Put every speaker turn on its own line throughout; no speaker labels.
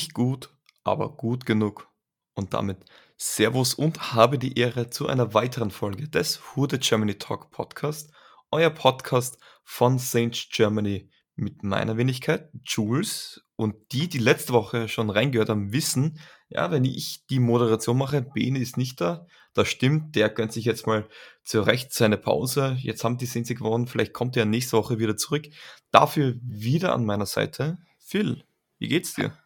Nicht gut, aber gut genug. Und damit Servus und habe die Ehre zu einer weiteren Folge des Who the Germany Talk Podcast, euer Podcast von Saint Germany mit meiner Wenigkeit, Jules. Und die, die letzte Woche schon reingehört haben, wissen, ja, wenn ich die Moderation mache, Bene ist nicht da. Das stimmt, der gönnt sich jetzt mal zurecht seine Pause. Jetzt haben die Saints gewonnen, vielleicht kommt er nächste Woche wieder zurück. Dafür wieder an meiner Seite Phil. Wie geht's dir?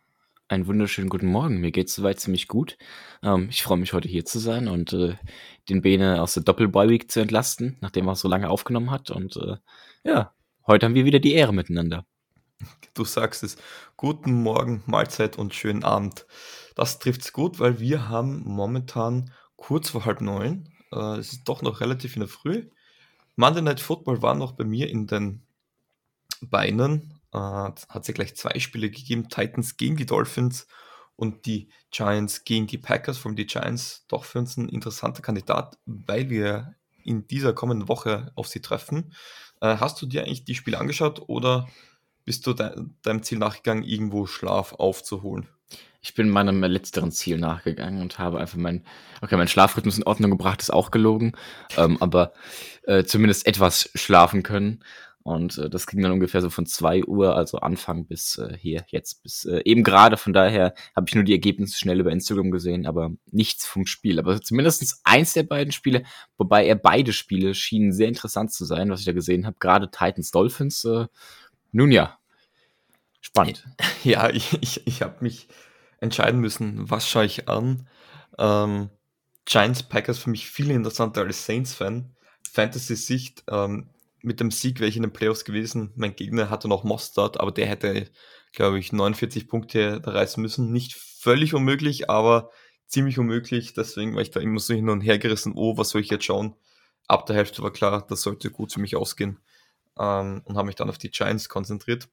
Einen wunderschönen guten Morgen. Mir geht's soweit ziemlich gut. Ähm, ich freue mich heute hier zu sein und äh, den Bene aus der Doppelboy-Week zu entlasten, nachdem er so lange aufgenommen hat. Und äh, ja, heute haben wir wieder die Ehre miteinander.
Du sagst es. Guten Morgen, Mahlzeit und schönen Abend. Das trifft's gut, weil wir haben momentan kurz vor halb neun. Äh, es ist doch noch relativ in der Früh. Monday Night Football war noch bei mir in den Beinen. Äh, hat es ja gleich zwei Spiele gegeben. Titans gegen die Dolphins und die Giants gegen die Packers. Von die Giants doch für uns ein interessanter Kandidat, weil wir in dieser kommenden Woche auf sie treffen. Äh, hast du dir eigentlich die Spiele angeschaut oder bist du de deinem Ziel nachgegangen, irgendwo Schlaf aufzuholen?
Ich bin meinem letzteren Ziel nachgegangen und habe einfach mein, okay, mein Schlafrhythmus in Ordnung gebracht, ist auch gelogen, ähm, aber äh, zumindest etwas schlafen können. Und äh, das ging dann ungefähr so von zwei Uhr, also Anfang bis äh, hier, jetzt bis äh, eben gerade. Von daher habe ich nur die Ergebnisse schnell über Instagram gesehen, aber nichts vom Spiel. Aber zumindest eins der beiden Spiele, wobei er beide Spiele schienen sehr interessant zu sein, was ich da gesehen habe. Gerade Titans Dolphins, äh, nun ja, spannend.
Ja, ich, ich, ich habe mich entscheiden müssen, was schaue ich an. Ähm, Giants Packers für mich viel interessanter als Saints-Fan. Fantasy-Sicht, ähm, mit dem Sieg wäre ich in den Playoffs gewesen. Mein Gegner hatte noch Mostard, aber der hätte, glaube ich, 49 Punkte reißen müssen. Nicht völlig unmöglich, aber ziemlich unmöglich. Deswegen war ich da immer so hin und her gerissen. Oh, was soll ich jetzt schauen? Ab der Hälfte war klar, das sollte gut für mich ausgehen. Ähm, und habe mich dann auf die Giants konzentriert.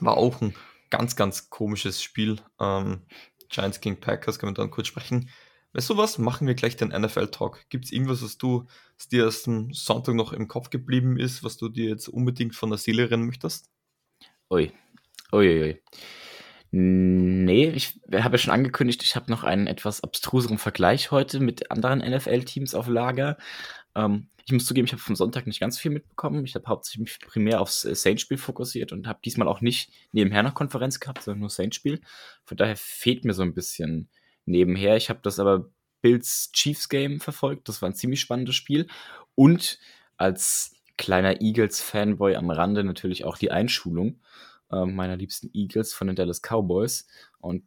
War auch ein ganz, ganz komisches Spiel. Ähm, Giants gegen Packers, können wir dann kurz sprechen. Weißt du was? Machen wir gleich den NFL-Talk. Gibt es irgendwas, was du, was dir erst am Sonntag noch im Kopf geblieben ist, was du dir jetzt unbedingt von der Seele rennen möchtest?
Ui. Ui, ui. Nee, ich habe ja schon angekündigt, ich habe noch einen etwas abstruseren Vergleich heute mit anderen NFL-Teams auf Lager. Ähm, ich muss zugeben, ich habe vom Sonntag nicht ganz viel mitbekommen. Ich habe hauptsächlich primär aufs äh, Saints-Spiel fokussiert und habe diesmal auch nicht nebenher noch Konferenz gehabt, sondern nur Saints-Spiel. Von daher fehlt mir so ein bisschen nebenher. Ich habe das aber Bills Chiefs Game verfolgt. Das war ein ziemlich spannendes Spiel. Und als kleiner Eagles-Fanboy am Rande natürlich auch die Einschulung äh, meiner liebsten Eagles von den Dallas Cowboys. Und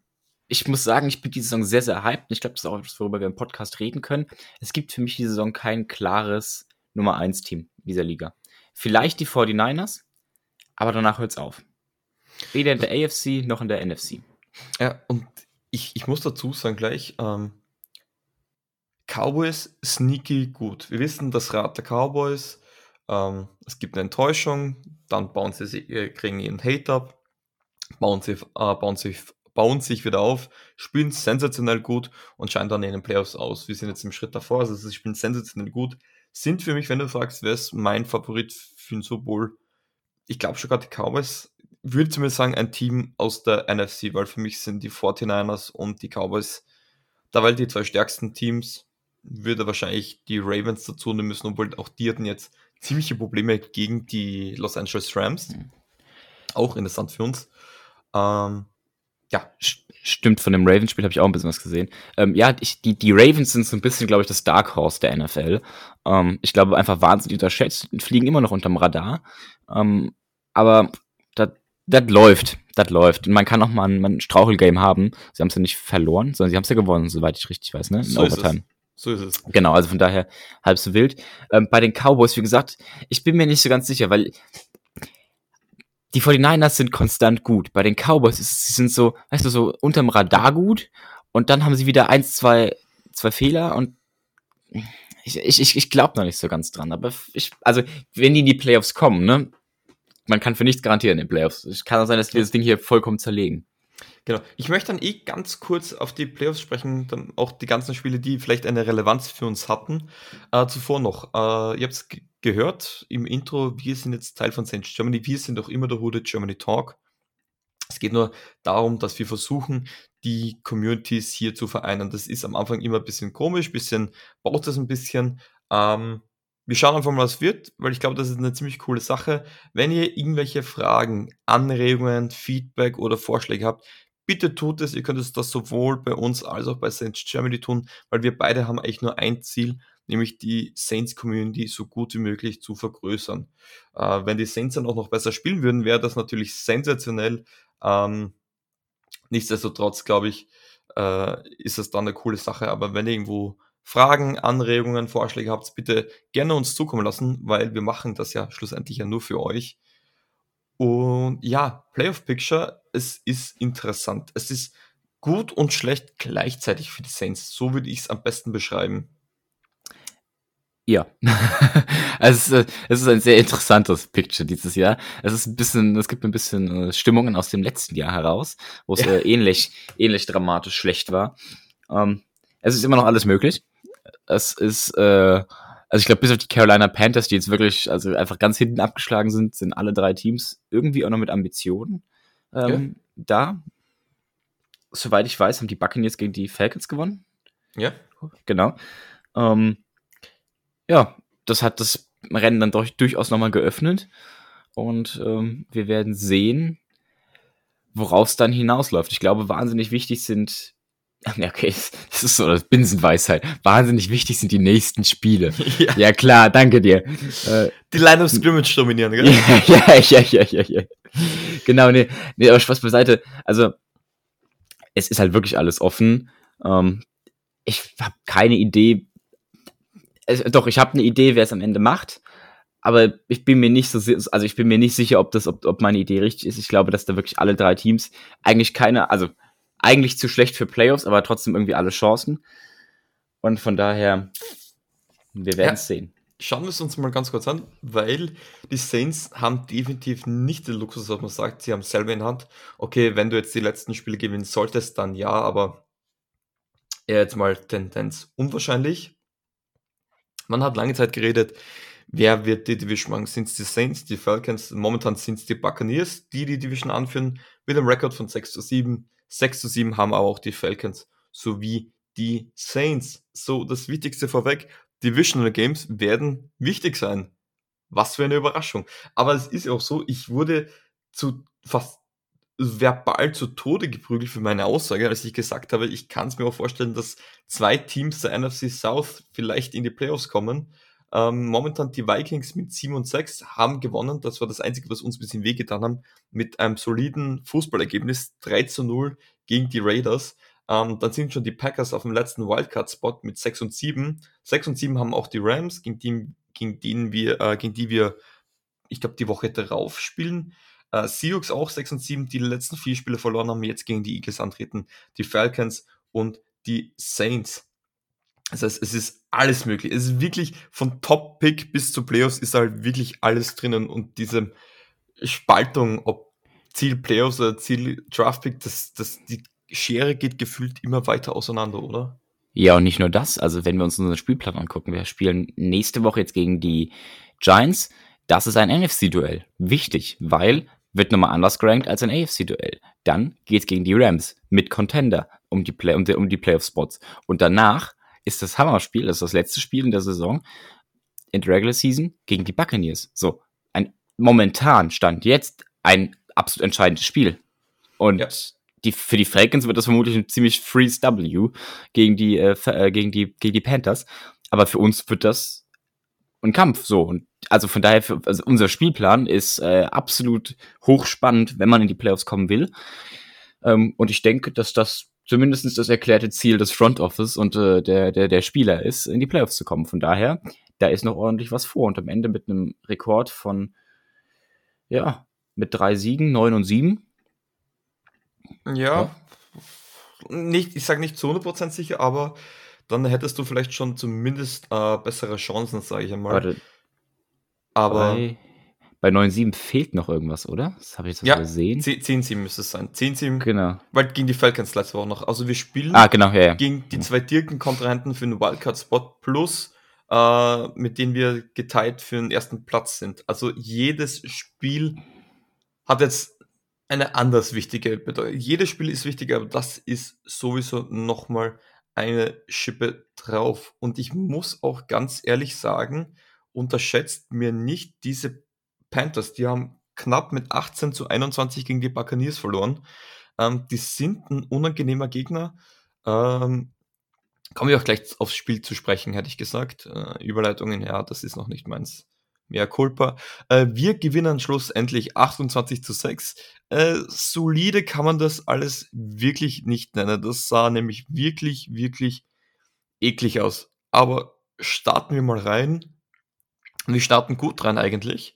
ich muss sagen, ich bin die Saison sehr, sehr hyped. Ich glaube, das ist auch etwas, worüber wir im Podcast reden können. Es gibt für mich die Saison kein klares Nummer 1 Team dieser Liga. Vielleicht die 49ers, aber danach hört es auf. Weder in der AFC noch in der NFC.
Ja, und ich, ich muss dazu sagen gleich, ähm, Cowboys sneaky gut. Wir wissen, das Rad der Cowboys, ähm, es gibt eine Enttäuschung, dann bauen sie, äh, kriegen ihren Hate ab, bauen, sie, äh, bauen, sich, bauen sich wieder auf, spielen sensationell gut und scheinen dann in den Playoffs aus. Wir sind jetzt im Schritt davor, also sie spielen sensationell gut. Sind für mich, wenn du fragst, wer ist mein Favorit für den Super Bowl, ich glaube sogar die Cowboys würde zumindest sagen, ein Team aus der NFC, weil für mich sind die 49ers und die Cowboys, da weil die zwei stärksten Teams, würde wahrscheinlich die Ravens dazu nehmen müssen, obwohl auch die hatten jetzt ziemliche Probleme gegen die Los Angeles Rams. Mhm. Auch interessant für uns. Ähm,
ja. Stimmt, von dem Ravens-Spiel habe ich auch ein bisschen was gesehen. Ähm, ja, ich, die, die Ravens sind so ein bisschen, glaube ich, das Dark Horse der NFL. Ähm, ich glaube, einfach wahnsinnig unterschätzt, fliegen immer noch unterm Radar. Ähm, aber das läuft, das läuft. Und man kann auch mal ein, ein Strauchelgame haben. Sie haben es ja nicht verloren, sondern sie haben es ja gewonnen, soweit ich richtig weiß, ne? In
so Overtime. So ist es.
Genau, also von daher halb so wild. Ähm, bei den Cowboys, wie gesagt, ich bin mir nicht so ganz sicher, weil die 49ers sind konstant gut. Bei den Cowboys ist, sie sind so, weißt du, so unterm Radar gut und dann haben sie wieder eins, zwei, zwei Fehler und ich, ich, ich glaube noch nicht so ganz dran. Aber ich, also, wenn die in die Playoffs kommen, ne, man kann für nichts garantieren in den Playoffs. Es kann auch sein, dass wir das Ding hier vollkommen zerlegen.
Genau. Ich möchte dann eh ganz kurz auf die Playoffs sprechen, dann auch die ganzen Spiele, die vielleicht eine Relevanz für uns hatten. Äh, zuvor noch, äh, ihr habt es gehört im Intro, wir sind jetzt Teil von St. Germany, wir sind auch immer der Hooded Germany Talk. Es geht nur darum, dass wir versuchen, die Communities hier zu vereinen. Das ist am Anfang immer ein bisschen komisch, bisschen baut das ein bisschen. Ähm, wir schauen einfach mal, was wird, weil ich glaube, das ist eine ziemlich coole Sache. Wenn ihr irgendwelche Fragen, Anregungen, Feedback oder Vorschläge habt, bitte tut es. Ihr könnt es das sowohl bei uns als auch bei Saints Germany tun, weil wir beide haben eigentlich nur ein Ziel, nämlich die Saints Community so gut wie möglich zu vergrößern. Äh, wenn die Saints dann auch noch besser spielen würden, wäre das natürlich sensationell. Ähm, nichtsdestotrotz, glaube ich, äh, ist das dann eine coole Sache. Aber wenn irgendwo Fragen, Anregungen, Vorschläge habt, bitte gerne uns zukommen lassen, weil wir machen das ja schlussendlich ja nur für euch. Und ja, Playoff Picture, es ist interessant. Es ist gut und schlecht gleichzeitig für die Saints. So würde ich es am besten beschreiben.
Ja, also es, ist ein sehr interessantes Picture dieses Jahr. Es ist ein bisschen, es gibt ein bisschen äh, Stimmungen aus dem letzten Jahr heraus, wo es ja. äh, ähnlich, ähnlich dramatisch schlecht war. Ähm, es ist immer noch alles möglich. Es ist, äh, also ich glaube, bis auf die Carolina Panthers, die jetzt wirklich, also einfach ganz hinten abgeschlagen sind, sind alle drei Teams irgendwie auch noch mit Ambitionen ähm, ja. da. Soweit ich weiß, haben die Buccaneers gegen die Falcons gewonnen.
Ja.
Genau. Ähm, ja, das hat das Rennen dann durch, durchaus nochmal geöffnet. Und ähm, wir werden sehen, woraus es dann hinausläuft. Ich glaube, wahnsinnig wichtig sind Okay, das ist so das Binsenweisheit. Wahnsinnig wichtig sind die nächsten Spiele. Ja, ja klar, danke dir.
Äh, die Line of Scrimmage dominieren,
gell? ja, ja, ja, ja, ja. Genau, nee, nee, aber Spaß beiseite. Also, es ist halt wirklich alles offen. Ähm, ich habe keine Idee. Doch, ich habe eine Idee, wer es am Ende macht. Aber ich bin mir nicht so, also ich bin mir nicht sicher, ob das, ob, ob meine Idee richtig ist. Ich glaube, dass da wirklich alle drei Teams eigentlich keine, also eigentlich zu schlecht für Playoffs, aber trotzdem irgendwie alle Chancen. Und von daher, wir werden es ja. sehen.
Schauen wir es uns mal ganz kurz an, weil die Saints haben definitiv nicht den Luxus, dass man sagt, sie haben selber in Hand. Okay, wenn du jetzt die letzten Spiele gewinnen solltest, dann ja, aber eher jetzt mal Tendenz unwahrscheinlich. Man hat lange Zeit geredet, wer wird die Division machen? Sind es die Saints, die Falcons? Momentan sind es die Buccaneers, die die Division anführen, mit einem Rekord von 6 zu 7. 6 zu 7 haben aber auch die Falcons sowie die Saints. So, das Wichtigste vorweg, Divisional Games werden wichtig sein. Was für eine Überraschung. Aber es ist ja auch so, ich wurde zu fast verbal zu Tode geprügelt für meine Aussage, als ich gesagt habe, ich kann es mir auch vorstellen, dass zwei Teams der NFC South vielleicht in die Playoffs kommen. Ähm, momentan die Vikings mit 7 und 6 haben gewonnen. Das war das Einzige, was uns ein bisschen wehgetan haben. Mit einem soliden Fußballergebnis 3 zu 0 gegen die Raiders. Ähm, dann sind schon die Packers auf dem letzten Wildcard-Spot mit 6 und 7. 6 und 7 haben auch die Rams, gegen die, gegen denen wir, äh, gegen die wir, ich glaube, die Woche darauf spielen. Äh, Seahawks auch 6 und 7, die, die letzten vier Spiele verloren haben, jetzt gegen die Eagles antreten. Die Falcons und die Saints. Das heißt, es ist alles möglich. Es ist wirklich von Top-Pick bis zu Playoffs ist halt wirklich alles drinnen und diese Spaltung, ob Ziel Playoffs oder Ziel Draft-Pick, das, das, die Schere geht gefühlt immer weiter auseinander, oder?
Ja, und nicht nur das. Also, wenn wir uns unseren Spielplan angucken, wir spielen nächste Woche jetzt gegen die Giants. Das ist ein NFC-Duell. Wichtig, weil wird nochmal anders gerankt als ein AFC-Duell. Dann geht's gegen die Rams mit Contender um die, Play um die, um die Playoff-Spots. Und danach ist das Hammerspiel, das ist das letzte Spiel in der Saison in der Regular Season gegen die Buccaneers. So, ein momentan stand jetzt ein absolut entscheidendes Spiel. Und ja. die, für die Falcons wird das vermutlich ein ziemlich freeze W gegen die, äh, äh, gegen die, gegen die Panthers. Aber für uns wird das ein Kampf, so. Und also von daher, für, also unser Spielplan ist äh, absolut hochspannend, wenn man in die Playoffs kommen will. Ähm, und ich denke, dass das zumindest das erklärte Ziel des Front Office und äh, der, der, der Spieler ist, in die Playoffs zu kommen. Von daher, da ist noch ordentlich was vor. Und am Ende mit einem Rekord von, ja, mit drei Siegen, neun und sieben.
Ja, ja. Nicht, ich sage nicht zu 100% sicher, aber dann hättest du vielleicht schon zumindest äh, bessere Chancen, sage ich einmal. Warte.
Aber. Drei, bei 9-7 fehlt noch irgendwas, oder? Das habe ich jetzt
ja, gesehen. 10-7 müsste es sein. 10-7.
Genau.
Weil gegen die Falcons letzte Woche noch. Also wir spielen
ah, genau, ja, ja.
gegen die zwei direkten Kontrahenten für einen Wildcard-Spot plus äh, mit denen wir geteilt für den ersten Platz sind. Also jedes Spiel hat jetzt eine anders wichtige Bedeutung. Jedes Spiel ist wichtig, aber das ist sowieso nochmal eine Schippe drauf. Und ich muss auch ganz ehrlich sagen, unterschätzt mir nicht diese Panthers. Die haben knapp mit 18 zu 21 gegen die Buccaneers verloren. Ähm, die sind ein unangenehmer Gegner. Ähm, Kommen wir auch gleich aufs Spiel zu sprechen, hätte ich gesagt. Äh, Überleitungen, ja, das ist noch nicht meins. Mehr Culpa. Äh, wir gewinnen schlussendlich 28 zu 6. Äh, solide kann man das alles wirklich nicht nennen. Das sah nämlich wirklich, wirklich eklig aus. Aber starten wir mal rein. Wir starten gut rein eigentlich.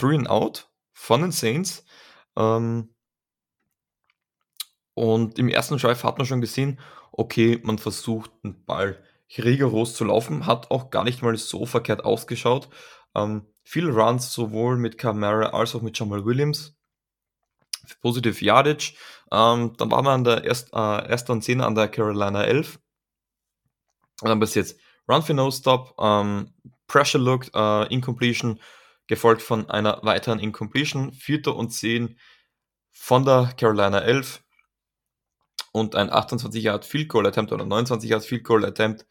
Three and out von den Saints. Ähm, und im ersten Drive hat man schon gesehen, okay, man versucht den Ball rigoros zu laufen, hat auch gar nicht mal so verkehrt ausgeschaut. Ähm, viele Runs sowohl mit Camara als auch mit Jamal Williams. Positive Yardage. Ähm, dann waren wir an der erst, äh, ersten Szene an der Carolina 11. Und dann bis jetzt Run for No Stop, ähm, Pressure Look, äh, Incompletion, gefolgt von einer weiteren Incompletion. Vierter und 10 von der Carolina 11 und ein 28 Yard Field Goal Attempt oder 29 Yard Field Goal Attempt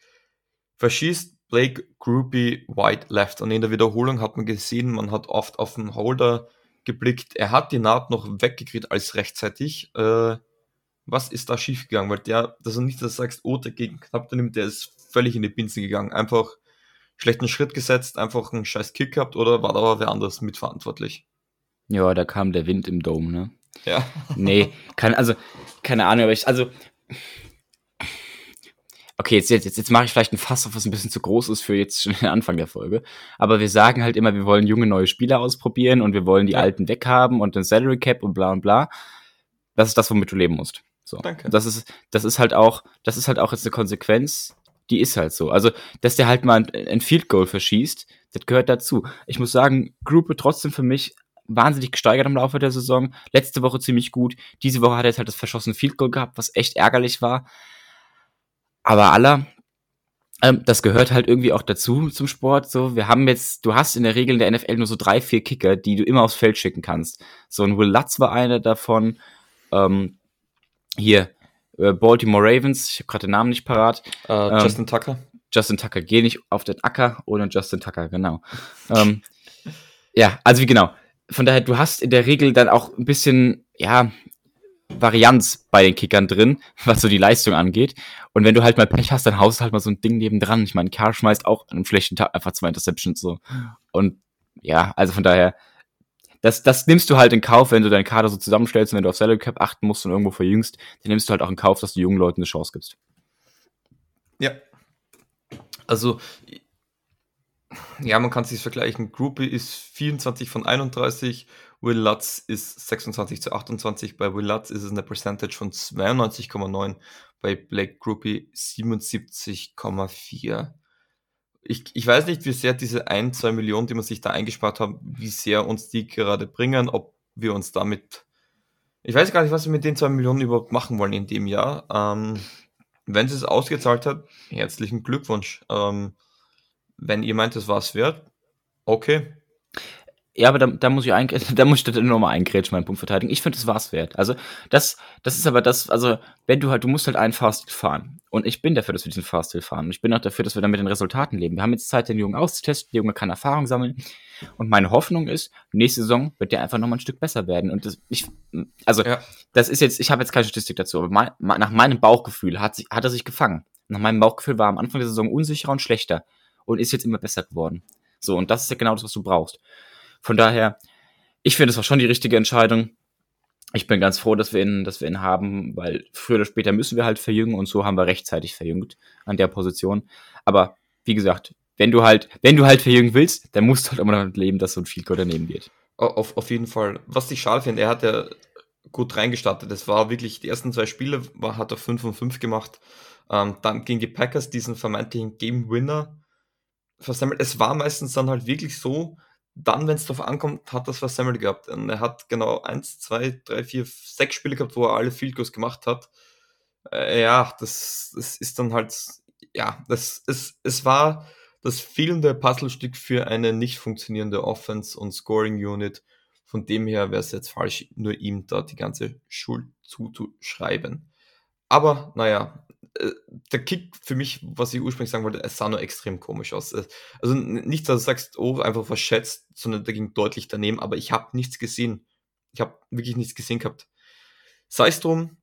verschießt Blake Groupie White Left. Und in der Wiederholung hat man gesehen, man hat oft auf den Holder geblickt. Er hat die Naht noch weggekriegt als rechtzeitig. Äh, was ist da schiefgegangen? Weil der, dass du nicht dass du sagst, oh, der gegen knapp nimmt, der ist völlig in die Pinsen gegangen. Einfach schlechten Schritt gesetzt, einfach einen scheiß Kick gehabt oder war da aber wer anderes mitverantwortlich?
Ja, da kam der Wind im Dome, ne?
Ja.
nee, kann, also, keine Ahnung, aber ich, also. Okay, jetzt, jetzt, jetzt mache ich vielleicht ein Fass auf, was ein bisschen zu groß ist für jetzt schon den Anfang der Folge. Aber wir sagen halt immer, wir wollen junge neue Spieler ausprobieren und wir wollen die ja. alten weghaben und den Salary Cap und bla und bla. Das ist das, womit du leben musst. So. Danke. Das ist, das ist halt auch, das ist halt auch jetzt eine Konsequenz, die ist halt so. Also, dass der halt mal ein, ein Field Goal verschießt, das gehört dazu. Ich muss sagen, Gruppe trotzdem für mich wahnsinnig gesteigert im Laufe der Saison. Letzte Woche ziemlich gut. Diese Woche hat er jetzt halt das verschossene Field Goal gehabt, was echt ärgerlich war. Aber aller, ähm, das gehört halt irgendwie auch dazu zum Sport. So, wir haben jetzt, du hast in der Regel in der NFL nur so drei, vier Kicker, die du immer aufs Feld schicken kannst. So ein Will Lutz war einer davon. Ähm, hier, Baltimore Ravens, ich habe gerade den Namen nicht parat.
Uh, ähm, Justin Tucker.
Justin Tucker, geh nicht auf den Acker ohne Justin Tucker, genau. ähm, ja, also wie genau von daher, du hast in der Regel dann auch ein bisschen, ja, Varianz bei den Kickern drin, was so die Leistung angeht. Und wenn du halt mal Pech hast, dann haust du halt mal so ein Ding nebendran. Ich meine, Carr schmeißt auch an einem schlechten Tag einfach zwei Interceptions so. Und ja, also von daher, das, das nimmst du halt in Kauf, wenn du deinen Kader so zusammenstellst und wenn du auf Salary Cap achten musst und irgendwo verjüngst, dann nimmst du halt auch in Kauf, dass du jungen Leuten eine Chance gibst.
Ja. Also, ja, man kann es sich vergleichen. Groupie ist 24 von 31, Will Lutz ist 26 zu 28. Bei Will Lutz ist es eine Percentage von 92,9, bei Blake Groupie 77,4. Ich, ich weiß nicht, wie sehr diese 1, 2 Millionen, die man sich da eingespart haben, wie sehr uns die gerade bringen, ob wir uns damit. Ich weiß gar nicht, was wir mit den 2 Millionen überhaupt machen wollen in dem Jahr. Ähm, wenn sie es ausgezahlt hat, herzlichen Glückwunsch. Ähm, wenn ihr meint, es war es wert, okay.
Ja, aber da, da muss ich eigentlich, da muss ich dann nochmal eingrätschen, meinen Punkt verteidigen. Ich finde, es war es wert. Also, das, das ist aber das, also, wenn du halt, du musst halt einen Fahrstil fahren. Und ich bin dafür, dass wir diesen Fahrstil fahren. Und ich bin auch dafür, dass wir dann mit den Resultaten leben. Wir haben jetzt Zeit, den Jungen auszutesten, der Junge kann Erfahrung sammeln. Und meine Hoffnung ist, nächste Saison wird der einfach nochmal ein Stück besser werden. Und das, ich, also, ja. das ist jetzt, ich habe jetzt keine Statistik dazu, aber mein, nach meinem Bauchgefühl hat, sich, hat er sich gefangen. Nach meinem Bauchgefühl war er am Anfang der Saison unsicherer und schlechter und ist jetzt immer besser geworden. So, und das ist ja genau das, was du brauchst. Von daher, ich finde, es war schon die richtige Entscheidung. Ich bin ganz froh, dass wir ihn, dass wir ihn haben, weil früher oder später müssen wir halt verjüngen und so haben wir rechtzeitig verjüngt an der Position. Aber wie gesagt, wenn du halt, wenn du halt verjüngen willst, dann musst du halt immer damit leben, dass so ein Field daneben geht.
Auf, auf jeden Fall. Was ich schade finde, er hat ja gut reingestartet. Das war wirklich, die ersten zwei Spiele war, hat er 5 und 5 gemacht. Ähm, dann gegen die Packers diesen vermeintlichen Game Winner versemmelt. Es war meistens dann halt wirklich so, dann, wenn es darauf ankommt, hat das versemmelt gehabt. Und er hat genau eins, zwei, drei, vier, sechs Spiele gehabt, wo er alle Field gemacht hat. Äh, ja, das, das ist dann halt, ja, das, es, es war das fehlende Puzzlestück für eine nicht funktionierende Offense und Scoring Unit Von dem her wäre es jetzt falsch, nur ihm da die ganze Schuld zuzuschreiben. Aber naja, äh, der Kick für mich, was ich ursprünglich sagen wollte, es sah nur extrem komisch aus. Also nicht, dass du sagst, oh, einfach verschätzt, sondern der ging deutlich daneben, aber ich habe nichts gesehen. Ich habe wirklich nichts gesehen gehabt. Sei es drum,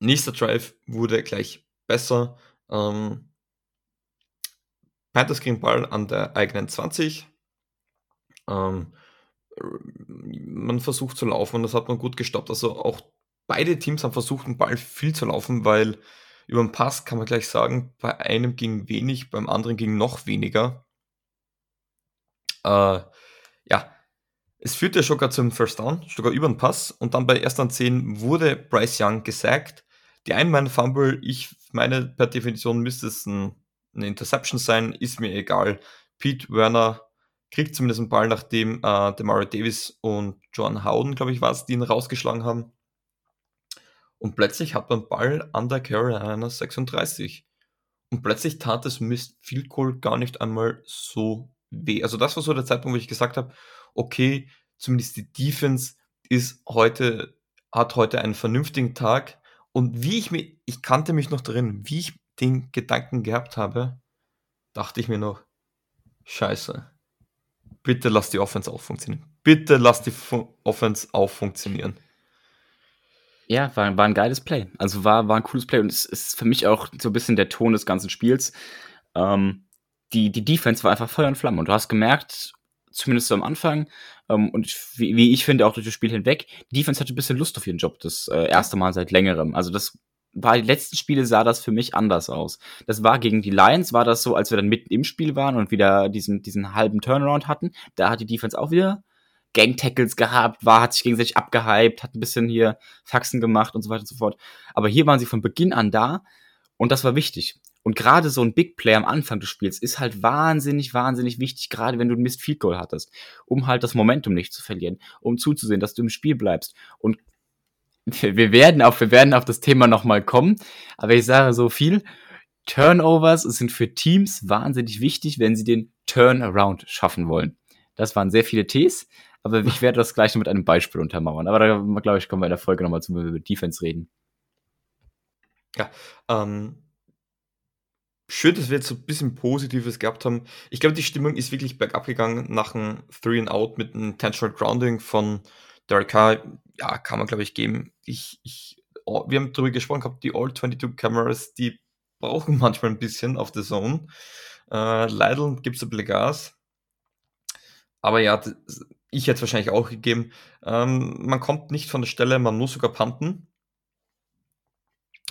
nächster Drive wurde gleich besser. Ähm, Panthers kriegen Ball an der eigenen 20. Ähm, man versucht zu laufen und das hat man gut gestoppt. Also auch beide Teams haben versucht, den Ball viel zu laufen, weil über den Pass kann man gleich sagen, bei einem ging wenig, beim anderen ging noch weniger. Äh, ja, es führte sogar zum First Down, sogar über den Pass und dann bei ersten 10 wurde Bryce Young gesackt. Die einen Fumble, ich meine, per Definition müsste es ein, eine Interception sein, ist mir egal. Pete Werner kriegt zumindest einen Ball, nachdem äh, Demario Davis und John Howden, glaube ich, war es, die ihn rausgeschlagen haben. Und plötzlich hat man Ball an der Carolina 36. Und plötzlich tat es Mist Field Goal gar nicht einmal so weh. Also das war so der Zeitpunkt, wo ich gesagt habe, okay, zumindest die Defense ist heute, hat heute einen vernünftigen Tag. Und wie ich mir, ich kannte mich noch drin, wie ich den Gedanken gehabt habe, dachte ich mir noch, scheiße. Bitte lass die Offense auch funktionieren. Bitte lass die Offense auch funktionieren.
Ja, war, war ein geiles Play. Also war, war ein cooles Play und es ist für mich auch so ein bisschen der Ton des ganzen Spiels. Ähm, die, die Defense war einfach Feuer und Flamme. Und du hast gemerkt, zumindest so am Anfang, ähm, und wie, wie, ich finde, auch durch das Spiel hinweg, die Defense hatte ein bisschen Lust auf ihren Job, das äh, erste Mal seit längerem. Also das war, die letzten Spiele sah das für mich anders aus. Das war gegen die Lions, war das so, als wir dann mitten im Spiel waren und wieder diesen, diesen halben Turnaround hatten. Da hat die Defense auch wieder Gang-Tackles gehabt, war, hat sich gegenseitig abgehypt, hat ein bisschen hier Faxen gemacht und so weiter und so fort. Aber hier waren sie von Beginn an da und das war wichtig. Und gerade so ein Big Play am Anfang des Spiels ist halt wahnsinnig, wahnsinnig wichtig, gerade wenn du ein Mist Field Goal hattest, um halt das Momentum nicht zu verlieren, um zuzusehen, dass du im Spiel bleibst. Und wir werden auf, wir werden auf das Thema nochmal kommen, aber ich sage so viel. Turnovers sind für Teams wahnsinnig wichtig, wenn sie den Turnaround schaffen wollen. Das waren sehr viele Ts, aber ich werde das gleich noch mit einem Beispiel untermauern. Aber da, glaube ich, kommen wir in der Folge nochmal zu, wenn wir über Defense reden.
Ja, ähm, schön, dass wir jetzt so ein bisschen Positives gehabt haben. Ich glaube, die Stimmung ist wirklich bergab gegangen nach einem Three and Out mit einem Intentional Grounding von Derek Carr. Ja, kann man, glaube ich, geben. Ich, ich, oh, wir haben darüber gesprochen gehabt, die All-22 Cameras, die brauchen manchmal ein bisschen auf der Zone. Äh, Leidl gibt es ein bisschen Gas. Aber ja, ich hätte es wahrscheinlich auch gegeben. Ähm, man kommt nicht von der Stelle, man muss sogar punten.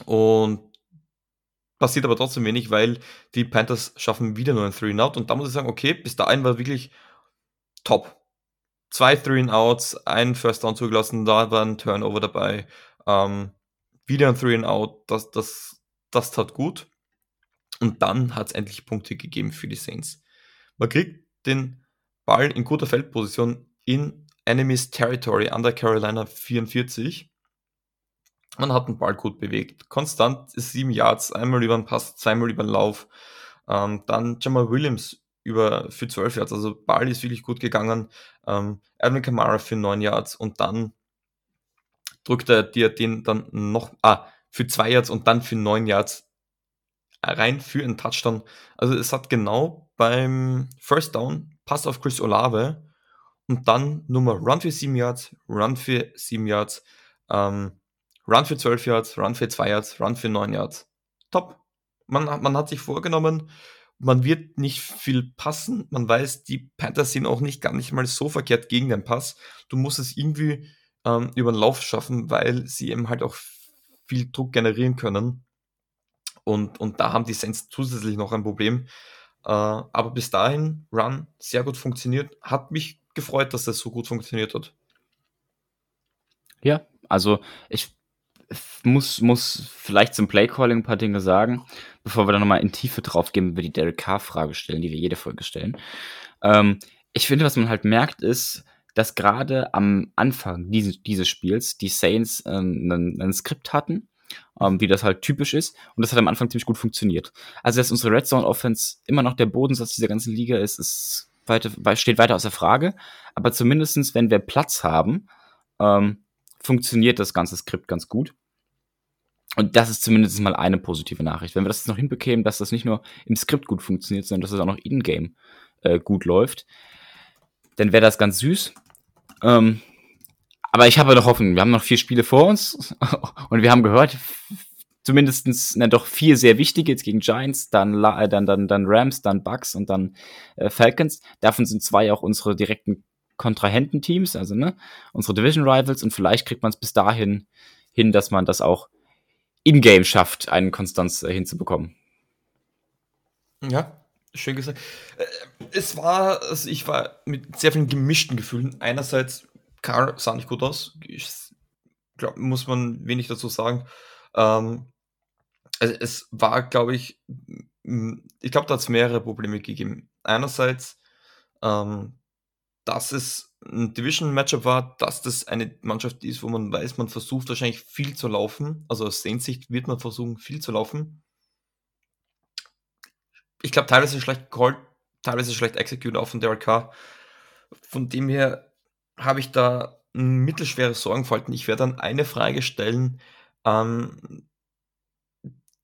Und passiert aber trotzdem wenig, weil die Panthers schaffen wieder nur ein Three and Out. Und da muss ich sagen, okay, bis dahin war wirklich top. Zwei Three and Outs, ein First Down zugelassen, da war ein Turnover dabei. Ähm, wieder ein Three and Out, das, das, das tat gut. Und dann hat es endlich Punkte gegeben für die Saints. Man kriegt den Ball in guter Feldposition in Enemies Territory an der Carolina 44. Man hat den Ball gut bewegt. Konstant sieben Yards, einmal über den Pass, zweimal über den Lauf. Ähm, dann Jamal Williams über, für 12 Yards. Also Ball ist wirklich gut gegangen. Ähm, Alvin Kamara für 9 Yards und dann drückt er dir den dann noch, ah, für 2 Yards und dann für 9 Yards rein für einen Touchdown. Also es hat genau beim First Down Pass auf Chris Olave und dann Nummer Run für 7 Yards, Run für 7 Yards, ähm, Run für 12 Yards, Run für 2 Yards, Run für 9 Yards. Top. Man, man hat sich vorgenommen, man wird nicht viel passen. Man weiß, die Panthers sind auch nicht gar nicht mal so verkehrt gegen den Pass. Du musst es irgendwie ähm, über den Lauf schaffen, weil sie eben halt auch viel Druck generieren können. Und, und da haben die Saints zusätzlich noch ein Problem. Äh, aber bis dahin, Run sehr gut funktioniert. Hat mich gefreut, dass das so gut funktioniert hat.
Ja, also ich muss, muss vielleicht zum Playcalling ein paar Dinge sagen, bevor wir dann nochmal in Tiefe drauf gehen, über die Derek Carr-Frage stellen, die wir jede Folge stellen. Ähm, ich finde, was man halt merkt, ist, dass gerade am Anfang dieses, dieses Spiels die Saints ähm, ein, ein Skript hatten, ähm, wie das halt typisch ist. Und das hat am Anfang ziemlich gut funktioniert. Also, dass unsere Red Zone Offense immer noch der Bodensatz dieser ganzen Liga ist, ist weiter, steht weiter außer Frage. Aber zumindestens, wenn wir Platz haben, ähm, funktioniert das ganze Skript ganz gut. Und das ist zumindest mal eine positive Nachricht. Wenn wir das jetzt noch hinbekämen, dass das nicht nur im Skript gut funktioniert, sondern dass es auch noch in-game äh, gut läuft, dann wäre das ganz süß. Ähm, aber ich habe noch Hoffnung. Wir haben noch vier Spiele vor uns und wir haben gehört, zumindestens na, doch vier sehr wichtige jetzt gegen Giants, dann, äh, dann, dann, dann Rams, dann Bucks und dann äh, Falcons. Davon sind zwei auch unsere direkten Kontrahententeams, also ne, unsere Division Rivals und vielleicht kriegt man es bis dahin hin, dass man das auch in-game schafft, einen Konstanz äh, hinzubekommen.
Ja, schön gesagt. Äh, es war, also ich war mit sehr vielen gemischten Gefühlen. Einerseits, Karl sah nicht gut aus. Ich glaube, muss man wenig dazu sagen. Ähm, also es war, glaube ich, ich glaube, da hat es mehrere Probleme gegeben. Einerseits, ähm, dass es ein Division-Matchup war, dass das eine Mannschaft ist, wo man weiß, man versucht wahrscheinlich viel zu laufen. Also aus Sehnsicht wird man versuchen, viel zu laufen. Ich glaube, teilweise schlecht called, teilweise schlecht execute auch von Derek Carr. Von dem her habe ich da mittelschwere Sorgen verhalten. Ich werde dann eine Frage stellen, ähm,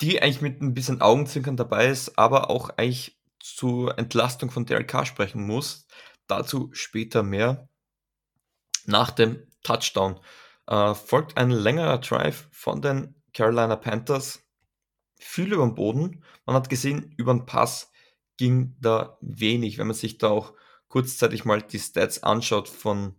die eigentlich mit ein bisschen Augenzwinkern dabei ist, aber auch eigentlich zur Entlastung von Derek Carr sprechen muss. Dazu später mehr. Nach dem Touchdown äh, folgt ein längerer Drive von den Carolina Panthers. Viel über den Boden. Man hat gesehen, über den Pass ging da wenig. Wenn man sich da auch kurzzeitig mal die Stats anschaut von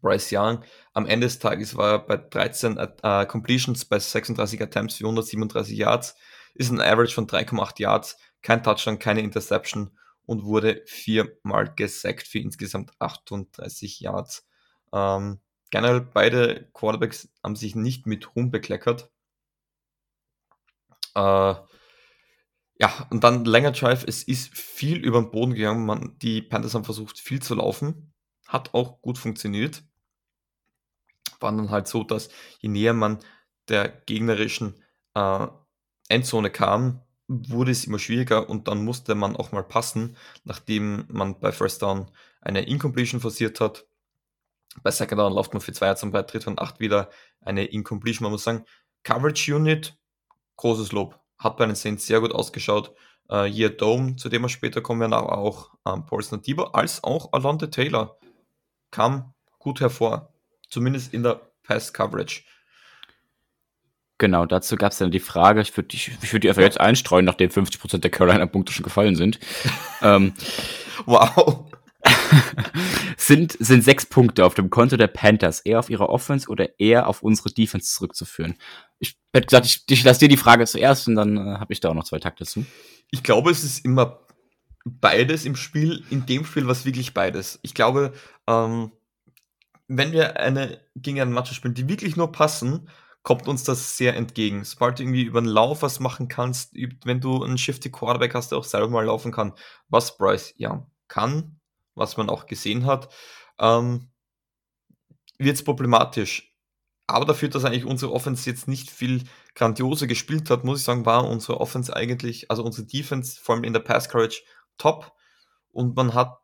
Bryce Young. Am Ende des Tages war er bei 13 äh, Completions bei 36 Attempts für 137 Yards. Ist ein Average von 3,8 Yards. Kein Touchdown, keine Interception und wurde viermal gesackt für insgesamt 38 Yards. Ähm, generell beide Quarterbacks haben sich nicht mit Ruhm bekleckert. Äh, ja, und dann länger Drive. Es ist viel über den Boden gegangen. Man, die Panthers haben versucht, viel zu laufen. Hat auch gut funktioniert. War dann halt so, dass je näher man der gegnerischen äh, Endzone kam, wurde es immer schwieriger und dann musste man auch mal passen, nachdem man bei First Down eine Incompletion forciert hat. Bei Second Down läuft man für 2 Yards und bei Dritt und 8 wieder eine Incompletion. Man muss sagen, Coverage Unit, großes Lob. Hat bei den Saints sehr gut ausgeschaut. Uh, hier Dome, zu dem wir später kommen werden, aber auch um, Paulson Debo, als auch Alonte Taylor kam gut hervor. Zumindest in der Pass Coverage.
Genau, dazu gab es dann die Frage, ich würde ich, ich würd die einfach jetzt einstreuen, nachdem 50% der Carolina-Punkte schon gefallen sind. ähm, wow. sind, sind sechs Punkte auf dem Konto der Panthers eher auf ihre Offense oder eher auf unsere Defense zurückzuführen? Ich hätte gesagt, ich, ich lasse dir die Frage zuerst und dann äh, habe ich da auch noch zwei Takte zu.
Ich glaube, es ist immer beides im Spiel, in dem Spiel was wirklich beides. Ich glaube, ähm, wenn wir eine gegen eine Mannschaft spielen, die wirklich nur passen, kommt uns das sehr entgegen. Sobald du irgendwie über den Lauf was machen kannst, wenn du einen Shifty Quarterback hast, der auch selber mal laufen kann, was Bryce ja kann, was man auch gesehen hat, ähm, wird es problematisch. Aber dafür, dass eigentlich unsere Offense jetzt nicht viel grandiose gespielt hat, muss ich sagen, war unsere Offense eigentlich, also unsere Defense, vor allem in der Pass Courage, top. Und man hat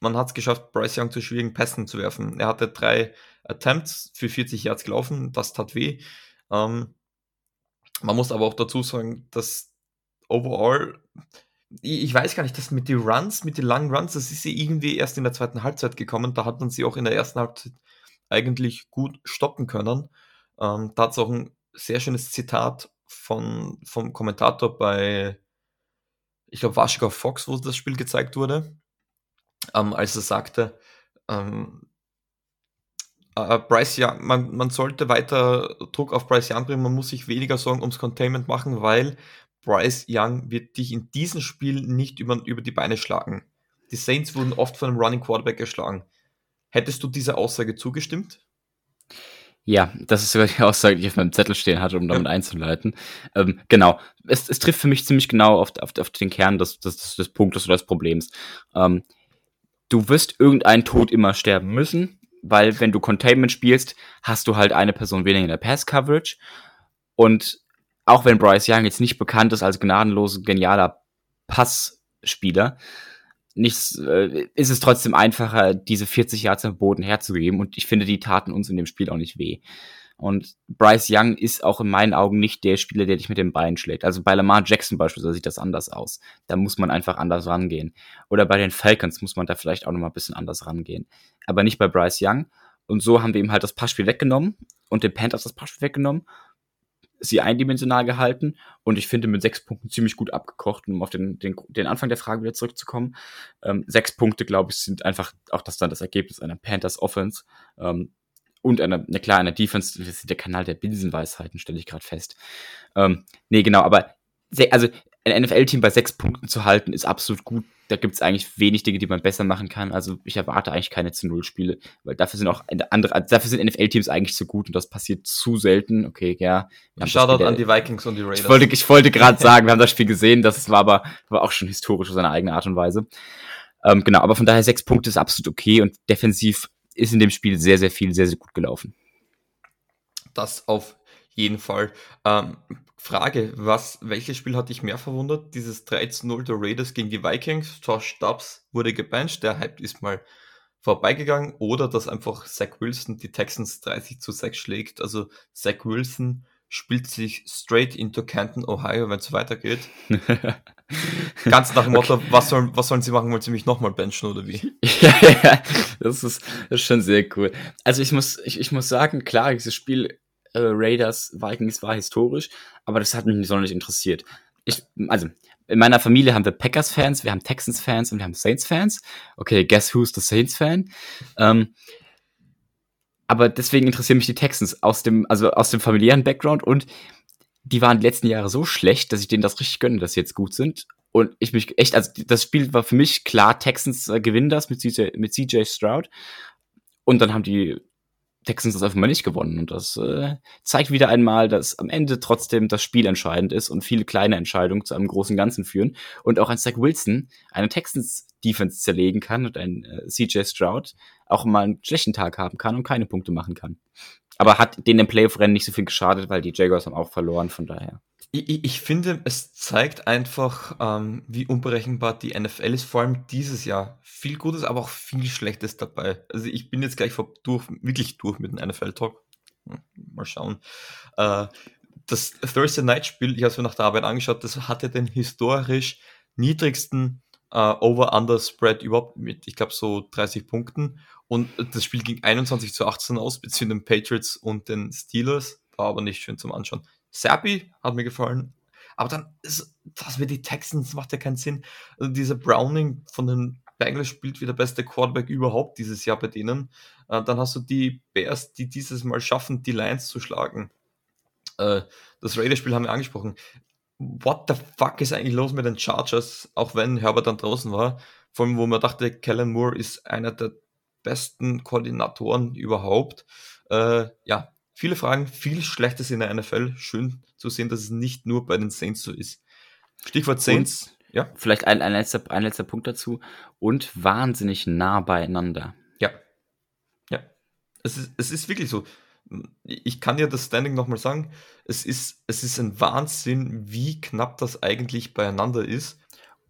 man es geschafft, Bryce Young zu schwierigen Pässen zu werfen. Er hatte drei Attempts für 40 Yards gelaufen, das tat weh. Ähm, man muss aber auch dazu sagen, dass overall, ich weiß gar nicht, dass mit den Runs, mit den langen Runs, das ist sie irgendwie erst in der zweiten Halbzeit gekommen. Da hat man sie auch in der ersten Halbzeit eigentlich gut stoppen können. Ähm, da hat es auch ein sehr schönes Zitat von, vom Kommentator bei, ich glaube, Washington Fox, wo das Spiel gezeigt wurde ähm, als er sagte, ähm, äh, Bryce Young, man, man sollte weiter Druck auf Bryce Young bringen, man muss sich weniger Sorgen ums Containment machen, weil Bryce Young wird dich in diesem Spiel nicht über, über die Beine schlagen. Die Saints wurden oft von einem Running Quarterback geschlagen. Hättest du dieser Aussage zugestimmt?
Ja, das ist sogar die Aussage, die ich auf meinem Zettel stehen hatte, um damit ja. einzuleiten. Ähm, genau. Es, es, trifft für mich ziemlich genau auf, auf, auf den Kern des, des, des Punktes oder des Problems. Ähm, du wirst irgendeinen Tod immer sterben müssen, weil wenn du Containment spielst, hast du halt eine Person weniger in der Pass-Coverage. Und auch wenn Bryce Young jetzt nicht bekannt ist als gnadenlos genialer Passspieler, nichts, äh, ist es trotzdem einfacher, diese 40 Yards am Boden herzugeben. Und ich finde, die taten uns in dem Spiel auch nicht weh. Und Bryce Young ist auch in meinen Augen nicht der Spieler, der dich mit dem Bein schlägt. Also bei Lamar Jackson beispielsweise sieht das anders aus. Da muss man einfach anders rangehen. Oder bei den Falcons muss man da vielleicht auch nochmal ein bisschen anders rangehen. Aber nicht bei Bryce Young. Und so haben wir ihm halt das Passspiel weggenommen und den Panthers das Passspiel weggenommen sie eindimensional gehalten und ich finde mit sechs Punkten ziemlich gut abgekocht, um auf den, den, den Anfang der Frage wieder zurückzukommen. Ähm, sechs Punkte, glaube ich, sind einfach auch das dann das Ergebnis einer Panthers Offense ähm, und einer, ne, klar, einer Defense, das ist der Kanal der Binsenweisheiten, stelle ich gerade fest. Ähm, nee, genau, aber also ein NFL-Team bei sechs Punkten zu halten, ist absolut gut. Da gibt es eigentlich wenig Dinge, die man besser machen kann. Also ich erwarte eigentlich keine zu Null Spiele, weil dafür sind auch andere, also dafür sind NFL-Teams eigentlich zu gut und das passiert zu selten. Okay, ja.
Shoutout an die Vikings und die Raiders.
Ich wollte, ich wollte gerade sagen, wir haben das Spiel gesehen, das war aber war auch schon historisch auf seine eigene Art und Weise. Ähm, genau, aber von daher sechs Punkte ist absolut okay und defensiv ist in dem Spiel sehr, sehr viel, sehr, sehr gut gelaufen.
Das auf jeden Fall. Ähm, Frage, was, welches Spiel hat dich mehr verwundert? Dieses 13-0 der Raiders gegen die Vikings. Josh Stubbs wurde gebancht, der Hype ist mal vorbeigegangen. Oder dass einfach Zach Wilson die Texans 30 zu 6 schlägt. Also Zach Wilson spielt sich straight into Canton, Ohio, wenn es weitergeht. Ganz nach dem Motto, okay. was, sollen, was sollen sie machen? Wollen sie mich nochmal benchen oder wie?
ja, ja, das ist, das ist schon sehr cool. Also ich muss, ich, ich muss sagen, klar, dieses Spiel äh, Raiders Vikings war historisch, aber das hat mich nicht sonderlich interessiert. Ich, also, in meiner Familie haben wir Packers-Fans, wir haben Texans-Fans und wir haben Saints-Fans. Okay, guess who's the Saints-Fan? Ähm, aber deswegen interessieren mich die Texans aus dem, also aus dem familiären Background und die waren die letzten Jahre so schlecht, dass ich denen das richtig gönne, dass sie jetzt gut sind. Und ich mich echt, also das Spiel war für mich klar, Texans äh, gewinnen das mit CJ, mit CJ Stroud. Und dann haben die Texans das einfach mal nicht gewonnen. Und das äh, zeigt wieder einmal, dass am Ende trotzdem das Spiel entscheidend ist und viele kleine Entscheidungen zu einem großen Ganzen führen. Und auch ein Zach Wilson eine Texans-Defense zerlegen kann und ein äh, CJ Stroud auch mal einen schlechten Tag haben kann und keine Punkte machen kann. Aber hat denen im Playoff-Rennen nicht so viel geschadet, weil die Jaguars haben auch verloren, von daher.
Ich, ich finde, es zeigt einfach, ähm, wie unberechenbar die NFL ist, vor allem dieses Jahr. Viel Gutes, aber auch viel Schlechtes dabei. Also ich bin jetzt gleich durch, wirklich durch mit dem NFL-Talk. Hm, mal schauen. Äh, das Thursday Night Spiel, ich habe es mir nach der Arbeit angeschaut, das hatte den historisch niedrigsten äh, Over-Under-Spread überhaupt mit, ich glaube, so 30 Punkten. Und das Spiel ging 21 zu 18 aus, zwischen den Patriots und den Steelers. War aber nicht schön zum Anschauen. Serpi hat mir gefallen. Aber dann, ist, das mit die Texans macht ja keinen Sinn. Also dieser Browning von den Bengals spielt wie der beste Quarterback überhaupt dieses Jahr bei denen. Äh, dann hast du die Bears, die dieses Mal schaffen, die Lions zu schlagen. Äh, das Raiders-Spiel haben wir angesprochen. What the fuck ist eigentlich los mit den Chargers, auch wenn Herbert dann draußen war? Vor allem, wo man dachte, Kellen Moore ist einer der besten Koordinatoren überhaupt. Äh, ja, Viele Fragen, viel Schlechtes in der NFL. Schön zu sehen, dass es nicht nur bei den Saints so ist. Stichwort Saints.
Und ja. Vielleicht ein, ein, letzter, ein letzter Punkt dazu. Und wahnsinnig nah beieinander.
Ja. Ja. Es ist, es ist wirklich so. Ich kann dir das Standing nochmal sagen. Es ist, es ist ein Wahnsinn, wie knapp das eigentlich beieinander ist.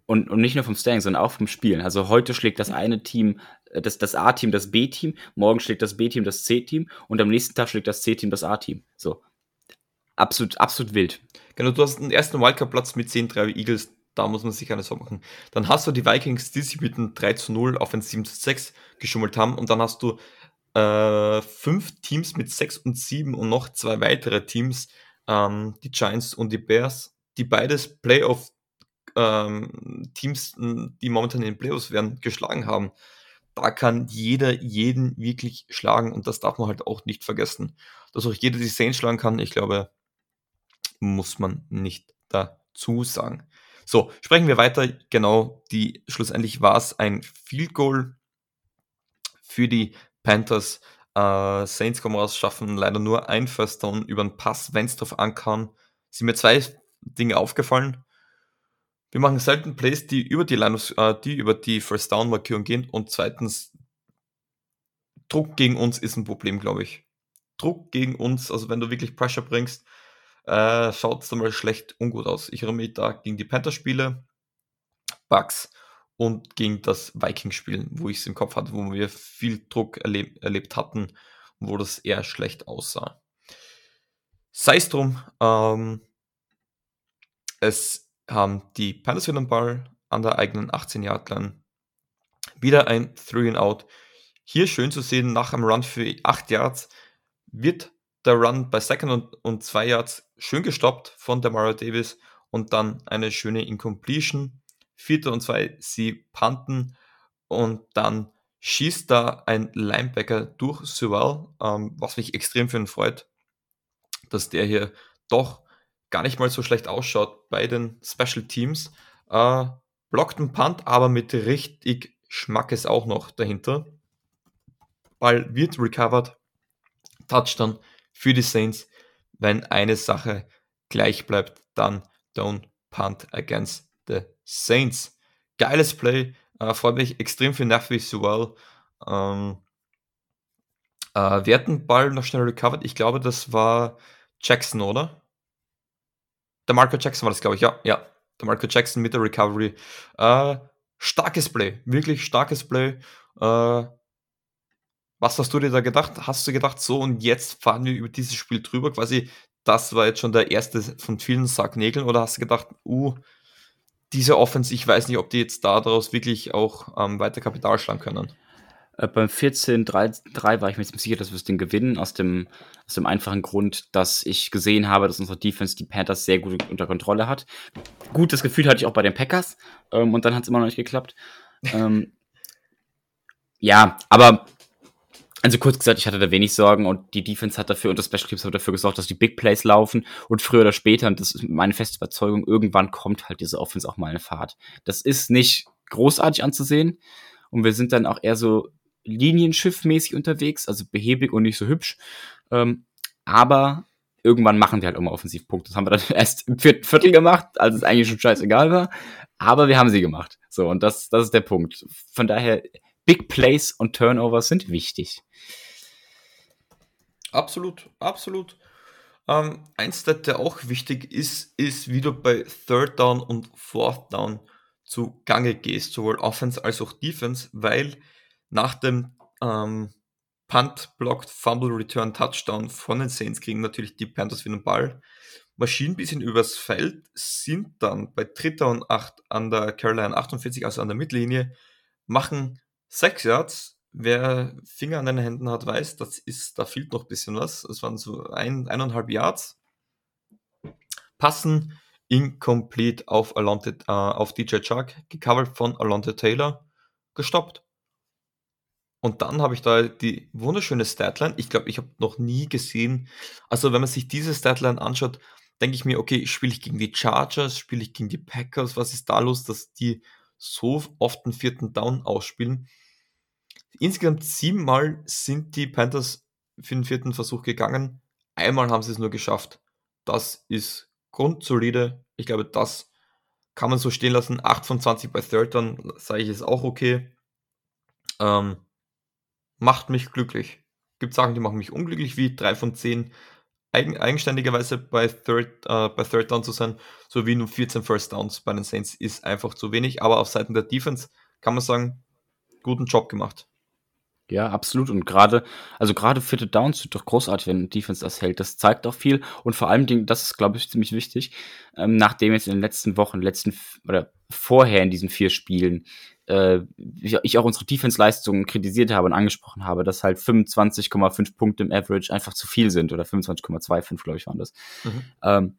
Und, und nicht nur vom Standing, sondern auch vom Spielen. Also heute schlägt das eine Team das, das A-Team das B-Team, morgen schlägt das B-Team das C-Team und am nächsten Tag schlägt das C-Team das A-Team. So. Absolut, absolut wild.
Genau, du hast den ersten Wildcard-Platz mit 10-3 Eagles, da muss man sich keine Sorgen machen. Dann hast du die Vikings, die sich mit einem 3 zu 0 auf ein 7 zu 6 geschummelt haben und dann hast du äh, fünf Teams mit 6 und 7 und noch zwei weitere Teams, ähm, die Giants und die Bears, die beides Playoff ähm, die momentan in den Playoffs werden, geschlagen haben da kann jeder jeden wirklich schlagen und das darf man halt auch nicht vergessen. Dass auch jeder die Saints schlagen kann, ich glaube, muss man nicht dazu sagen. So, sprechen wir weiter. Genau, die schlussendlich war es ein Field Goal für die Panthers. Äh, Saints kommen raus, schaffen leider nur ein First Down über einen Pass, wenn es drauf ankam. Sind mir zwei Dinge aufgefallen. Wir machen selten Plays, die über die Line äh, die über die First Down Markierung gehen und zweitens Druck gegen uns ist ein Problem, glaube ich. Druck gegen uns, also wenn du wirklich Pressure bringst, äh, schaut es dann mal schlecht ungut aus. Ich erinnere mich da gegen die Panther-Spiele, Bugs und gegen das Vikings-Spiel, wo ich es im Kopf hatte, wo wir viel Druck erleb erlebt hatten, wo das eher schlecht aussah. Sei es drum, ähm, es haben die Panthers wieder den Ball an der eigenen 18-Yard-Line. Wieder ein Three and Out. Hier schön zu sehen, nach einem Run für 8 Yards wird der Run bei Second und, und 2 Yards schön gestoppt von der Mara Davis und dann eine schöne Incompletion. Vierter und zwei, sie panten und dann schießt da ein Linebacker durch Sewell, ähm, was mich extrem für ihn freut, dass der hier doch gar nicht mal so schlecht ausschaut bei den Special Teams. Äh, blockt einen Punt, aber mit richtig Schmackes auch noch dahinter. Ball wird recovered. Touchdown für die Saints. Wenn eine Sache gleich bleibt, dann don't punt against the Saints. Geiles Play. Äh, freut mich extrem für Nafi Sewell. Ähm, äh, wir hatten Ball noch schnell recovered. Ich glaube, das war Jackson, oder? Der Marco Jackson war das, glaube ich. Ja, ja. Der Marco Jackson mit der Recovery. Äh, starkes Play. Wirklich starkes Play. Äh, was hast du dir da gedacht? Hast du gedacht, so und jetzt fahren wir über dieses Spiel drüber? Quasi, das war jetzt schon der erste von vielen Sacknägeln oder hast du gedacht, uh, diese Offense, ich weiß nicht, ob die jetzt daraus wirklich auch ähm, weiter Kapital schlagen können.
Äh, beim 14-3 war ich mir ziemlich sicher, dass wir das Ding gewinnen, aus dem, aus dem einfachen Grund, dass ich gesehen habe, dass unsere Defense die Panthers sehr gut unter Kontrolle hat. Gutes Gefühl hatte ich auch bei den Packers ähm, und dann hat es immer noch nicht geklappt. ähm, ja, aber also kurz gesagt, ich hatte da wenig Sorgen und die Defense hat dafür und das Special Teams hat dafür gesorgt, dass die Big Plays laufen und früher oder später, und das ist meine feste Überzeugung, irgendwann kommt halt diese Offense auch mal eine Fahrt. Das ist nicht großartig anzusehen und wir sind dann auch eher so linienschiffmäßig unterwegs, also behäbig und nicht so hübsch. Ähm, aber irgendwann machen wir halt mal Offensivpunkte. Das haben wir dann erst im vierten Viertel gemacht, als es eigentlich schon scheißegal war. Aber wir haben sie gemacht. So, und das, das ist der Punkt. Von daher, Big Plays und Turnovers sind wichtig.
Absolut, absolut. Ähm, eins, der auch wichtig ist, ist, wie du bei Third Down und Fourth Down zu Gange gehst, sowohl Offense als auch Defense, weil nach dem ähm, Punt, Blocked, Fumble, Return, Touchdown von den Saints kriegen natürlich die Panthers wieder den Ball, marschieren ein bisschen übers Feld, sind dann bei Dritter und Acht an der Carolina 48, also an der Mittellinie, machen Sechs Yards, wer Finger an den Händen hat, weiß, das ist, da fehlt noch ein bisschen was. Es waren so ein, eineinhalb Yards. Passen incomplete auf, Alonte, äh, auf DJ Chuck, gecovert von Alonte Taylor, gestoppt. Und dann habe ich da die wunderschöne Statline. Ich glaube, ich habe noch nie gesehen. Also, wenn man sich diese Statline anschaut, denke ich mir, okay, spiele ich gegen die Chargers, spiele ich gegen die Packers, was ist da los, dass die so oft einen vierten Down ausspielen. Insgesamt siebenmal sind die Panthers für den vierten Versuch gegangen. Einmal haben sie es nur geschafft. Das ist grundsolide. Ich glaube, das kann man so stehen lassen. 8 von 20 bei Third Down, sage ich, ist auch okay. Ähm, macht mich glücklich. Gibt Sachen, die machen mich unglücklich, wie 3 von 10 eigen, eigenständigerweise bei Third, äh, bei Third Down zu sein, sowie nur 14 First Downs bei den Saints ist einfach zu wenig. Aber auf Seiten der Defense kann man sagen, guten Job gemacht.
Ja, absolut. Und gerade, also gerade vierte Downs sind doch großartig, wenn Defense das hält. Das zeigt auch viel. Und vor allem, das ist, glaube ich, ziemlich wichtig, ähm, nachdem jetzt in den letzten Wochen, letzten oder vorher in diesen vier Spielen äh, ich auch unsere Defense-Leistungen kritisiert habe und angesprochen habe, dass halt 25,5 Punkte im Average einfach zu viel sind oder 25,25, glaube ich, waren das. Mhm. Ähm,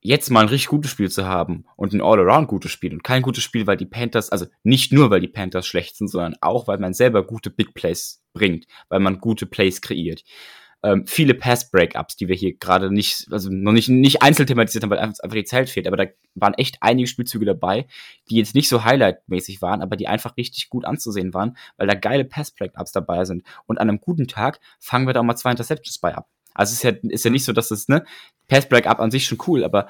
jetzt mal ein richtig gutes Spiel zu haben und ein all-around gutes Spiel und kein gutes Spiel, weil die Panthers, also nicht nur, weil die Panthers schlecht sind, sondern auch, weil man selber gute Big Plays bringt, weil man gute Plays kreiert ähm, viele Pass-Breakups, die wir hier gerade nicht, also noch nicht, nicht einzeln thematisiert haben, weil einfach die Zeit fehlt. Aber da waren echt einige Spielzüge dabei, die jetzt nicht so Highlight-mäßig waren, aber die einfach richtig gut anzusehen waren, weil da geile Pass-Breakups dabei sind. Und an einem guten Tag fangen wir da auch mal zwei Interceptions bei ab. Also es ist ja, ist ja nicht so, dass es, ne, Pass-Breakup an sich schon cool, aber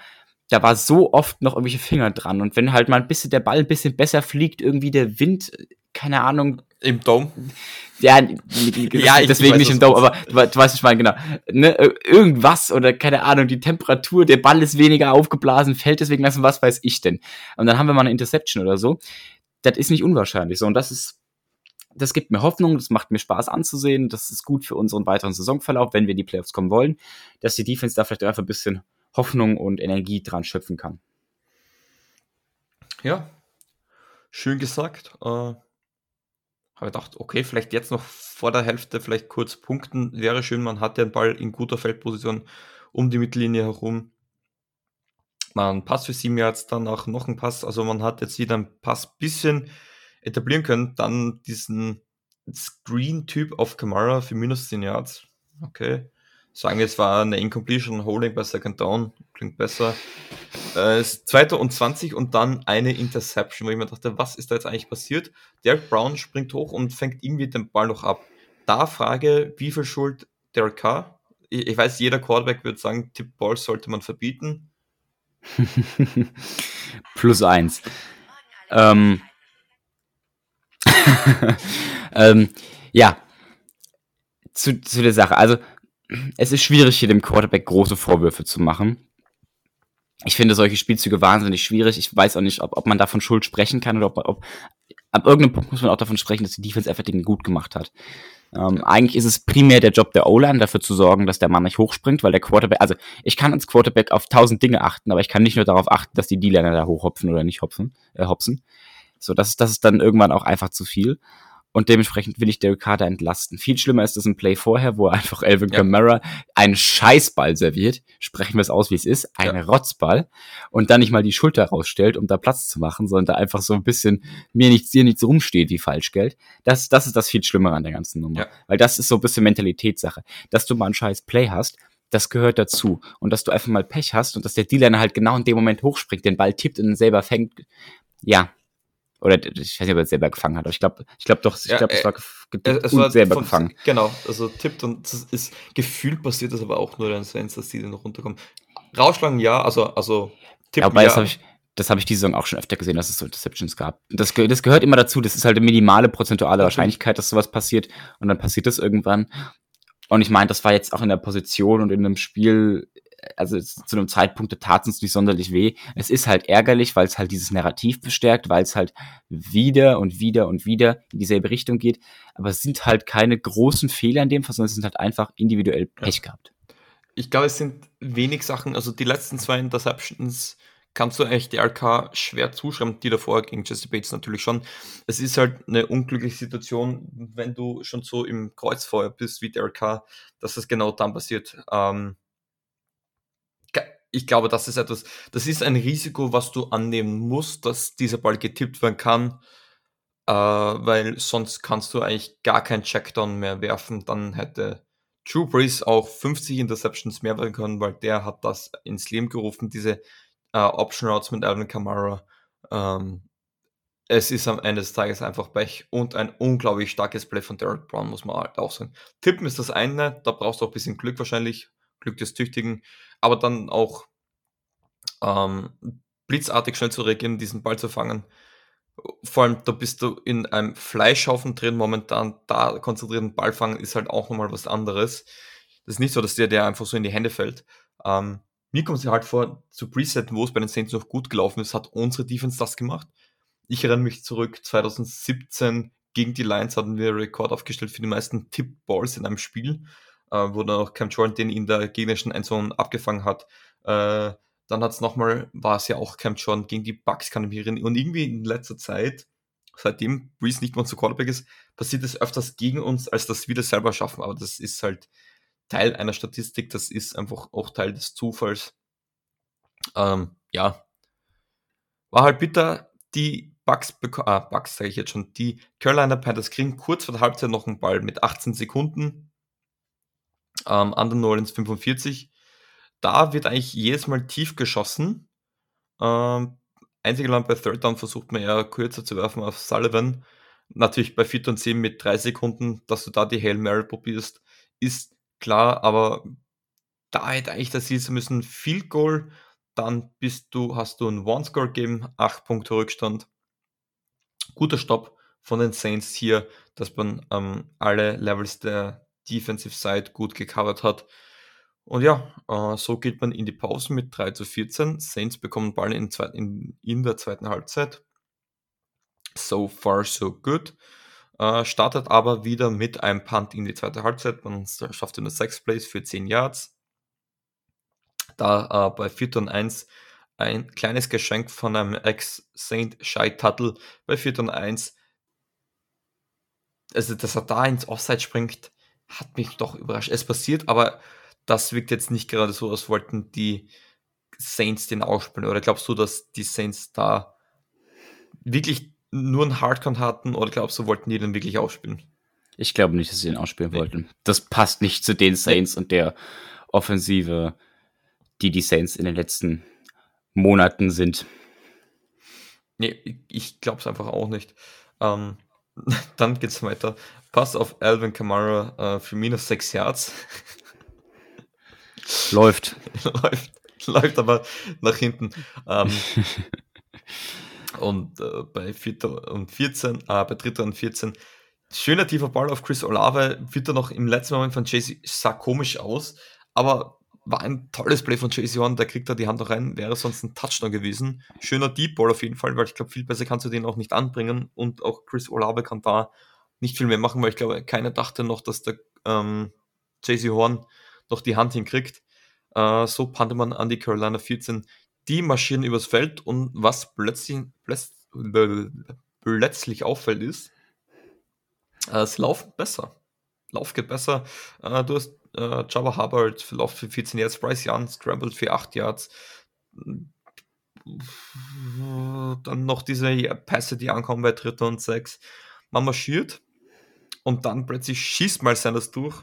da war so oft noch irgendwelche Finger dran. Und wenn halt mal ein bisschen der Ball ein bisschen besser fliegt, irgendwie der Wind, keine Ahnung.
Im Dom?
Ja, ja deswegen weiß, nicht im Dom, aber du, du weißt, was ich meine, genau. Ne, irgendwas oder keine Ahnung, die Temperatur, der Ball ist weniger aufgeblasen, fällt deswegen lassen, was weiß ich denn. Und dann haben wir mal eine Interception oder so. das ist nicht unwahrscheinlich. So, und das ist, das gibt mir Hoffnung, das macht mir Spaß anzusehen, das ist gut für unseren weiteren Saisonverlauf, wenn wir die Playoffs kommen wollen, dass die Defense da vielleicht einfach ein bisschen Hoffnung und Energie dran schöpfen kann.
Ja, schön gesagt. Äh, habe gedacht, okay, vielleicht jetzt noch vor der Hälfte vielleicht kurz punkten. Wäre schön, man hat den Ball in guter Feldposition um die Mittellinie herum. Man Pass für sieben Yards, dann auch noch ein Pass. Also man hat jetzt wieder einen Pass bisschen etablieren können. Dann diesen Screen-Typ auf Kamara für minus 10 Yards. Okay. Sagen wir, es war eine Incompletion, Holding bei Second Down. Klingt besser. Äh, zweiter und 20 und dann eine Interception, wo ich mir dachte, was ist da jetzt eigentlich passiert? Derek Brown springt hoch und fängt irgendwie den Ball noch ab. Da Frage, wie viel Schuld Derek Carr? Ich, ich weiß, jeder Quarterback wird sagen, Tip Ball sollte man verbieten.
Plus eins. Ähm. ähm, ja. Zu, zu der Sache. Also, es ist schwierig, hier dem Quarterback große Vorwürfe zu machen. Ich finde solche Spielzüge wahnsinnig schwierig. Ich weiß auch nicht, ob, ob man davon Schuld sprechen kann oder ob, ob ab irgendeinem Punkt muss man auch davon sprechen, dass die Defense einfach Dinge gut gemacht hat. Ähm, eigentlich ist es primär der Job der O-Line, dafür zu sorgen, dass der Mann nicht hochspringt, weil der Quarterback, also ich kann als Quarterback auf tausend Dinge achten, aber ich kann nicht nur darauf achten, dass die D-Liner da hochhopfen oder nicht hopfen, äh, hopsen. So, das, das ist dann irgendwann auch einfach zu viel. Und dementsprechend will ich Derek Carter entlasten. Viel schlimmer ist das ein Play vorher, wo er einfach Elvin ja. Kamara einen Scheißball serviert. Sprechen wir es aus, wie es ist. Ein ja. Rotzball. Und dann nicht mal die Schulter rausstellt, um da Platz zu machen, sondern da einfach so ein bisschen mir nichts, dir nichts rumsteht wie Falschgeld. Das, das ist das viel Schlimmere an der ganzen Nummer. Ja. Weil das ist so ein bisschen Mentalitätssache. Dass du mal einen scheiß Play hast, das gehört dazu. Und dass du einfach mal Pech hast und dass der Dealer halt genau in dem Moment hochspringt, den Ball tippt und selber fängt. Ja, oder ich weiß nicht, ob er es selber gefangen hat, aber ich glaube, ich glaube doch, ich ja, glaube, es war
getippt es war selber von, gefangen. Genau, also tippt und das ist gefühlt passiert das aber auch nur den Saints, dass die dann runterkommen. Rausschlagen ja, also, also
tippen ja. Wobei, ja. das habe ich, das habe ich diese Saison auch schon öfter gesehen, dass es so Interceptions gab. Das, das gehört immer dazu, das ist halt eine minimale prozentuale Wahrscheinlichkeit, dass sowas passiert und dann passiert das irgendwann. Und ich meine, das war jetzt auch in der Position und in einem Spiel also zu einem Zeitpunkt, da tat es nicht sonderlich weh. Es ist halt ärgerlich, weil es halt dieses Narrativ bestärkt, weil es halt wieder und wieder und wieder in dieselbe Richtung geht. Aber es sind halt keine großen Fehler in dem Fall, sondern es sind halt einfach individuell Pech ja. gehabt.
Ich glaube, es sind wenig Sachen, also die letzten zwei Interceptions kannst du eigentlich die LK schwer zuschreiben, die davor gegen Jesse Bates natürlich schon. Es ist halt eine unglückliche Situation, wenn du schon so im Kreuzfeuer bist wie der LK, dass das genau dann passiert. Ähm, ich glaube, das ist etwas, das ist ein Risiko, was du annehmen musst, dass dieser Ball getippt werden kann, äh, weil sonst kannst du eigentlich gar keinen Checkdown mehr werfen. Dann hätte Drew Brees auch 50 Interceptions mehr werden können, weil der hat das ins Leben gerufen, diese äh, Option Routes mit Alvin Kamara. Ähm, es ist am Ende des Tages einfach Pech und ein unglaublich starkes Play von Derek Brown, muss man halt auch sagen. Tippen ist das eine, da brauchst du auch ein bisschen Glück wahrscheinlich, Glück des Tüchtigen aber dann auch ähm, blitzartig schnell zu reagieren, diesen Ball zu fangen. Vor allem, da bist du in einem Fleischhaufen drin momentan, da konzentrierten Ball fangen ist halt auch nochmal was anderes. Das ist nicht so, dass dir der einfach so in die Hände fällt. Ähm, mir kommt es halt vor, zu Preset, wo es bei den Saints noch gut gelaufen ist, hat unsere Defense das gemacht. Ich erinnere mich zurück, 2017 gegen die Lions hatten wir Rekord aufgestellt für die meisten Tip-Balls in einem Spiel äh, wo dann auch Cam Jordan den in der gegnerischen Endzone abgefangen hat. Äh, dann hat es nochmal, war es ja auch Cam Jordan gegen die Bucks, kann ich mich. Und irgendwie in letzter Zeit, seitdem Breeze nicht mehr zu Quarterback ist, passiert es öfters gegen uns, als dass wir das selber schaffen. Aber das ist halt Teil einer Statistik, das ist einfach auch Teil des Zufalls. Ähm, ja, war halt bitter. Die Bucks, ah, Bucks sage ich jetzt schon, die Carolina Panthers kriegen kurz vor der Halbzeit noch einen Ball mit 18 Sekunden ähm, an der New Orleans 45. Da wird eigentlich jedes Mal tief geschossen. Ähm, einzige Land bei Third Down versucht man eher kürzer zu werfen auf Sullivan. Natürlich bei 4 und 7 mit 3 Sekunden, dass du da die Hail Mary probierst, ist klar, aber da hätte eigentlich das Ziel müssen Field Goal, dann bist du, hast du ein One-Score-Game, 8 Punkte Rückstand. Guter Stopp von den Saints hier, dass man ähm, alle Levels der Defensive Side gut gecovert hat. Und ja, äh, so geht man in die Pause mit 3 zu 14. Saints bekommen Ball in, in, in der zweiten Halbzeit. So far, so good. Äh, startet aber wieder mit einem Punt in die zweite Halbzeit. Man schafft eine 6 Plays für 10 Yards. Da äh, bei 4 und 1 ein kleines Geschenk von einem Ex-Saint Shai Tuttle bei 4 und 1. Also, dass er da ins Offside springt, hat mich doch überrascht. Es passiert, aber das wirkt jetzt nicht gerade so, als wollten die Saints den ausspielen. Oder glaubst du, dass die Saints da wirklich nur einen Hardcount hatten oder glaubst du, wollten die den wirklich ausspielen?
Ich glaube nicht, dass sie den ausspielen nee. wollten. Das passt nicht zu den Saints nee. und der Offensive, die die Saints in den letzten Monaten sind.
Nee, ich glaube es einfach auch nicht. Ähm, dann es weiter. Pass auf Alvin Kamara äh, für minus 6 Yards.
Läuft.
Läuft. Läuft aber nach hinten. Ähm, und äh, bei 4. und 14, äh, bei 3. und 14, schöner tiefer Ball auf Chris Olave, wird er noch im letzten Moment von Jay sah komisch aus, aber war ein tolles Play von Chase Horn, der kriegt da die Hand noch rein, wäre sonst ein Touchdown gewesen. Schöner Deep Ball auf jeden Fall, weil ich glaube, viel besser kannst du den auch nicht anbringen und auch Chris Olave kann da nicht viel mehr machen, weil ich glaube, keiner dachte noch, dass der ähm, JC Horn noch die Hand hinkriegt. Äh, so pannte man an die Carolina 14. Die marschieren übers Feld und was plötzlich, plötzlich auffällt ist, äh, es laufen besser. Lauf geht besser. Äh, du hast äh, Java Hubbard läuft für 14 Yards, Bryce Young scrambled für 8 Yards. Dann noch diese Pässe, die ankommen bei 3. und 6. Man marschiert und dann plötzlich schießt mal Sanders durch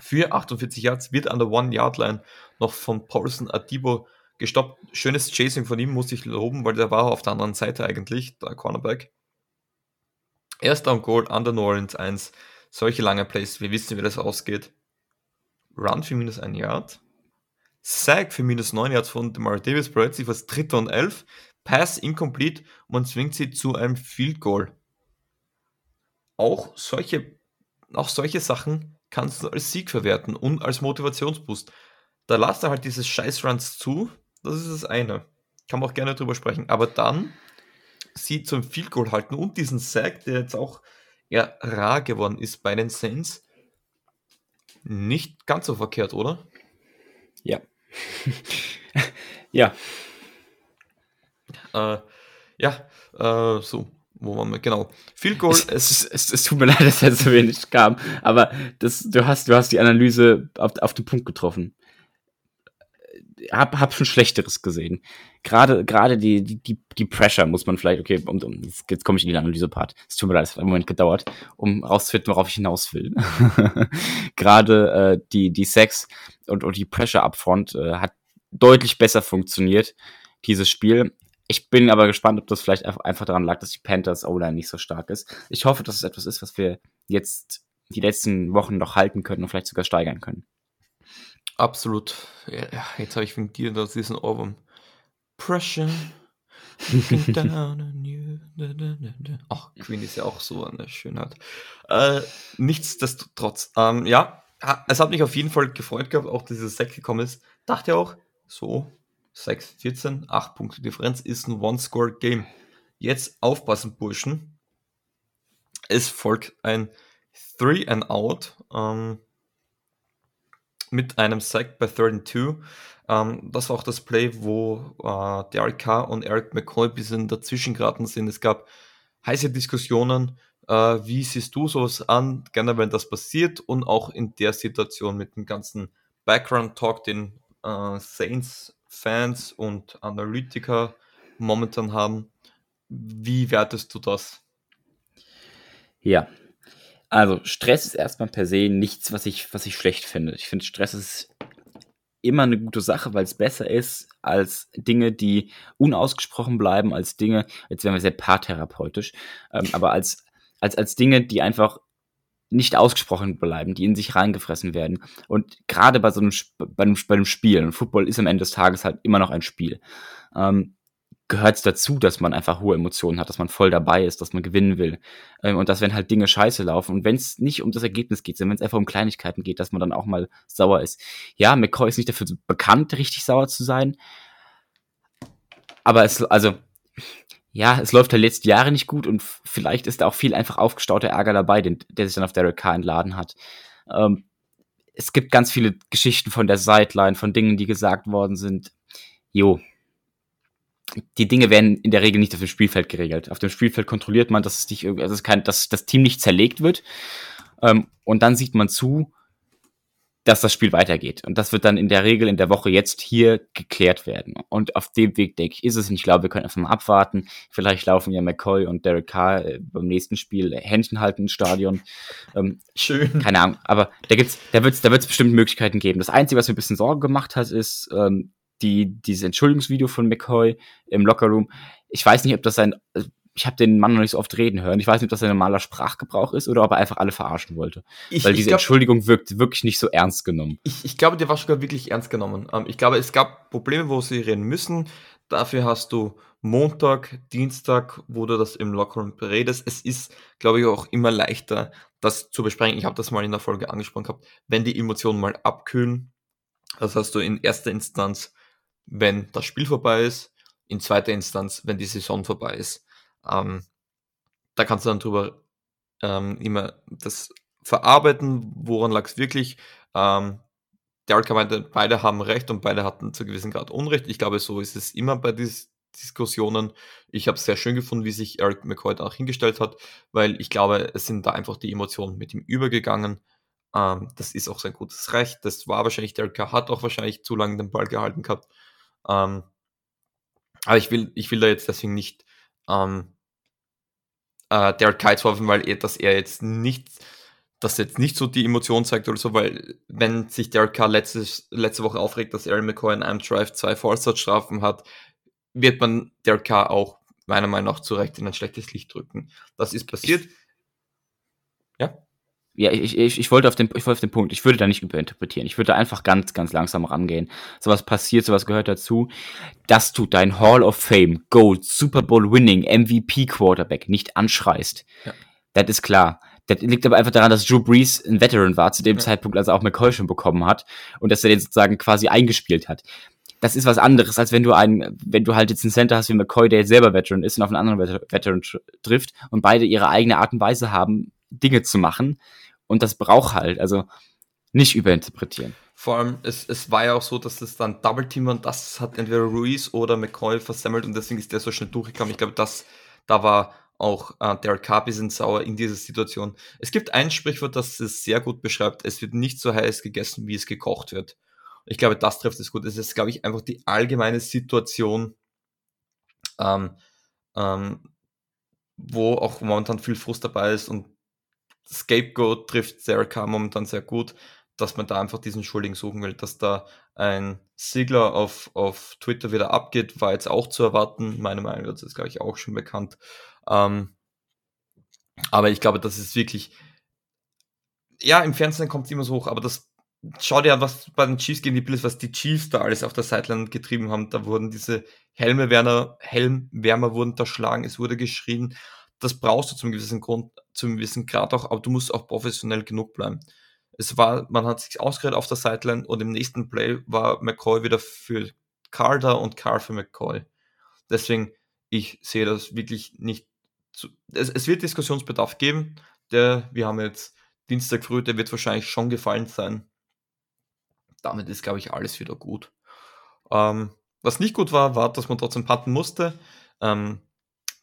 für 48 Yards, wird an der One-Yard-Line noch von Paulson Adibo gestoppt. Schönes Chasing von ihm, muss ich loben, weil der war auf der anderen Seite eigentlich, der Cornerback. Erster und Goal an der New Orleans 1. Solche lange Plays, wir wissen, wie das ausgeht. Run für minus ein Yard. Sack für minus 9 Yards von Demar Davis, plötzlich was dritter und 11. Pass incomplete und man zwingt sie zu einem Field Goal. Auch solche, auch solche Sachen kannst du als Sieg verwerten und als Motivationsboost. Da lasst er halt dieses Scheiß-Runs zu, das ist das eine. Kann man auch gerne drüber sprechen. Aber dann sie zum Field Goal halten und diesen Sack, der jetzt auch eher rar geworden ist bei den Saints, nicht ganz so verkehrt, oder?
Ja. ja.
Äh, ja, äh, so, wo wir? Genau. Viel Goal.
Es, es, es, es, tut mir leid, dass jetzt so wenig kam, aber das, du, hast, du hast die Analyse auf, auf den Punkt getroffen hab, hab schon Schlechteres gesehen. Gerade, gerade die, die, die Pressure muss man vielleicht, okay, um, um, jetzt komme ich in den Analyse-Part. Es tut mir leid, es hat einen Moment gedauert, um rauszufinden, worauf ich hinaus will. gerade äh, die, die Sex und, und die Pressure upfront äh, hat deutlich besser funktioniert, dieses Spiel. Ich bin aber gespannt, ob das vielleicht einfach daran lag, dass die Panthers O-Line nicht so stark ist. Ich hoffe, dass es etwas ist, was wir jetzt die letzten Wochen noch halten können und vielleicht sogar steigern können.
Absolut. Ja, jetzt habe ich wegen dir da diesen Ohrwurm. Pressure. Ach, Queen ist ja auch so eine Schönheit. Äh, nichtsdestotrotz, ähm, ja, es hat mich auf jeden Fall gefreut gehabt, auch dass dieser Sack gekommen ist. Dachte auch, so, 6, 14, 8 Punkte Differenz ist ein One-Score-Game. Jetzt aufpassen, Burschen. Es folgt ein Three and Out. Ähm, mit einem Sack bei 32. Ähm, das war auch das Play, wo äh, Derek Carr und Eric McCoy ein bisschen dazwischen geraten sind. Es gab heiße Diskussionen. Äh, wie siehst du sowas an, gerne wenn das passiert und auch in der Situation mit dem ganzen Background-Talk, den äh, Saints-Fans und Analytiker momentan haben? Wie wertest du das?
Ja, also Stress ist erstmal per se nichts, was ich, was ich schlecht finde. Ich finde, Stress ist immer eine gute Sache, weil es besser ist als Dinge, die unausgesprochen bleiben, als Dinge, jetzt wären wir sehr paartherapeutisch, ähm, aber als, als, als Dinge, die einfach nicht ausgesprochen bleiben, die in sich reingefressen werden. Und gerade bei so einem, bei einem, bei einem Spiel, und Football ist am Ende des Tages halt immer noch ein Spiel. Ähm, gehört es dazu, dass man einfach hohe Emotionen hat, dass man voll dabei ist, dass man gewinnen will. Ähm, und dass, wenn halt Dinge scheiße laufen und wenn es nicht um das Ergebnis geht, sondern wenn es einfach um Kleinigkeiten geht, dass man dann auch mal sauer ist. Ja, McCoy ist nicht dafür bekannt, richtig sauer zu sein. Aber es, also, ja, es läuft halt letzte Jahre nicht gut und vielleicht ist da auch viel einfach aufgestauter Ärger dabei, den, der sich dann auf Derek Carr entladen hat. Ähm, es gibt ganz viele Geschichten von der Sideline, von Dingen, die gesagt worden sind. Jo. Die Dinge werden in der Regel nicht auf dem Spielfeld geregelt. Auf dem Spielfeld kontrolliert man, dass es nicht also kein, dass das Team nicht zerlegt wird. Ähm, und dann sieht man zu, dass das Spiel weitergeht. Und das wird dann in der Regel in der Woche jetzt hier geklärt werden. Und auf dem Weg, denke ich, ist es. Und ich glaube, wir können einfach mal abwarten. Vielleicht laufen ja McCoy und Derek Carr äh, beim nächsten Spiel Händchen halten im Stadion. Ähm, Schön. Keine Ahnung. Aber da gibt's, da wird's, da wird's bestimmt Möglichkeiten geben. Das Einzige, was mir ein bisschen Sorge gemacht hat, ist, ähm, die, dieses Entschuldigungsvideo von McCoy im Lockerroom. Ich weiß nicht, ob das ein, ich habe den Mann noch nicht so oft reden hören. Ich weiß nicht, ob das ein normaler Sprachgebrauch ist oder ob er einfach alle verarschen wollte. Ich, Weil diese glaub, Entschuldigung wirkt wirklich nicht so ernst genommen.
Ich, ich glaube, der war sogar wirklich ernst genommen. Ähm, ich glaube, es gab Probleme, wo sie reden müssen. Dafür hast du Montag, Dienstag, wo du das im Lockerroom beredest. Es ist, glaube ich, auch immer leichter, das zu besprechen. Ich habe das mal in der Folge angesprochen gehabt. Wenn die Emotionen mal abkühlen, das hast du in erster Instanz, wenn das Spiel vorbei ist, in zweiter Instanz, wenn die Saison vorbei ist. Ähm, da kannst du dann drüber ähm, immer das verarbeiten, woran lag es wirklich. Ähm, Derek meinte, beide haben Recht und beide hatten zu gewissen Grad Unrecht. Ich glaube, so ist es immer bei diesen Diskussionen. Ich habe es sehr schön gefunden, wie sich Eric McCoy da auch hingestellt hat, weil ich glaube, es sind da einfach die Emotionen mit ihm übergegangen. Ähm, das ist auch sein gutes Recht. Das war wahrscheinlich, Derek hat auch wahrscheinlich zu lange den Ball gehalten gehabt. Ähm, aber ich will, ich will da jetzt deswegen nicht ähm, äh, Derek Kites vorwerfen, weil er, dass er jetzt nicht, dass jetzt nicht so die Emotion zeigt oder so, weil wenn sich Derek Carr letztes, letzte Woche aufregt, dass Aaron McCoy in einem Drive zwei Fallstart-Strafen hat, wird man Derek Carr auch meiner Meinung nach zu Recht in ein schlechtes Licht drücken. Das ist passiert.
Ja? Ja, ich, ich, ich, wollte auf den, ich wollte auf den Punkt, ich würde da nicht überinterpretieren. Ich würde einfach ganz, ganz langsam rangehen. Sowas passiert, sowas gehört dazu. Das tut dein Hall of Fame, Gold, Super Bowl Winning, MVP Quarterback nicht anschreist. Ja. Das ist klar. Das liegt aber einfach daran, dass Drew Brees ein Veteran war zu dem ja. Zeitpunkt, als er auch McCoy schon bekommen hat und dass er den sozusagen quasi eingespielt hat. Das ist was anderes, als wenn du einen, wenn du halt jetzt einen Center hast wie McCoy, der jetzt selber Veteran ist und auf einen anderen Veteran trifft und beide ihre eigene Art und Weise haben, Dinge zu machen und das braucht halt, also nicht überinterpretieren.
Vor allem, es, es war ja auch so, dass es dann Double Team und das hat entweder Ruiz oder McCoy versemmelt und deswegen ist der so schnell durchgekommen. Ich glaube, das, da war auch äh, Derek Carr bisschen sauer in dieser Situation. Es gibt ein Sprichwort, das es sehr gut beschreibt. Es wird nicht so heiß gegessen, wie es gekocht wird. Ich glaube, das trifft es gut. Es ist, glaube ich, einfach die allgemeine Situation, ähm, ähm, wo auch momentan viel Frust dabei ist und Scapegoat trifft Sarah Carr momentan sehr gut, dass man da einfach diesen Schuldigen suchen will. Dass da ein Sigler auf, auf Twitter wieder abgeht, war jetzt auch zu erwarten. Meine Meinung dazu ist, glaube ich, auch schon bekannt. Ähm, aber ich glaube, das ist wirklich, ja, im Fernsehen kommt es immer so hoch, aber das, schau dir an, was bei den Chiefs gegen die Bills, was die Chiefs da alles auf der Sideline getrieben haben. Da wurden diese Helme, Werner, Helmwärmer wurden da schlagen, es wurde geschrien das brauchst du zum gewissen Grund, zum gewissen Grad auch, aber du musst auch professionell genug bleiben. Es war, man hat sich ausgeredet auf der Sideline und im nächsten Play war McCoy wieder für Carr da und Carr für McCoy. Deswegen, ich sehe das wirklich nicht zu, es, es wird Diskussionsbedarf geben. Der, wir haben jetzt Dienstag früh, der wird wahrscheinlich schon gefallen sein. Damit ist, glaube ich, alles wieder gut. Ähm, was nicht gut war, war, dass man trotzdem patten musste. Ähm,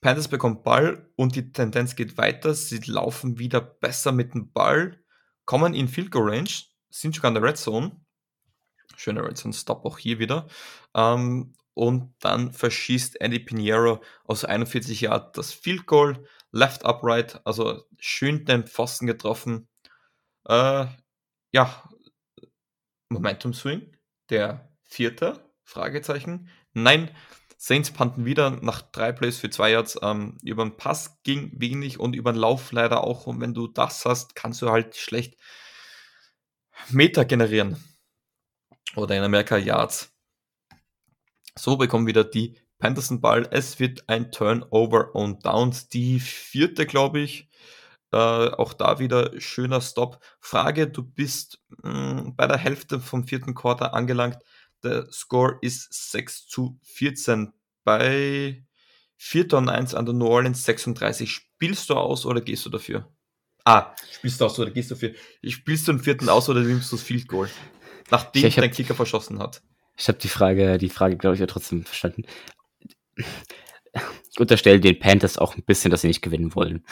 Panthers bekommt Ball und die Tendenz geht weiter. Sie laufen wieder besser mit dem Ball, kommen in Field Goal Range, sind sogar in der Red Zone. Schöner Red Zone Stop auch hier wieder. Ähm, und dann verschießt Andy Pinheiro aus 41 Yard das Field Goal, left upright, also schön den Pfosten getroffen. Äh, ja, Momentum Swing, der vierte, Fragezeichen. Nein, Saints panten wieder nach drei Plays für zwei Yards. Ähm, über den Pass ging wenig und über den Lauf leider auch. Und wenn du das hast, kannst du halt schlecht Meter generieren. Oder in Amerika Yards. So bekommen wieder die Panthers den Ball. Es wird ein Turnover und Downs. Die vierte, glaube ich. Äh, auch da wieder schöner Stop. Frage, du bist mh, mm, bei der Hälfte vom vierten Quarter angelangt. Der Score ist 6 zu 14 bei Vierter und eins an der New Orleans 36. Spielst du aus oder gehst du dafür? Ah, spielst du aus oder gehst du dafür? Spielst du den vierten aus oder nimmst du das Field Goal? Nachdem
Ich hab-
dein Kicker verschossen hat.
Ich habe die Frage, die Frage, glaube ich, ja trotzdem verstanden. Ich unterstelle den Panthers auch ein bisschen, dass sie nicht gewinnen wollen.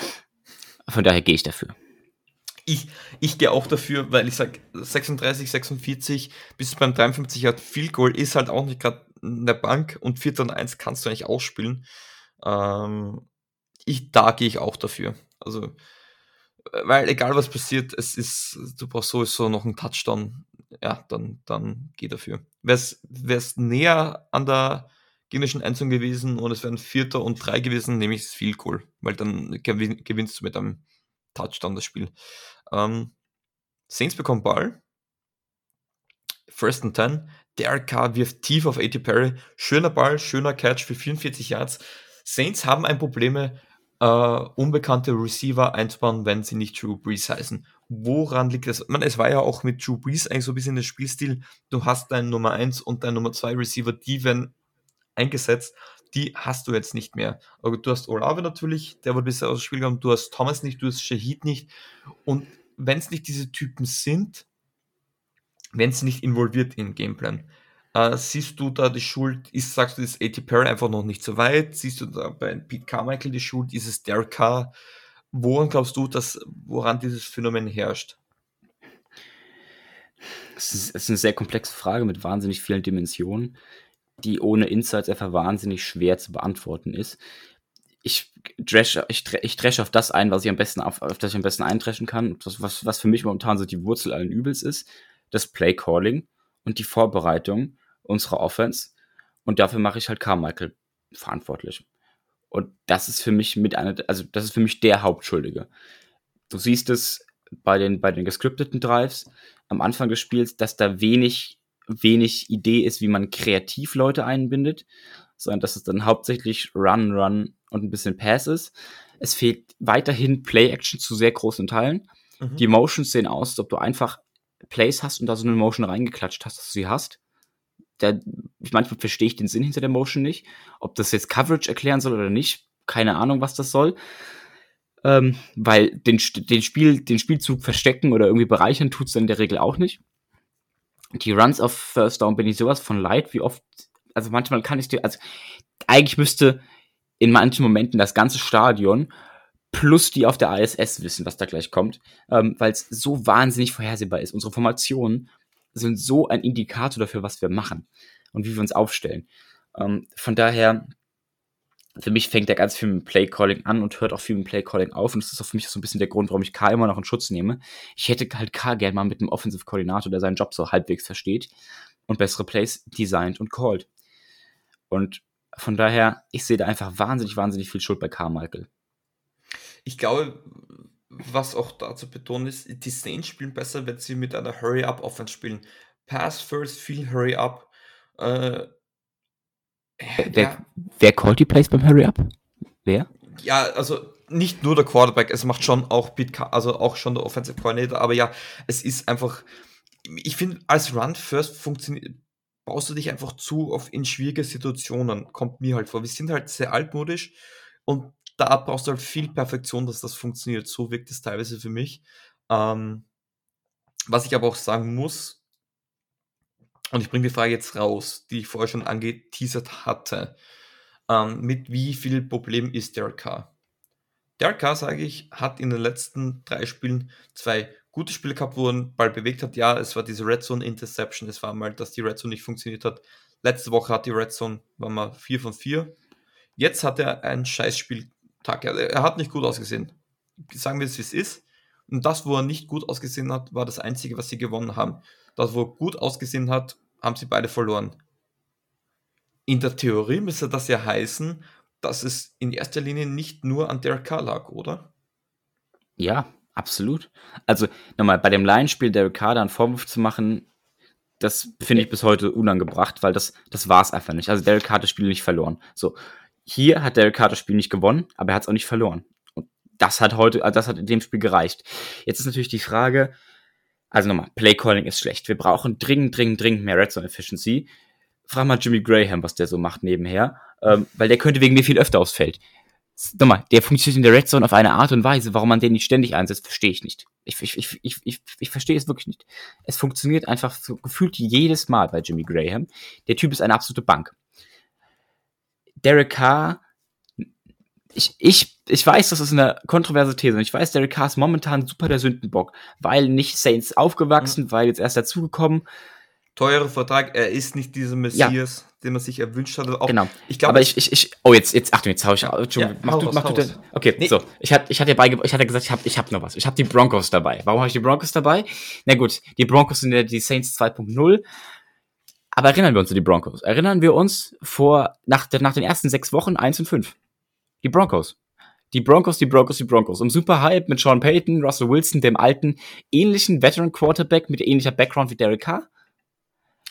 Von daher gehe ich dafür.
Ich, ich gehe auch dafür, weil ich sag 36, 46 bis beim 53 hat Field Goal ist halt auch nicht gerade eine Bank und 4 und 1 kannst du eigentlich ausspielen. Ähm, ich, da gehe ich auch dafür. Also, weil egal was passiert, es ist, du brauchst sowieso noch einen Touchdown. Ja, dann, dann geh dafür. Wäre es näher an der gegnerischen Einzug gewesen und es wären Vierter und Drei gewesen, nehme ich es Field Goal, weil dann gewin, gewinnst du mit einem Touchdown das Spiel. Ähm, Saints bekommen Ball. First and 10. Derek Carr wirft tief auf A.T. Perry. Schöner Ball, schöner Catch für 44 Yards. Saints haben ein Probleme, äh, unbekannte Receiver einzubauen, wenn sie nicht Drew Brees heißen. Woran liegt das? Man, es war ja auch mit Drew Brees eigentlich so ein bisschen der Spielstil. Du hast deinen Nummer 1 und deinen Nummer 2 Receiver, die werden eingesetzt. Die hast du jetzt nicht mehr. Du hast Olave natürlich, der wurde bisher aus dem Spiel gekommen. Du hast Thomas nicht, du hast Shahid nicht. Und wenn es nicht diese Typen sind, wenn sie nicht involviert in Gameplan, äh, siehst du da die Schuld, ist, sagst du, ist A.T. Perry einfach noch nicht so weit? Siehst du da bei Pete Carmichael die Schuld? Ist es Derek Carr? Woran glaubst du, dass, woran dieses Phänomen herrscht?
Es ist, es ist eine sehr komplexe Frage mit wahnsinnig vielen Dimensionen, die ohne Insights einfach wahnsinnig schwer zu beantworten ist. Ich dresch, ich, ich dresch auf das ein, was ich am besten auf, auf das ich am besten eintreschen kann, das, was, was für mich momentan so die Wurzel allen Übels ist, das Play Calling und die Vorbereitung unserer Offense. Und dafür mache ich halt Carmichael verantwortlich. Und das ist für mich mit einer, also das ist für mich der Hauptschuldige. Du siehst es bei den, bei den gescripteten Drives am Anfang des Spiels, dass da wenig, wenig Idee ist, wie man kreativ Leute einbindet, sondern dass es dann hauptsächlich Run, Run und ein bisschen Pass ist. Es fehlt weiterhin Play-Action zu sehr großen Teilen.
Mhm.
Die Motions sehen aus, als ob du einfach Plays hast und da so eine Motion reingeklatscht hast, dass du sie hast. Da, manchmal verstehe ich den Sinn hinter der Motion nicht. Ob das jetzt Coverage erklären soll oder nicht, keine Ahnung, was das soll. Ähm, weil den, den, Spiel, den Spielzug verstecken oder irgendwie bereichern tut's dann in der Regel auch nicht. Die Runs auf First Down bin ich sowas von leid, wie oft, also manchmal kann ich dir, also eigentlich müsste in manchen Momenten das ganze Stadion plus die auf der ISS wissen, was da gleich kommt, ähm, weil es so wahnsinnig vorhersehbar ist. Unsere Formationen sind so ein Indikator dafür, was wir machen und wie wir uns aufstellen. Ähm, von daher, für mich fängt der ganz viel mit Play-Calling an und hört auch viel mit Play-Calling auf. Und das ist auch für mich so ein bisschen der Grund, warum ich K immer noch in Schutz nehme. Ich hätte halt K gern mal mit einem Offensive-Koordinator, der seinen Job so halbwegs versteht und bessere Plays designt und called. Und von daher, ich sehe da einfach wahnsinnig, wahnsinnig viel Schuld bei Carmichael.
Ich glaube, was auch da zu betonen ist, die Saints spielen besser, wenn sie mit einer Hurry-Up-Offense spielen. Pass first, viel Hurry-Up. Äh,
Wer,
ja,
wer callt die Plays beim Hurry Up? Wer?
ja, also nicht nur der Quarterback, es macht schon auch Pete, also auch schon der Offensive Coordinator, aber ja, es ist einfach, ich finde, als Run First funktioniert, baust du dich einfach zu auf in schwierige Situationen, kommt mir halt vor. Wir sind halt sehr altmodisch und da brauchst du halt viel Perfektion, dass das funktioniert. So wirkt es teilweise für mich. Ähm, was ich aber auch sagen muss, und ich bringe die Frage jetzt raus, die ich vorher schon angeteasert hatte. Ähm, mit wie viel Problem ist Derek Carr? Derek Carr, sage ich, hat in den letzten drei Spielen zwei gute Spiele gehabt, wo er den Ball bewegt hat. Ja, es war diese Red Zone Interception. Es war mal, dass die Red Zone nicht funktioniert hat. Letzte Woche hat die Red Zone, war mal 4 von 4. Jetzt hat er einen Scheißspieltag. Er, er hat nicht gut ausgesehen. Sagen wir es, wie es ist. Und das, wo er nicht gut ausgesehen hat, war das Einzige, was sie gewonnen haben. Das, wo er gut ausgesehen hat, haben sie beide verloren. In der Theorie müsste das ja heißen, dass es in erster Linie nicht nur an Derek Carr lag, oder?
Ja, absolut. Also nochmal, bei dem Lions-Spiel Derek Carr da einen Vorwurf zu machen, das finde ich bis heute unangebracht, weil das, das war es einfach nicht. Also Derek Carr hat das Spiel nicht verloren. So, hier hat Derek Carr das Spiel nicht gewonnen, aber er hat es auch nicht verloren. Das hat heute, also das hat in dem Spiel gereicht. Jetzt ist natürlich die Frage, also nochmal, Play Calling ist schlecht. Wir brauchen dringend, dringend, dringend mehr Red Zone Efficiency. Frag mal Jimmy Graham, was der so macht nebenher. ähm, weil der könnte wegen mir viel öfter aufs Feld. Nochmal, der funktioniert in der Red Zone auf eine Art und Weise, warum man den nicht ständig einsetzt, verstehe ich nicht. Ich, ich, ich, ich, ich, ich verstehe es wirklich nicht. Es funktioniert einfach so gefühlt jedes Mal bei Jimmy Graham. Der Typ ist eine absolute Bank. Derek Carr, ich, ich, ich weiß, das ist eine kontroverse These und ich weiß, Derek Carr ist momentan super der Sündenbock, weil nicht Saints aufgewachsen, mhm. weil jetzt erst dazugekommen
teurer Vertrag. Er ist nicht dieser Messias, ja. den man sich erwünscht hat.
Auch, genau. Ich glaube, aber ich, ich, ich, oh jetzt, jetzt, Achtung, jetzt hau ich. Entschuldigung, ja, mach du, raus, mach du das. Okay, nee. so. Ich hatte, ich hatte beigebracht, ich hatte gesagt, ich habe, ich habe noch was. Ich habe die Broncos dabei. Warum habe ich die Broncos dabei? Na gut, die Broncos sind ja die Saints 2.0. Aber erinnern wir uns an die Broncos. Erinnern wir uns vor, nach, nach den ersten sechs Wochen 1 und 5. Die Broncos. Die Broncos, die Broncos, die Broncos. Und super Hype mit Sean Payton, Russell Wilson, dem alten, ähnlichen Veteran Quarterback mit ähnlicher Background wie Derek Carr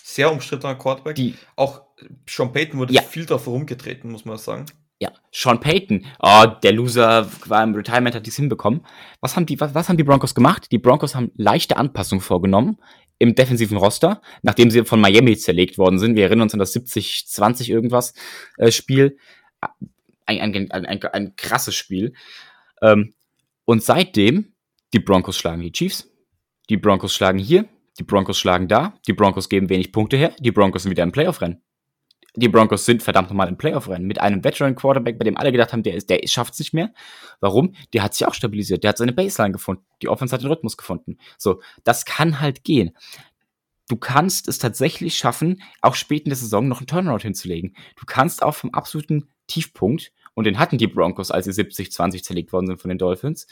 sehr umstrittener Quarterback. Die, auch Sean Payton wurde ja. viel drauf herumgetreten, muss man sagen.
Ja, Sean Payton, oh, der Loser war im Retirement, hat dies hinbekommen. Was haben, die, was, was haben die Broncos gemacht? Die Broncos haben leichte Anpassungen vorgenommen im defensiven Roster, nachdem sie von Miami zerlegt worden sind. Wir erinnern uns an das 70-20 irgendwas äh, Spiel. Ein, ein, ein, ein, krasses Spiel. Ähm, und seitdem, die Broncos schlagen die Chiefs, die Broncos schlagen hier, die Broncos schlagen da, die Broncos geben wenig Punkte her, die Broncos sind wieder im Playoff-Rennen. Die Broncos sind verdammt nochmal im Playoff-Rennen mit einem Veteran-Quarterback, bei dem alle gedacht haben, der, der schafft es nicht mehr. Warum? Der hat sich auch stabilisiert, der hat seine Baseline gefunden, die Offense hat den Rhythmus gefunden. So, das kann halt gehen. Du kannst es tatsächlich schaffen, auch spät in der Saison noch einen Turnaround hinzulegen. Du kannst auch vom absoluten Tiefpunkt, und den hatten die Broncos, als sie 70-20 zerlegt worden sind von den Dolphins,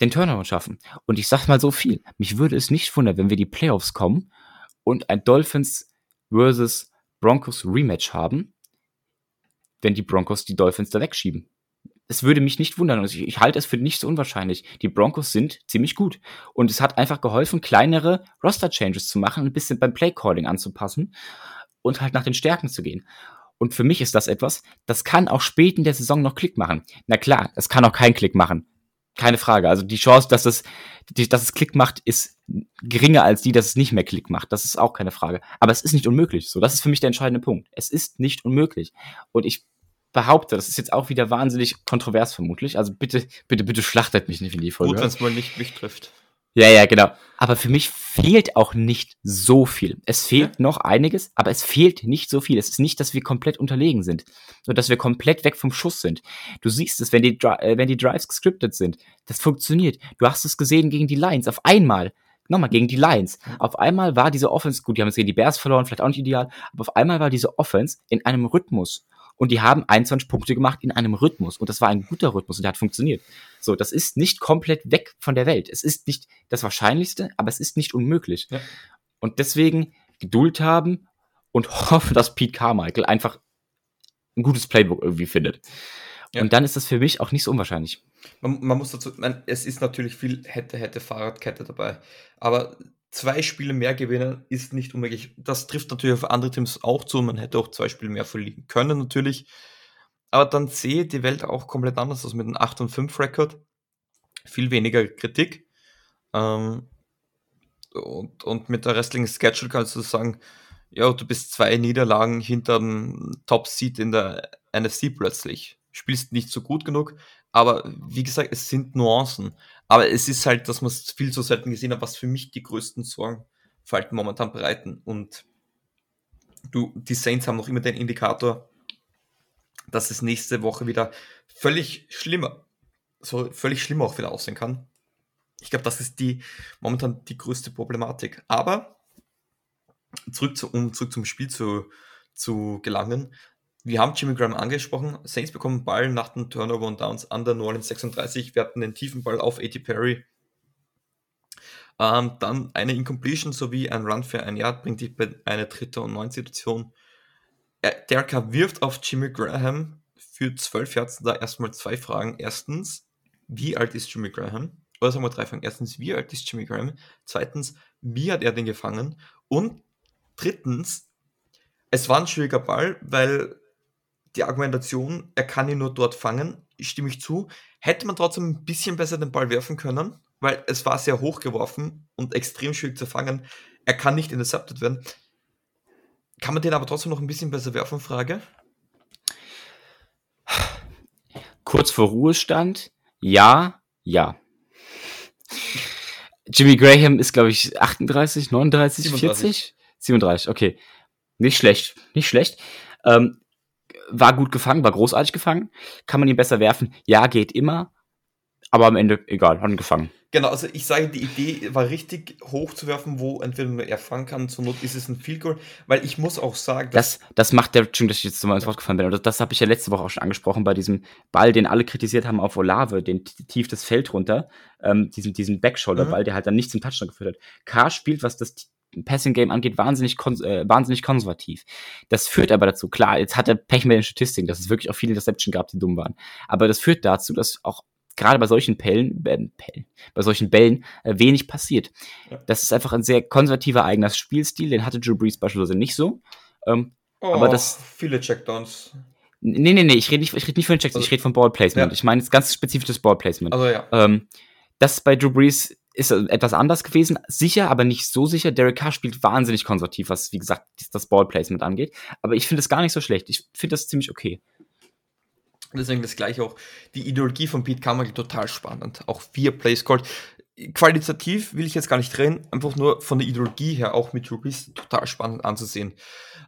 den Turnaround schaffen. Und ich sag mal so viel. Mich würde es nicht wundern, wenn wir die Playoffs kommen und ein Dolphins versus Broncos Rematch haben, wenn die Broncos die Dolphins da wegschieben. Es würde mich nicht wundern. Und ich, ich halte es für nicht so unwahrscheinlich. Die Broncos sind ziemlich gut. Und es hat einfach geholfen, kleinere Roster-Changes zu machen, ein bisschen beim Play-Calling anzupassen und halt nach den Stärken zu gehen. Und für mich ist das etwas, das kann auch spät in der Saison noch Klick machen. Na klar, es kann auch keinen Klick machen. Keine Frage. Also die Chance, dass es, dass es Klick macht, ist geringer als die, dass es nicht mehr Klick macht. Das ist auch keine Frage. Aber es ist nicht unmöglich. So, das ist für mich der entscheidende Punkt. Es ist nicht unmöglich. Und ich behaupte, das ist jetzt auch wieder wahnsinnig kontrovers vermutlich. Also bitte, bitte, bitte schlachtet mich nicht in die Folge.
Gut, wenn es mal nicht mich trifft.
Ja, ja, genau. Aber für mich fehlt auch nicht so viel. Es fehlt ja. noch einiges, aber es fehlt nicht so viel. Es ist nicht, dass wir komplett unterlegen sind, sondern dass wir komplett weg vom Schuss sind. Du siehst es, wenn die, äh, wenn die Drives gescriptet sind. Das funktioniert. Du hast es gesehen gegen die Lions. Auf einmal nochmal gegen die Lions. Auf einmal war diese Offense, gut, die haben jetzt gegen die Bears verloren, vielleicht auch nicht ideal, aber auf einmal war diese Offense in einem Rhythmus und die haben 21 Punkte gemacht in einem Rhythmus und das war ein guter Rhythmus und der hat funktioniert. So, das ist nicht komplett weg von der Welt. Es ist nicht das Wahrscheinlichste, aber es ist nicht unmöglich. Ja. Und deswegen Geduld haben und hoffen, dass Pete Carmichael einfach ein gutes Playbook irgendwie findet. Ja. Und dann ist das für mich auch nicht so unwahrscheinlich.
Man, man muss dazu, man, es ist natürlich viel hätte, hätte Fahrradkette dabei. Aber zwei Spiele mehr gewinnen ist nicht unmöglich. Das trifft natürlich auf andere Teams auch zu. Man hätte auch zwei Spiele mehr verlieren können, natürlich. Aber dann sehe die Welt auch komplett anders aus mit einem 8 und 5 Rekord. Viel weniger Kritik. Ähm, und, und mit der Wrestling Schedule kannst du sagen, ja, du bist zwei Niederlagen hinter dem Top Seed in der NFC plötzlich. Spielst nicht so gut genug, aber wie gesagt, es sind Nuancen. Aber es ist halt, dass man es viel zu selten gesehen hat, was für mich die größten Sorgenfalten momentan bereiten. Und du, die Saints haben noch immer den Indikator, dass es nächste Woche wieder völlig schlimmer, so völlig schlimmer auch wieder aussehen kann. Ich glaube, das ist die momentan die größte Problematik. Aber zurück zu, um zurück zum Spiel zu, zu gelangen, wir haben Jimmy Graham angesprochen. Saints bekommen Ball nach den Turnover und Downs an der New Orleans 36. Wir hatten den tiefen Ball auf A.T. Perry. Ähm, dann eine Incompletion sowie ein Run für ein Yard bringt dich bei einer dritte und neun Situation. Derka wirft auf Jimmy Graham für 12 Yards da erstmal zwei Fragen. Erstens, wie alt ist Jimmy Graham? Oder sagen wir drei Fragen. Erstens, wie alt ist Jimmy Graham? Zweitens, wie hat er den gefangen? Und drittens, es war ein schwieriger Ball, weil die Argumentation, er kann ihn nur dort fangen, stimme ich zu. Hätte man trotzdem ein bisschen besser den Ball werfen können, weil es war sehr hoch geworfen und extrem schwierig zu fangen. Er kann nicht intercepted werden. Kann man den aber trotzdem noch ein bisschen besser werfen? Frage.
kurz vor Ruhestand. Ja, ja. Jimmy Graham ist, glaube ich, 38, 39, 37. 40? 37, okay. Nicht schlecht, nicht schlecht. Ähm, war gut gefangen, war großartig gefangen. Kann man ihn besser werfen? Ja, geht immer. Aber am Ende, egal, hat ihn gefangen.
Genau, also ich sage, die Idee war richtig hoch zu werfen, wo entweder nur er fangen kann, zur Not ist es ein Field Goal, weil ich muss auch sagen,
das, das macht der, Entschuldigung, dass ich jetzt mal ins Wort gefallen bin, das, das habe ich ja letzte Woche auch schon angesprochen, bei diesem Ball, den alle kritisiert haben auf Olave, den tief das Feld runter, ähm, diesen, diesen Backshoulder-Ball, mhm. der halt dann nicht zum Touchdown geführt hat. K spielt, was das Passing Game angeht, wahnsinnig, kon äh, wahnsinnig konservativ. Das führt aber dazu, klar, jetzt hat er Pech mit den Statistiken, dass es wirklich auch viele Interception gab, die dumm waren. Aber das führt dazu, dass auch gerade bei solchen Pellen, äh, Pellen bei solchen Bällen äh, wenig passiert. Das ist einfach ein sehr konservativer eigener Spielstil, den hatte Drew Brees beispielsweise nicht so. Ähm, oh, aber das
viele Checkdowns.
Nee, nee, nee, ich rede nicht, ich rede nicht von den Checkdowns, also, ich rede von Ballplacement. Ja. Ich meine jetzt ganz spezifisches Ballplacement.
Also ja.
Ähm, das bei Drew Brees ist etwas anders gewesen, sicher, aber nicht so sicher. Derek Carr spielt wahnsinnig konservativ, was wie gesagt das Ballplacement angeht. Aber ich finde es gar nicht so schlecht. Ich finde das ziemlich okay.
Deswegen das gleiche auch die Ideologie von Pete Carmichael total spannend. Auch vier Plays called. Qualitativ will ich jetzt gar nicht reden, einfach nur von der Ideologie her auch mit Rubis total spannend anzusehen.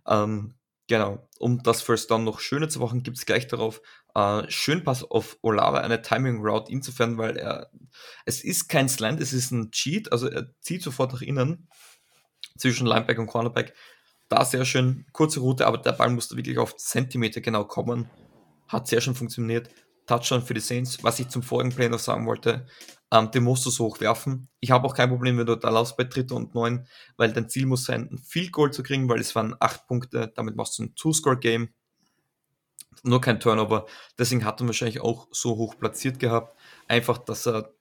Ähm, genau, um das First Down noch schöner zu machen, gibt es gleich darauf äh, schön Pass auf Olave, eine Timing Route insofern, weil er, es ist kein Slant, es ist ein Cheat, also er zieht sofort nach innen zwischen Linebacker und Cornerback. Da sehr schön, kurze Route, aber der Ball musste wirklich auf Zentimeter genau kommen hat sehr schön funktioniert. Touchdown für die Saints. Was ich zum vorigen Play noch sagen wollte, ähm, den musst du so hoch werfen. Ich habe auch kein Problem, wenn du da laufst bei dritter und neun, weil dein Ziel muss sein, ein Field Goal zu kriegen, weil es waren acht Punkte. Damit machst du ein Two-Score-Game. Nur kein Turnover. Deswegen hat er wahrscheinlich auch so hoch platziert gehabt. Einfach, dass er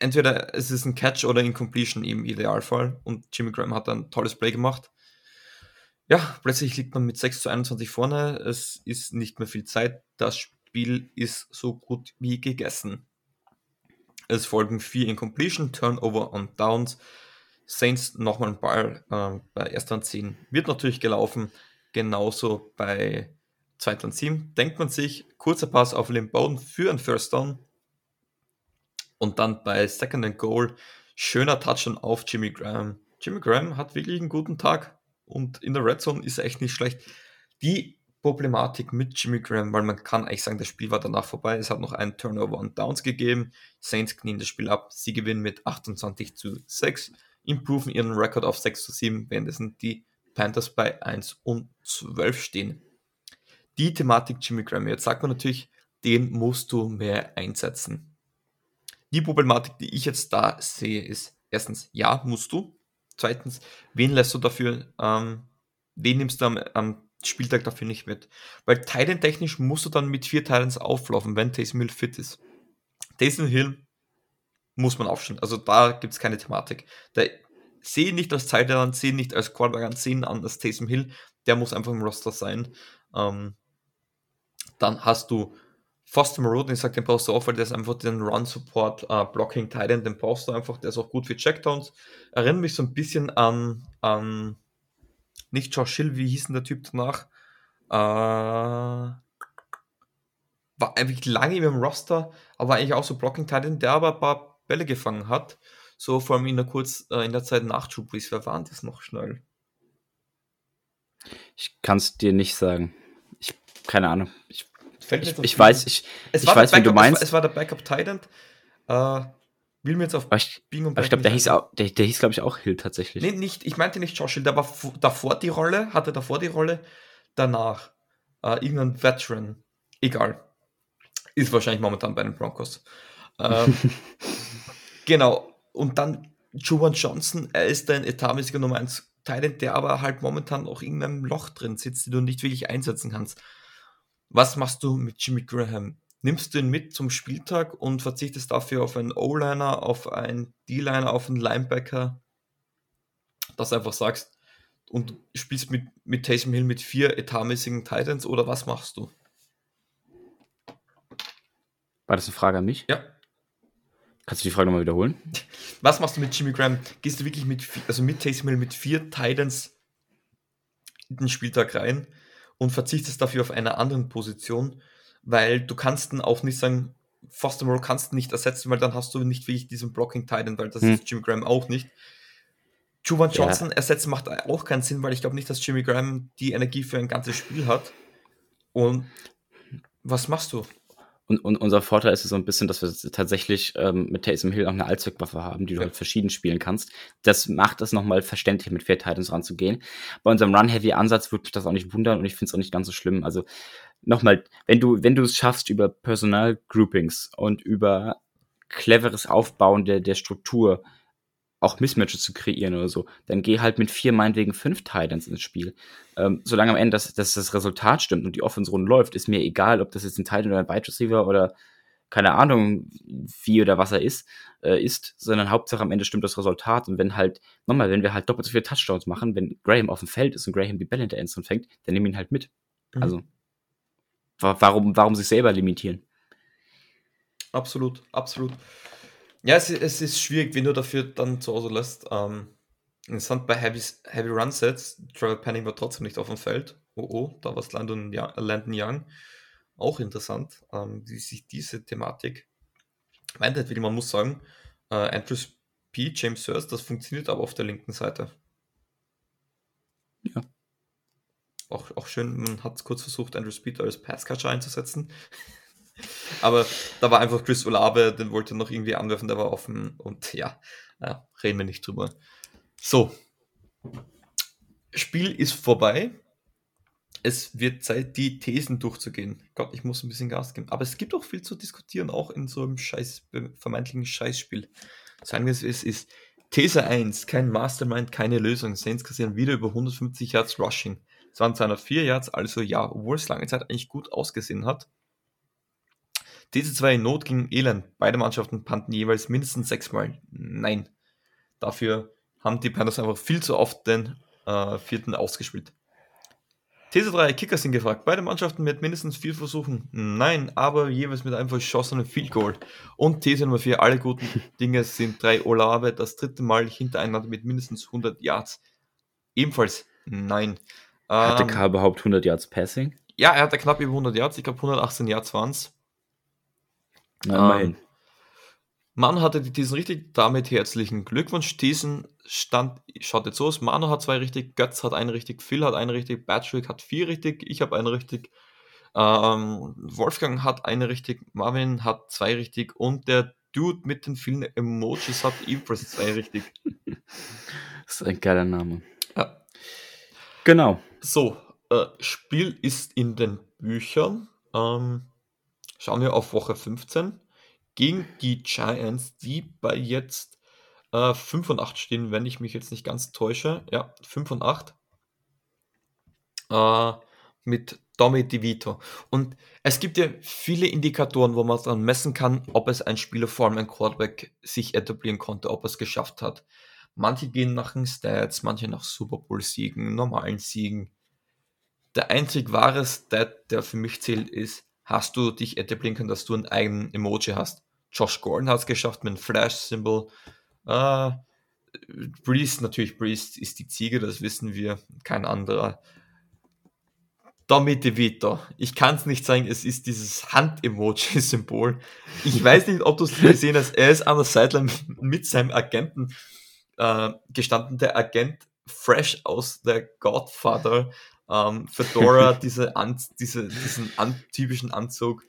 entweder es ist ein Catch oder Incompletion im Idealfall. Und Jimmy Graham hat ein tolles Play gemacht. Ja, plötzlich liegt man mit 6 zu 21 vorne. Es ist nicht mehr viel Zeit. Das Spiel ist so gut wie gegessen. Es folgen vier Incompletion, Turnover und Downs. Saints nochmal ein Ball äh, bei erster und 10 wird natürlich gelaufen. Genauso bei zweiter und 7 denkt man sich, kurzer Pass auf Lim Bowden für ein First Down. Und dann bei Second and Goal, schöner Touch auf Jimmy Graham. Jimmy Graham hat wirklich einen guten Tag und in der Red Zone ist er echt nicht schlecht. Die Problematik mit Jimmy Graham, weil man kann eigentlich sagen, das Spiel war danach vorbei. Es hat noch einen Turnover und Downs gegeben. Saints knien das Spiel ab. Sie gewinnen mit 28 zu 6, improven ihren Rekord auf 6 zu 7, währenddessen die Panthers bei 1 und 12 stehen. Die Thematik Jimmy Graham, jetzt sagt man natürlich, den musst du mehr einsetzen. Die Problematik, die ich jetzt da sehe, ist erstens, ja, musst du. Zweitens, wen lässt du dafür, ähm, wen nimmst du am, am Spieltag dafür nicht mit? Weil Titan-technisch musst du dann mit vier Titans auflaufen, wenn Taysom Hill fit ist. Taysom Hill muss man aufstellen. Also da gibt es keine Thematik. Der sehe nicht als Titan, sehe nicht als Quarterback an, sehe an als Taysom Hill. Der muss einfach im Roster sein. Ähm, dann hast du Foster Moreau, ich sage, den brauchst du auch, weil der ist einfach den Run-Support, uh, Blocking Titan, den brauchst du einfach, der ist auch gut für Checkdowns. Erinnert mich so ein bisschen an, an nicht Josh Hill, wie hieß denn der Typ danach? Uh, war eigentlich lange im Roster, aber eigentlich auch so Blocking Titan, der aber ein paar Bälle gefangen hat. So vor allem in der kurz, uh, in der Zeit nach Drew. Wer war das noch schnell?
Ich kann es dir nicht sagen. Keine Ahnung. Ich ich, ich weiß, ich, ich weiß, wie du meinst.
Es war, es war der Backup Titan. Äh, will mir jetzt auf
ich, Bing und Ich glaube, der hieß, auch, der, der hieß glaube ich, auch Hill tatsächlich.
Nee, nicht, ich meinte nicht Josh Hill, der war davor die Rolle, hatte davor die Rolle, danach äh, irgendein Veteran. Egal. Ist wahrscheinlich momentan bei den Broncos. Ähm, genau. Und dann Juwan Johnson, er ist ein etatmäßiger Nummer 1 Titan, der aber halt momentan auch in einem Loch drin sitzt, die du nicht wirklich einsetzen kannst. Was machst du mit Jimmy Graham? Nimmst du ihn mit zum Spieltag und verzichtest dafür auf einen O-Liner, auf einen D-Liner, auf einen Linebacker, dass du einfach sagst und spielst mit, mit Taysom Hill mit vier etatmäßigen Titans oder was machst du?
War das eine Frage an mich?
Ja.
Kannst du die Frage nochmal wiederholen?
Was machst du mit Jimmy Graham? Gehst du wirklich mit, also mit Taysom Hill mit vier Titans in den Spieltag rein? Und verzichtest dafür auf eine andere Position, weil du kannst dann auch nicht sagen, Foster Moreau kannst du nicht ersetzen, weil dann hast du nicht wirklich diesen Blocking Titan, weil das hm. ist Jimmy Graham auch nicht. Juwan Johnson ja. ersetzen macht auch keinen Sinn, weil ich glaube nicht, dass Jimmy Graham die Energie für ein ganzes Spiel hat. Und was machst du?
Und, und unser Vorteil ist so ein bisschen, dass wir tatsächlich ähm, mit Taysom Hill auch eine Allzweckwaffe haben, die du ja. halt verschieden spielen kannst. Das macht es nochmal verständlich, mit vier Titans ranzugehen. Bei unserem Run-Heavy-Ansatz würde mich das auch nicht wundern und ich finde es auch nicht ganz so schlimm. Also nochmal, wenn du, wenn du es schaffst über Personal-Groupings und über cleveres Aufbauen der, der Struktur, auch Mismatches zu kreieren oder so, dann geh halt mit vier, meinetwegen fünf Titans ins Spiel. Ähm, solange am Ende das, dass das Resultat stimmt und die Offense rund läuft, ist mir egal, ob das jetzt ein Titan oder ein Wide Receiver oder keine Ahnung, wie oder was er ist, äh, ist, sondern Hauptsache am Ende stimmt das Resultat. Und wenn halt, nochmal, wenn wir halt doppelt so viele Touchdowns machen, wenn Graham auf dem Feld ist und Graham die Bälle in der Endzone fängt, dann nehmen wir ihn halt mit. Mhm. Also, warum, warum sich selber limitieren?
Absolut, absolut. Ja, es, es ist schwierig, wenn du dafür dann zu Hause lässt. Ähm, interessant bei Heavy, Heavy Run Sets, Trevor Penning war trotzdem nicht auf dem Feld. Oh oh, da war es Landon, Landon Young. Auch interessant, ähm, wie sich diese Thematik weiterentwickelt. Halt, man muss sagen, äh, Andrews P, James Hurst, das funktioniert aber auf der linken Seite. Ja. Auch, auch schön, man hat es kurz versucht, Andrew Speed als Passcatcher einzusetzen. Aber da war einfach Chris Olave, den wollte noch irgendwie anwerfen, der war offen und ja, ja, reden wir nicht drüber. So. Spiel ist vorbei. Es wird Zeit, die Thesen durchzugehen. Gott, ich muss ein bisschen Gas geben. Aber es gibt auch viel zu diskutieren, auch in so einem Scheiß, vermeintlichen Scheißspiel. Sagen wir es, es ist These 1, kein Mastermind, keine Lösung. Saints kassieren wieder über 150 Yards Rushing. Es waren 204 Yards, also ja, obwohl es lange Zeit eigentlich gut ausgesehen hat, diese zwei in Not gegen Elend. Beide Mannschaften panten jeweils mindestens sechsmal. Nein. Dafür haben die Panthers einfach viel zu oft den äh, vierten ausgespielt. These 3, Kicker sind gefragt. Beide Mannschaften mit mindestens vier Versuchen. Nein, aber jeweils mit einem verschossenen Field Goal. Und These Nummer 4, alle guten Dinge sind drei Olave, das dritte Mal hintereinander mit mindestens 100 Yards. Ebenfalls nein.
Hatte ähm, Karl überhaupt 100 Yards Passing?
Ja, er hatte knapp über 100 Yards. Ich glaube 118 Yards waren es.
Immerhin. Ähm,
Manu hatte diesen richtig, damit herzlichen Glückwunsch. Diesen Stand schaut jetzt so aus. Manu hat zwei richtig, Götz hat einen richtig, Phil hat einen richtig, Patrick hat vier richtig, ich habe einen richtig, ähm, Wolfgang hat eine richtig, Marvin hat zwei richtig und der Dude mit den vielen Emojis hat ebenfalls zwei richtig.
das ist ein geiler Name.
Ja.
Genau.
So, äh, Spiel ist in den Büchern. Ähm, schauen wir auf Woche 15 gegen die Giants, die bei jetzt äh, 5 und 8 stehen, wenn ich mich jetzt nicht ganz täusche. Ja, 5 und 8. Äh, mit Tommy DeVito. Und es gibt ja viele Indikatoren, wo man dann messen kann, ob es ein Spieler, vor allem ein Quarterback, sich etablieren konnte, ob er es geschafft hat. Manche gehen nach den Stats, manche nach Super Bowl-Siegen, normalen Siegen. Der einzig wahre Stat, der für mich zählt, ist, hast du dich etablieren können, dass du einen eigenen Emoji hast. Josh Gordon hat es geschafft mit einem Flash-Symbol. Äh, Breeze, natürlich, Breeze ist die Ziege, das wissen wir, kein anderer. Tommy DeVito. Ich kann es nicht sagen, es ist dieses Hand-Emoji-Symbol. Ich weiß nicht, ob du es gesehen hast. Er ist an der Sideline mit seinem Agenten äh, gestanden. Der Agent fresh aus der Godfather ähm, Fedora, diese An diese, diesen an typischen Anzug.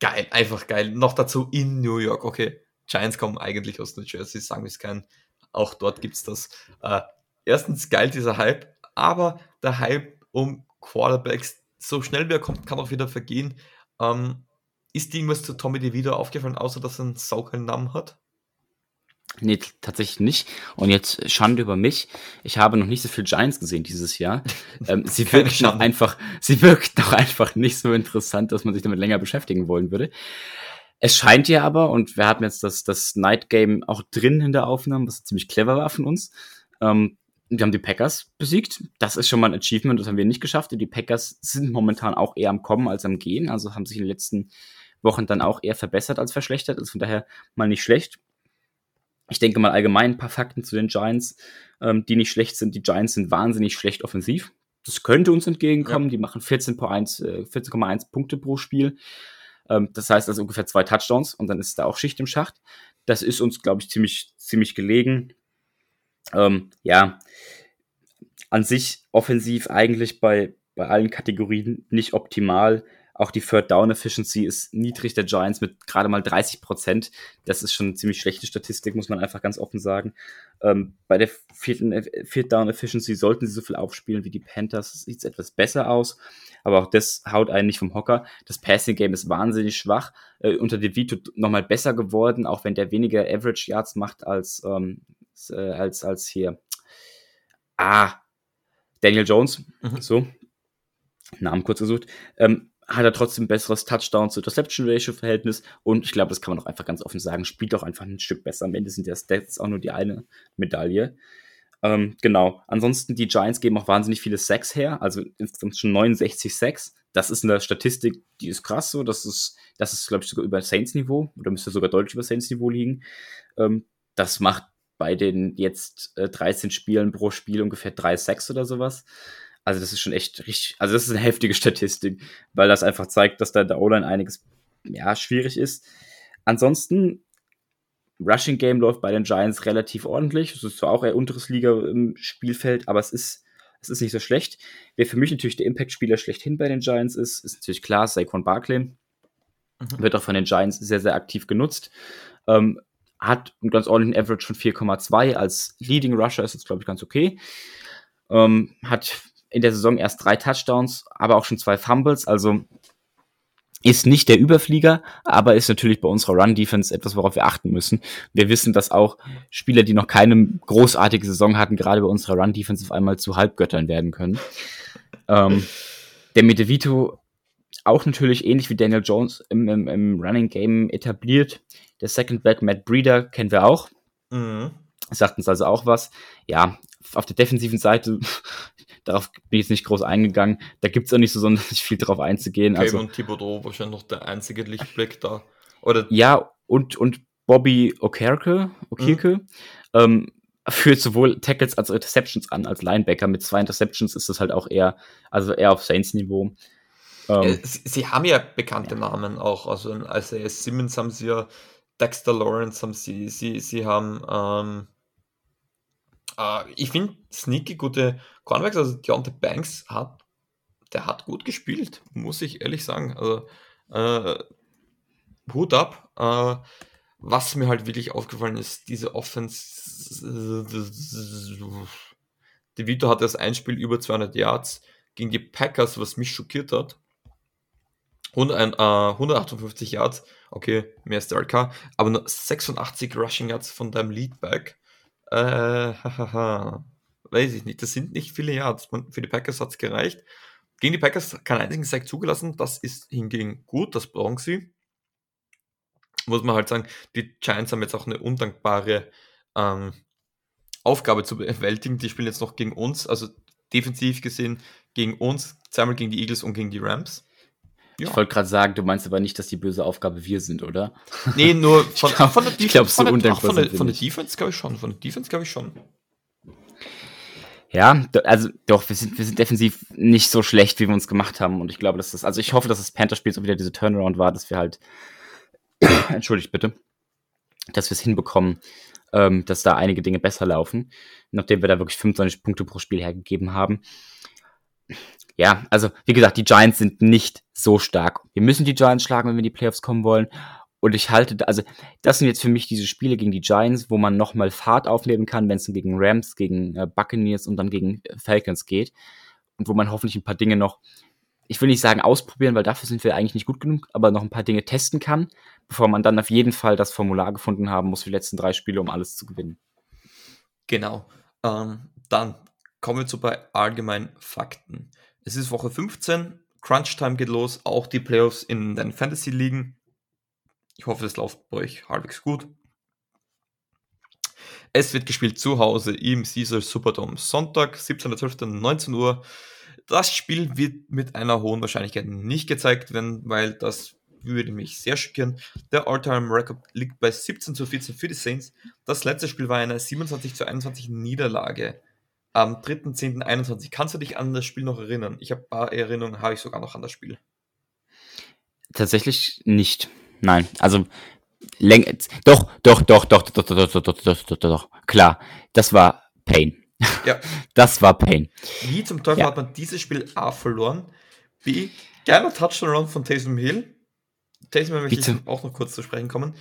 Geil, einfach geil. Noch dazu in New York. Okay, Giants kommen eigentlich aus New Jersey, sagen wir es kein. Auch dort gibt es das. Äh, erstens geil, dieser Hype, aber der Hype um Quarterbacks, so schnell wie er kommt, kann auch wieder vergehen. Ähm, ist irgendwas zu Tommy DeVito aufgefallen, außer dass er einen saugeilen Namen hat?
Nee, tatsächlich nicht. Und jetzt Schande über mich. Ich habe noch nicht so viel Giants gesehen dieses Jahr. Ähm, sie wirkt noch einfach, sie wirkt noch einfach nicht so interessant, dass man sich damit länger beschäftigen wollen würde. Es scheint ja aber, und wir haben jetzt das, das Night Game auch drin in der Aufnahme, was ziemlich clever war von uns. Ähm, wir haben die Packers besiegt. Das ist schon mal ein Achievement, das haben wir nicht geschafft. Und die Packers sind momentan auch eher am Kommen als am Gehen. Also haben sich in den letzten Wochen dann auch eher verbessert als verschlechtert. Also von daher mal nicht schlecht. Ich denke mal allgemein ein paar Fakten zu den Giants, ähm, die nicht schlecht sind. Die Giants sind wahnsinnig schlecht offensiv. das könnte uns entgegenkommen. Ja. Die machen 14,1 14, äh, Punkte pro Spiel. Ähm, das heißt also ungefähr zwei Touchdowns und dann ist da auch Schicht im Schacht. Das ist uns, glaube ich, ziemlich, ziemlich gelegen. Ähm, ja, an sich offensiv eigentlich bei, bei allen Kategorien nicht optimal. Auch die Third Down Efficiency ist niedrig der Giants mit gerade mal 30 Prozent. Das ist schon eine ziemlich schlechte Statistik, muss man einfach ganz offen sagen. Ähm, bei der Third Down Efficiency sollten sie so viel aufspielen wie die Panthers. Sieht es etwas besser aus. Aber auch das haut einen nicht vom Hocker. Das Passing Game ist wahnsinnig schwach. Äh, unter DeVito nochmal besser geworden, auch wenn der weniger Average Yards macht als, ähm, äh, als, als hier. Ah, Daniel Jones. Mhm. So. Namen kurz gesucht. Ähm, hat er trotzdem besseres Touchdown zu Interception Ratio Verhältnis und ich glaube, das kann man auch einfach ganz offen sagen, spielt auch einfach ein Stück besser. Am Ende sind der Stats auch nur die eine Medaille. Ähm, genau. Ansonsten, die Giants geben auch wahnsinnig viele Sacks her, also insgesamt schon 69 Sacks. Das ist eine Statistik, die ist krass so. Das ist, das ist, glaube ich, sogar über Saints-Niveau oder müsste sogar deutlich über Saints-Niveau liegen. Ähm, das macht bei den jetzt äh, 13 Spielen pro Spiel ungefähr drei Sacks oder sowas. Also das ist schon echt richtig, also das ist eine heftige Statistik, weil das einfach zeigt, dass da der O-Line einiges, ja, schwierig ist. Ansonsten, Rushing Game läuft bei den Giants relativ ordentlich. Es ist zwar auch eher unteres Liga im Spielfeld, aber es ist, es ist nicht so schlecht. Wer für mich natürlich der Impact-Spieler schlechthin bei den Giants ist, ist natürlich klar, Saquon Barkley. Mhm. Wird auch von den Giants sehr, sehr aktiv genutzt. Ähm, hat einen ganz ordentlichen Average von 4,2. Als Leading Rusher ist jetzt, glaube ich, ganz okay. Ähm, hat in der Saison erst drei Touchdowns, aber auch schon zwei Fumbles. Also ist nicht der Überflieger, aber ist natürlich bei unserer Run-Defense etwas, worauf wir achten müssen. Wir wissen, dass auch Spieler, die noch keine großartige Saison hatten, gerade bei unserer Run-Defense auf einmal zu Halbgöttern werden können. Ähm, der Medevito auch natürlich ähnlich wie Daniel Jones im, im, im Running Game etabliert. Der Second Back Matt Breeder kennen wir auch. Mhm. Sagt uns also auch was. Ja, auf der defensiven Seite Darauf bin ich jetzt nicht groß eingegangen. Da gibt es auch nicht so sonderlich viel drauf einzugehen.
Kevin also, Thibodeau wahrscheinlich noch der einzige Lichtblick da. Oder
ja, und, und Bobby Okerke, Okirke, mhm. ähm, führt sowohl Tackles als auch Interceptions an als Linebacker. Mit zwei Interceptions ist das halt auch eher, also eher auf Saints-Niveau.
Ähm, sie, sie, haben ja bekannte ja. Namen auch. Also als AS Simmons haben sie ja, Dexter Lawrence haben sie, sie, sie haben ähm, äh, ich finde sneaky gute Cornerbacks, also Deontay Banks hat, der hat gut gespielt, muss ich ehrlich sagen. Also, äh, Hut ab. Äh, was mir halt wirklich aufgefallen ist, diese Offense. Die Vito hatte das Einspiel über 200 Yards gegen die Packers, was mich schockiert hat. 100, äh, 158 Yards, okay, mehr ist der LK, aber nur 86 Rushing Yards von deinem Leadback. Äh. Weiß ich nicht. Das sind nicht viele Yards. Für die Packers hat es gereicht. Gegen die Packers keinen einzigen Sack zugelassen. Das ist hingegen gut. Das brauchen sie. Muss man halt sagen, die Giants haben jetzt auch eine undankbare ähm, Aufgabe zu bewältigen. Die spielen jetzt noch gegen uns. Also defensiv gesehen gegen uns. Zweimal gegen die Eagles und gegen die Rams.
Ja. Ich wollte gerade sagen, du meinst aber nicht, dass die böse Aufgabe wir sind, oder?
Nee, nur von,
glaub,
von
der Defense. Ich glaube, so
undankbar von der, von der Defense glaube ich schon. Von der Defense glaube ich schon.
Ja, also doch, wir sind, wir sind defensiv nicht so schlecht, wie wir uns gemacht haben. Und ich glaube, dass das, also ich hoffe, dass das Panther-Spiel so wieder diese Turnaround war, dass wir halt, entschuldigt bitte, dass wir es hinbekommen, ähm, dass da einige Dinge besser laufen, nachdem wir da wirklich 25 Punkte pro Spiel hergegeben haben ja, also wie gesagt, die Giants sind nicht so stark. Wir müssen die Giants schlagen, wenn wir in die Playoffs kommen wollen. Und ich halte, also das sind jetzt für mich diese Spiele gegen die Giants, wo man nochmal Fahrt aufnehmen kann, wenn es gegen Rams, gegen äh, Buccaneers und dann gegen äh, Falcons geht. Und wo man hoffentlich ein paar Dinge noch, ich will nicht sagen ausprobieren, weil dafür sind wir eigentlich nicht gut genug, aber noch ein paar Dinge testen kann, bevor man dann auf jeden Fall das Formular gefunden haben muss für die letzten drei Spiele, um alles zu gewinnen.
Genau. Ähm, dann kommen wir zu bei allgemeinen Fakten. Es ist Woche 15, Crunch Time geht los, auch die Playoffs in den Fantasy-Ligen. Ich hoffe, es läuft bei euch halbwegs gut. Es wird gespielt zu Hause im Caesar Superdome. Sonntag, 17.12. 19 Uhr. Das Spiel wird mit einer hohen Wahrscheinlichkeit nicht gezeigt werden, weil das würde mich sehr schockieren. Der All-Time-Record liegt bei 17 zu 14 für die Saints. Das letzte Spiel war eine 27 zu 21 Niederlage am 3.10.21. Kannst du dich an das Spiel noch erinnern? Ich habe ein paar Erinnerungen, habe ich sogar noch an das Spiel.
Tatsächlich nicht. Nein, also Läng doch, doch, doch, doch, doch, doch, doch, doch, doch, doch, doch, doch, klar. Das war Pain. Ja. Das war Pain.
Wie zum Teufel ja. hat man dieses Spiel A verloren? B, geiler Touchdown von Taysom Hill. Taysom möchte ich auch noch kurz zu sprechen kommen.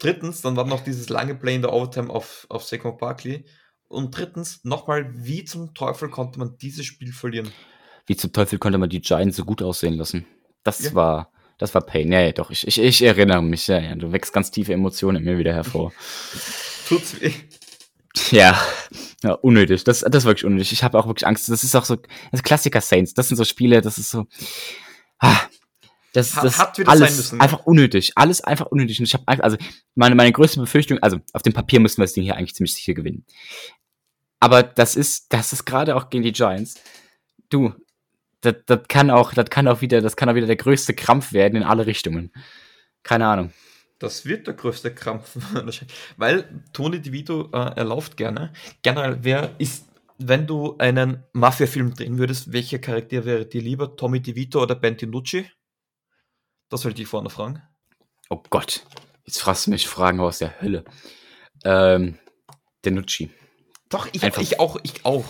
Drittens, dann war noch dieses lange Play in der Overtime auf, auf Saquon Barkley. Und drittens, nochmal, wie zum Teufel konnte man dieses Spiel verlieren?
Wie zum Teufel konnte man die Giants so gut aussehen lassen? Das ja. war, das war Pain. Ja, ja, doch, ich, ich, ich erinnere mich. Ja, ja, du wächst ganz tiefe Emotionen in mir wieder hervor.
Tut's weh.
Ja, ja, unnötig. Das, das ist wirklich unnötig. Ich habe auch wirklich Angst. Das ist auch so, das Klassiker Saints. Das sind so Spiele, das ist so, ah, das, das hat wieder alles sein müssen, einfach unnötig. Alles einfach unnötig. Und ich habe also meine, meine größte Befürchtung, also auf dem Papier müssen wir das Ding hier eigentlich ziemlich sicher gewinnen. Aber das ist, das ist gerade auch gegen die Giants. Du, das, das kann auch, das kann auch wieder, das kann auch wieder der größte Krampf werden in alle Richtungen. Keine Ahnung.
Das wird der größte Krampf weil Tony DeVito äh, erlaubt gerne. Generell, wer ist, wenn du einen Mafia-Film drehen würdest, welcher Charakter wäre dir lieber, Tommy DeVito oder Bentinucci? Das wollte ich vorne fragen.
Oh Gott, jetzt fragst du mich Fragen aus der Hölle. Ähm, Denucci.
Doch, ich, ich auch, ich auch.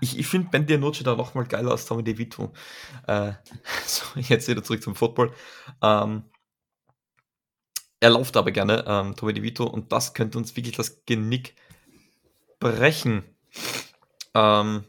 Ich, ich finde Ben Dianucci da nochmal geiler als Tommy DeVito. Äh, so, jetzt wieder zurück zum Football. Ähm, er läuft aber gerne, ähm, Tommy DeVito, und das könnte uns wirklich das Genick brechen. Ähm,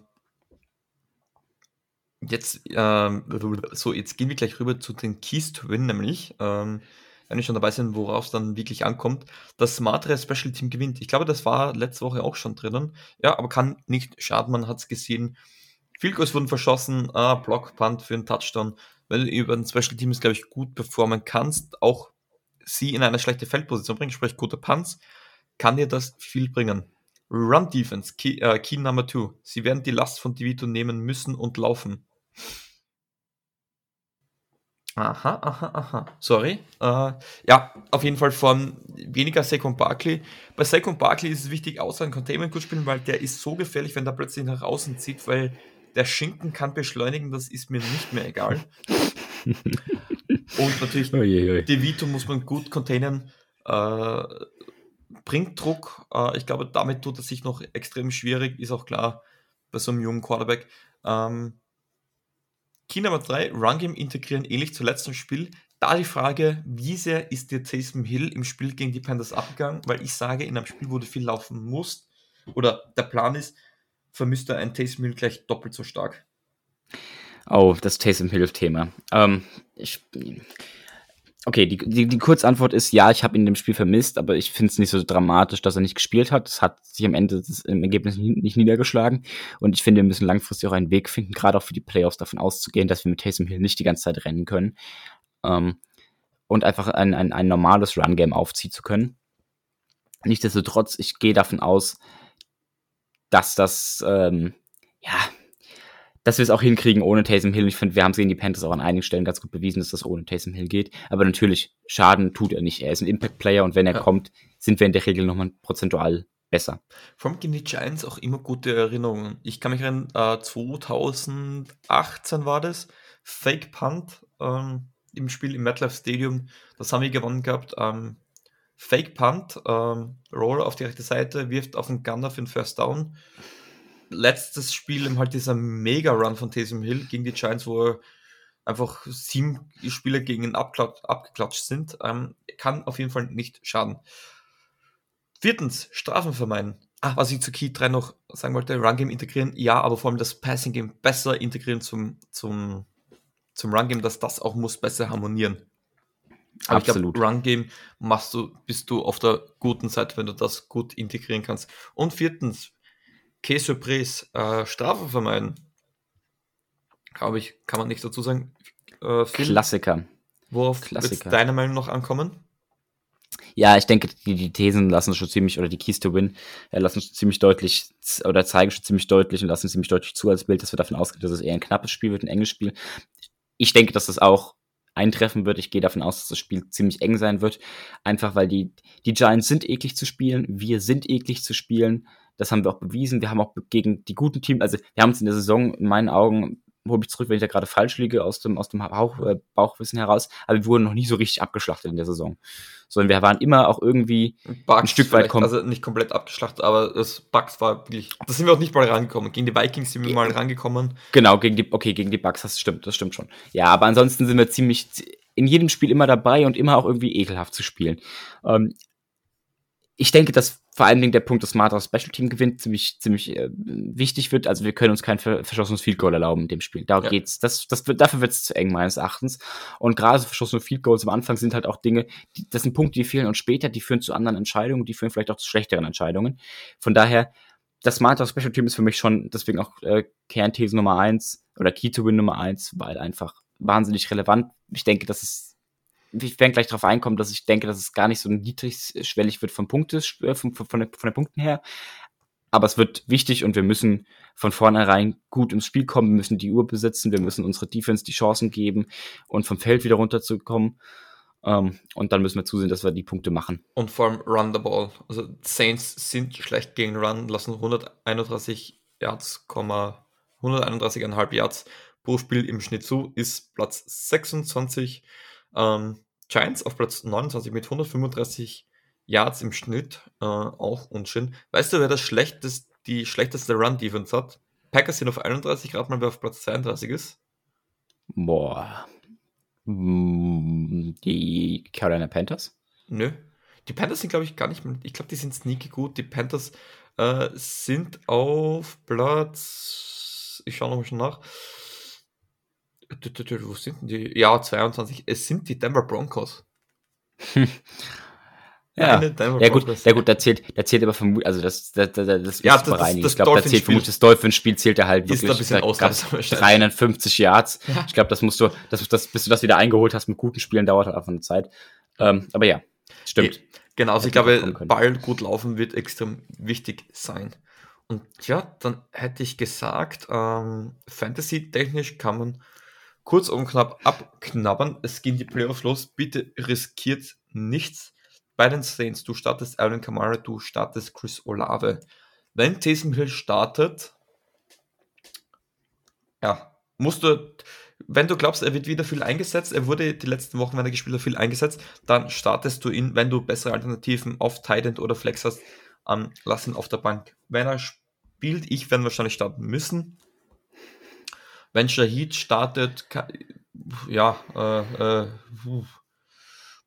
jetzt, ähm, so, jetzt gehen wir gleich rüber zu den Keys to Win, nämlich, ähm, wenn schon dabei sind, worauf es dann wirklich ankommt, das smartere Special Team gewinnt. Ich glaube, das war letzte Woche auch schon drinnen. Ja, aber kann nicht schaden, man hat es gesehen. Goals wurden verschossen, ah, Block, Punt für einen Touchdown. Wenn du über ein Special Team, glaube ich, gut performen kannst, auch sie in eine schlechte Feldposition bringen, sprich gute Punts, kann dir das viel bringen. Run Defense, Key, äh, Key Number 2. Sie werden die Last von Divito nehmen müssen und laufen. Aha, aha, aha. Sorry. Äh, ja, auf jeden Fall von weniger Saquon Barkley. Bei Saquon Barkley ist es wichtig, außer ein Containment gut spielen, weil der ist so gefährlich, wenn der plötzlich nach außen zieht, weil der Schinken kann beschleunigen, das ist mir nicht mehr egal. Und natürlich, De Vito muss man gut containen. Äh, bringt Druck. Äh, ich glaube, damit tut er sich noch extrem schwierig. Ist auch klar bei so einem jungen Quarterback. Ähm, Key Nummer 3, Run Game integrieren, ähnlich zum letzten Spiel. Da die Frage, wie sehr ist dir Taysom Hill im Spiel gegen die Panthers abgegangen? Weil ich sage, in einem Spiel, wo du viel laufen musst, oder der Plan ist, vermisst er ein Taysom Hill gleich doppelt so stark.
Oh, das Taysom Hill-Thema. Ähm, ich, okay, die, die, die Kurzantwort ist ja, ich habe ihn in dem Spiel vermisst, aber ich finde es nicht so dramatisch, dass er nicht gespielt hat. Es hat sich am Ende das, im Ergebnis nicht niedergeschlagen. Und ich finde, wir müssen langfristig auch einen Weg finden, gerade auch für die Playoffs davon auszugehen, dass wir mit Taysom Hill nicht die ganze Zeit rennen können. Ähm, und einfach ein, ein, ein normales Run-Game aufziehen zu können. Nichtsdestotrotz, ich gehe davon aus, dass das, ähm, ja, dass wir es auch hinkriegen ohne Taysom Hill. Ich finde, wir haben es gegen die Panthers auch an einigen Stellen ganz gut bewiesen, dass das ohne Taysom Hill geht. Aber natürlich, Schaden tut er nicht. Er ist ein Impact-Player und wenn er ja. kommt, sind wir in der Regel nochmal prozentual besser.
Vor allem gegen die Giants auch immer gute Erinnerungen. Ich kann mich erinnern, äh, 2018 war das, Fake Punt ähm, im Spiel im MetLife Stadium, das haben wir gewonnen gehabt. Ähm, Fake Punt, ähm, Roll auf die rechte Seite, wirft auf den Gunner für den First Down letztes Spiel halt dieser Mega-Run von Taysom Hill gegen die Giants, wo einfach sieben Spieler gegen ihn abgeklatscht sind, ähm, kann auf jeden Fall nicht schaden. Viertens, Strafen vermeiden. Ah, was ich zu Key 3 noch sagen wollte, Run Game integrieren, ja, aber vor allem das Passing Game besser integrieren zum, zum, zum Run Game, dass das auch muss besser harmonieren. Aber Absolut. ich glaube, Run Game machst du, bist du auf der guten Seite, wenn du das gut integrieren kannst. Und viertens, Que Surprise, äh, Strafe vermeiden. Glaube ich, kann man nicht dazu sagen.
Äh, Klassiker.
Worauf wird deiner Meinung nach ankommen?
Ja, ich denke, die, die Thesen lassen schon ziemlich, oder die Keys to Win, äh, lassen schon ziemlich deutlich, oder zeigen schon ziemlich deutlich und lassen ziemlich deutlich zu als Bild, dass wir davon ausgehen, dass es eher ein knappes Spiel wird, ein enges Spiel. Ich denke, dass das auch eintreffen wird. Ich gehe davon aus, dass das Spiel ziemlich eng sein wird. Einfach weil die, die Giants sind eklig zu spielen, wir sind eklig zu spielen Das haben wir auch bewiesen. Wir haben auch gegen die guten Teams, also wir haben uns in der Saison in meinen Augen hole mich zurück, wenn ich da gerade falsch liege aus dem, aus dem Bauch, äh, Bauchwissen heraus, aber wir wurden noch nie so richtig abgeschlachtet in der Saison. Sondern wir waren immer auch irgendwie
Bugs ein Stück weit kommen. Also nicht komplett abgeschlachtet, aber das Bugs war wirklich. Da sind wir auch nicht mal rangekommen. Gegen die Vikings sind wir mal rangekommen.
Genau, gegen die, okay, gegen die Bugs, das stimmt, das stimmt schon. Ja, aber ansonsten sind wir ziemlich in jedem Spiel immer dabei und immer auch irgendwie ekelhaft zu spielen. Ähm, ich denke, dass vor allen Dingen der Punkt, dass Martha Special Team gewinnt, ziemlich, ziemlich äh, wichtig wird. Also wir können uns kein verschossenes Field Goal erlauben in dem Spiel. Darum ja. geht's. Das, das wird, dafür wird es zu eng, meines Erachtens. Und gerade so verschossene Field Goals am Anfang sind halt auch Dinge, die, das sind Punkte, die fehlen und später, die führen zu anderen Entscheidungen, die führen vielleicht auch zu schlechteren Entscheidungen. Von daher, das Martha Special Team ist für mich schon deswegen auch äh, Kernthese Nummer eins oder Key to Win Nummer eins, weil einfach wahnsinnig relevant. Ich denke, dass es ich werde gleich darauf einkommen, dass ich denke, dass es gar nicht so niedrigschwellig wird vom Punktes, äh, von, von, von den Punkten her. Aber es wird wichtig und wir müssen von vornherein gut ins Spiel kommen. Wir müssen die Uhr besitzen. Wir müssen unsere Defense die Chancen geben und vom Feld wieder runterzukommen. Um, ähm, und dann müssen wir zusehen, dass wir die Punkte machen.
Und vor allem Run the Ball. Also Saints sind schlecht gegen Run, lassen 131 Yards, 131,5 Yards pro Spiel im Schnitt zu, ist Platz 26 ähm, Giants auf Platz 29 mit 135 Yards im Schnitt, äh, auch unschön. Weißt du, wer das schlechteste, die schlechteste Run-Defense hat? Packers sind auf 31, gerade mal wer auf Platz 32 ist.
Boah. Mm, die Carolina Panthers?
Nö. Die Panthers sind, glaube ich, gar nicht mehr. Ich glaube, die sind sneaky gut. Die Panthers äh, sind auf Platz. Ich schaue nochmal schon nach. Wo sind denn die? Ja, 22. Es sind die Denver Broncos.
Ja, ja gut, ja gut, da zählt, da zählt aber vermutlich, also das, das, das, das
ja, das, das,
Ich glaube, da zählt vermutlich das Dolphins-Spiel zählt er halt
wirklich. Ist da ein
350 Yards. Ja. Ich glaube, das musst du, das, das, bis du das wieder eingeholt hast mit guten Spielen, dauert halt einfach eine Zeit. Ähm, aber ja, stimmt.
Genau, also ich glaube, Ball gut laufen wird extrem wichtig sein. Und ja, dann hätte ich gesagt, ähm, Fantasy-technisch kann man kurz und knapp abknabbern. Es gehen die Playoffs los. Bitte riskiert nichts. Bei den Saints, du startest Alvin Kamara, du startest Chris Olave. Wenn Taysom Hill startet, ja, musst du, wenn du glaubst, er wird wieder viel eingesetzt, er wurde die letzten Wochen, wenn er gespielt hat, viel eingesetzt, dann startest du ihn, wenn du bessere Alternativen auf Titan oder Flex hast, ähm, lass ihn auf der Bank. Wenn er spielt, ich werde wahrscheinlich starten müssen wenn Shahid startet, kann, ja, äh, äh,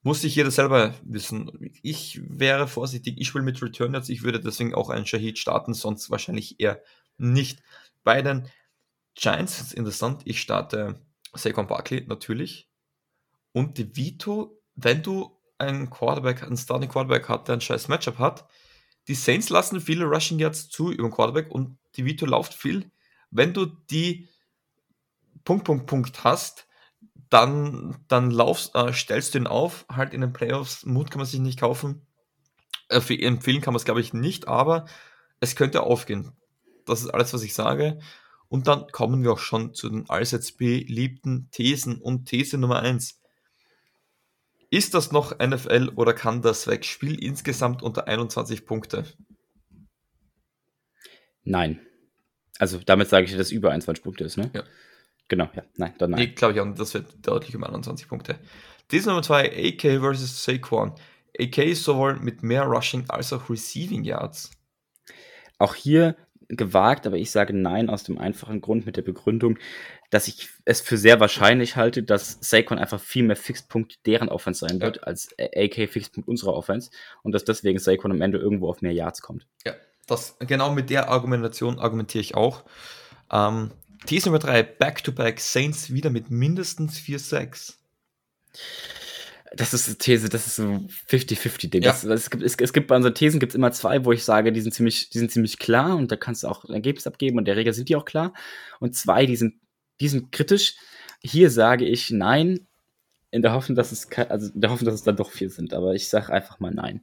muss sich jeder selber wissen. Ich wäre vorsichtig, ich will mit Return jetzt, ich würde deswegen auch einen Shahid starten, sonst wahrscheinlich eher nicht. Bei den Giants ist interessant, ich starte Saquon Barkley natürlich und die Vito, wenn du einen Quarterback, einen Starting Quarterback hat, der ein scheiß Matchup hat, die Saints lassen viele Rushing Yards zu über den Quarterback und die Vito läuft viel. Wenn du die Punkt, Punkt, Punkt hast, dann, dann laufst, äh, stellst du ihn auf, halt in den Playoffs. Mut kann man sich nicht kaufen. Äh, für empfehlen kann man es, glaube ich, nicht, aber es könnte aufgehen. Das ist alles, was ich sage. Und dann kommen wir auch schon zu den allseits beliebten Thesen und These Nummer 1. Ist das noch NFL oder kann das weg? Spiel insgesamt unter 21 Punkte.
Nein. Also damit sage ich, dass es über 21 Punkte ist, ne?
Ja.
Genau, ja. Nein, dann nein.
Nee, glaube ich auch, das wird deutlich um 21 Punkte. Dies Nummer 2, AK versus Saquon. AK ist sowohl mit mehr Rushing als auch Receiving Yards.
Auch hier gewagt, aber ich sage nein aus dem einfachen Grund mit der Begründung, dass ich es für sehr wahrscheinlich halte, dass Saquon einfach viel mehr Fixpunkt deren Offense sein wird, ja. als AK Fixpunkt unserer Offense und dass deswegen Saquon am Ende irgendwo auf mehr Yards kommt.
Ja, das, genau mit der Argumentation argumentiere ich auch. Ähm, These Nummer 3, Back-to-Back Saints wieder mit mindestens 4-6.
Das ist eine These, das ist so 50-50-Ding. Ja. es, gibt, es, es gibt bei unseren Thesen gibt's immer zwei, wo ich sage, die sind ziemlich, die sind ziemlich klar und da kannst du auch ein Ergebnis abgeben und der Regel sind die auch klar. Und zwei, die sind, die sind kritisch. Hier sage ich nein, in der Hoffnung, dass es also in der Hoffnung, dass es dann doch vier sind, aber ich sage einfach mal nein.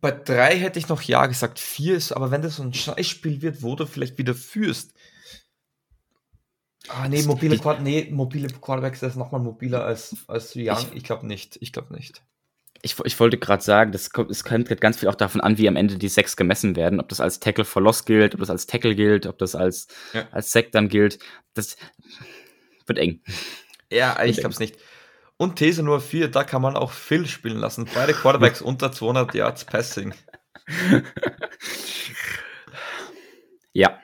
Bei drei hätte ich noch ja gesagt, vier ist, aber wenn das so ein Scheißspiel wird, wo du vielleicht wieder führst. Ah, nee, mobile, Quad nee, mobile Quarterbacks ist nochmal mobiler als, als Young. Ich, ich glaube nicht. Ich glaube nicht.
ich, ich wollte gerade sagen, das kommt, es kommt ganz viel auch davon an, wie am Ende die Sacks gemessen werden. Ob das als Tackle for Loss gilt, ob das als Tackle gilt, ob das als, ja. als Sack dann gilt. Das wird eng.
Ja, ich glaube es nicht. Und These Nummer 4, da kann man auch Phil spielen lassen. Beide Quarterbacks unter 200 Yards Passing.
ja.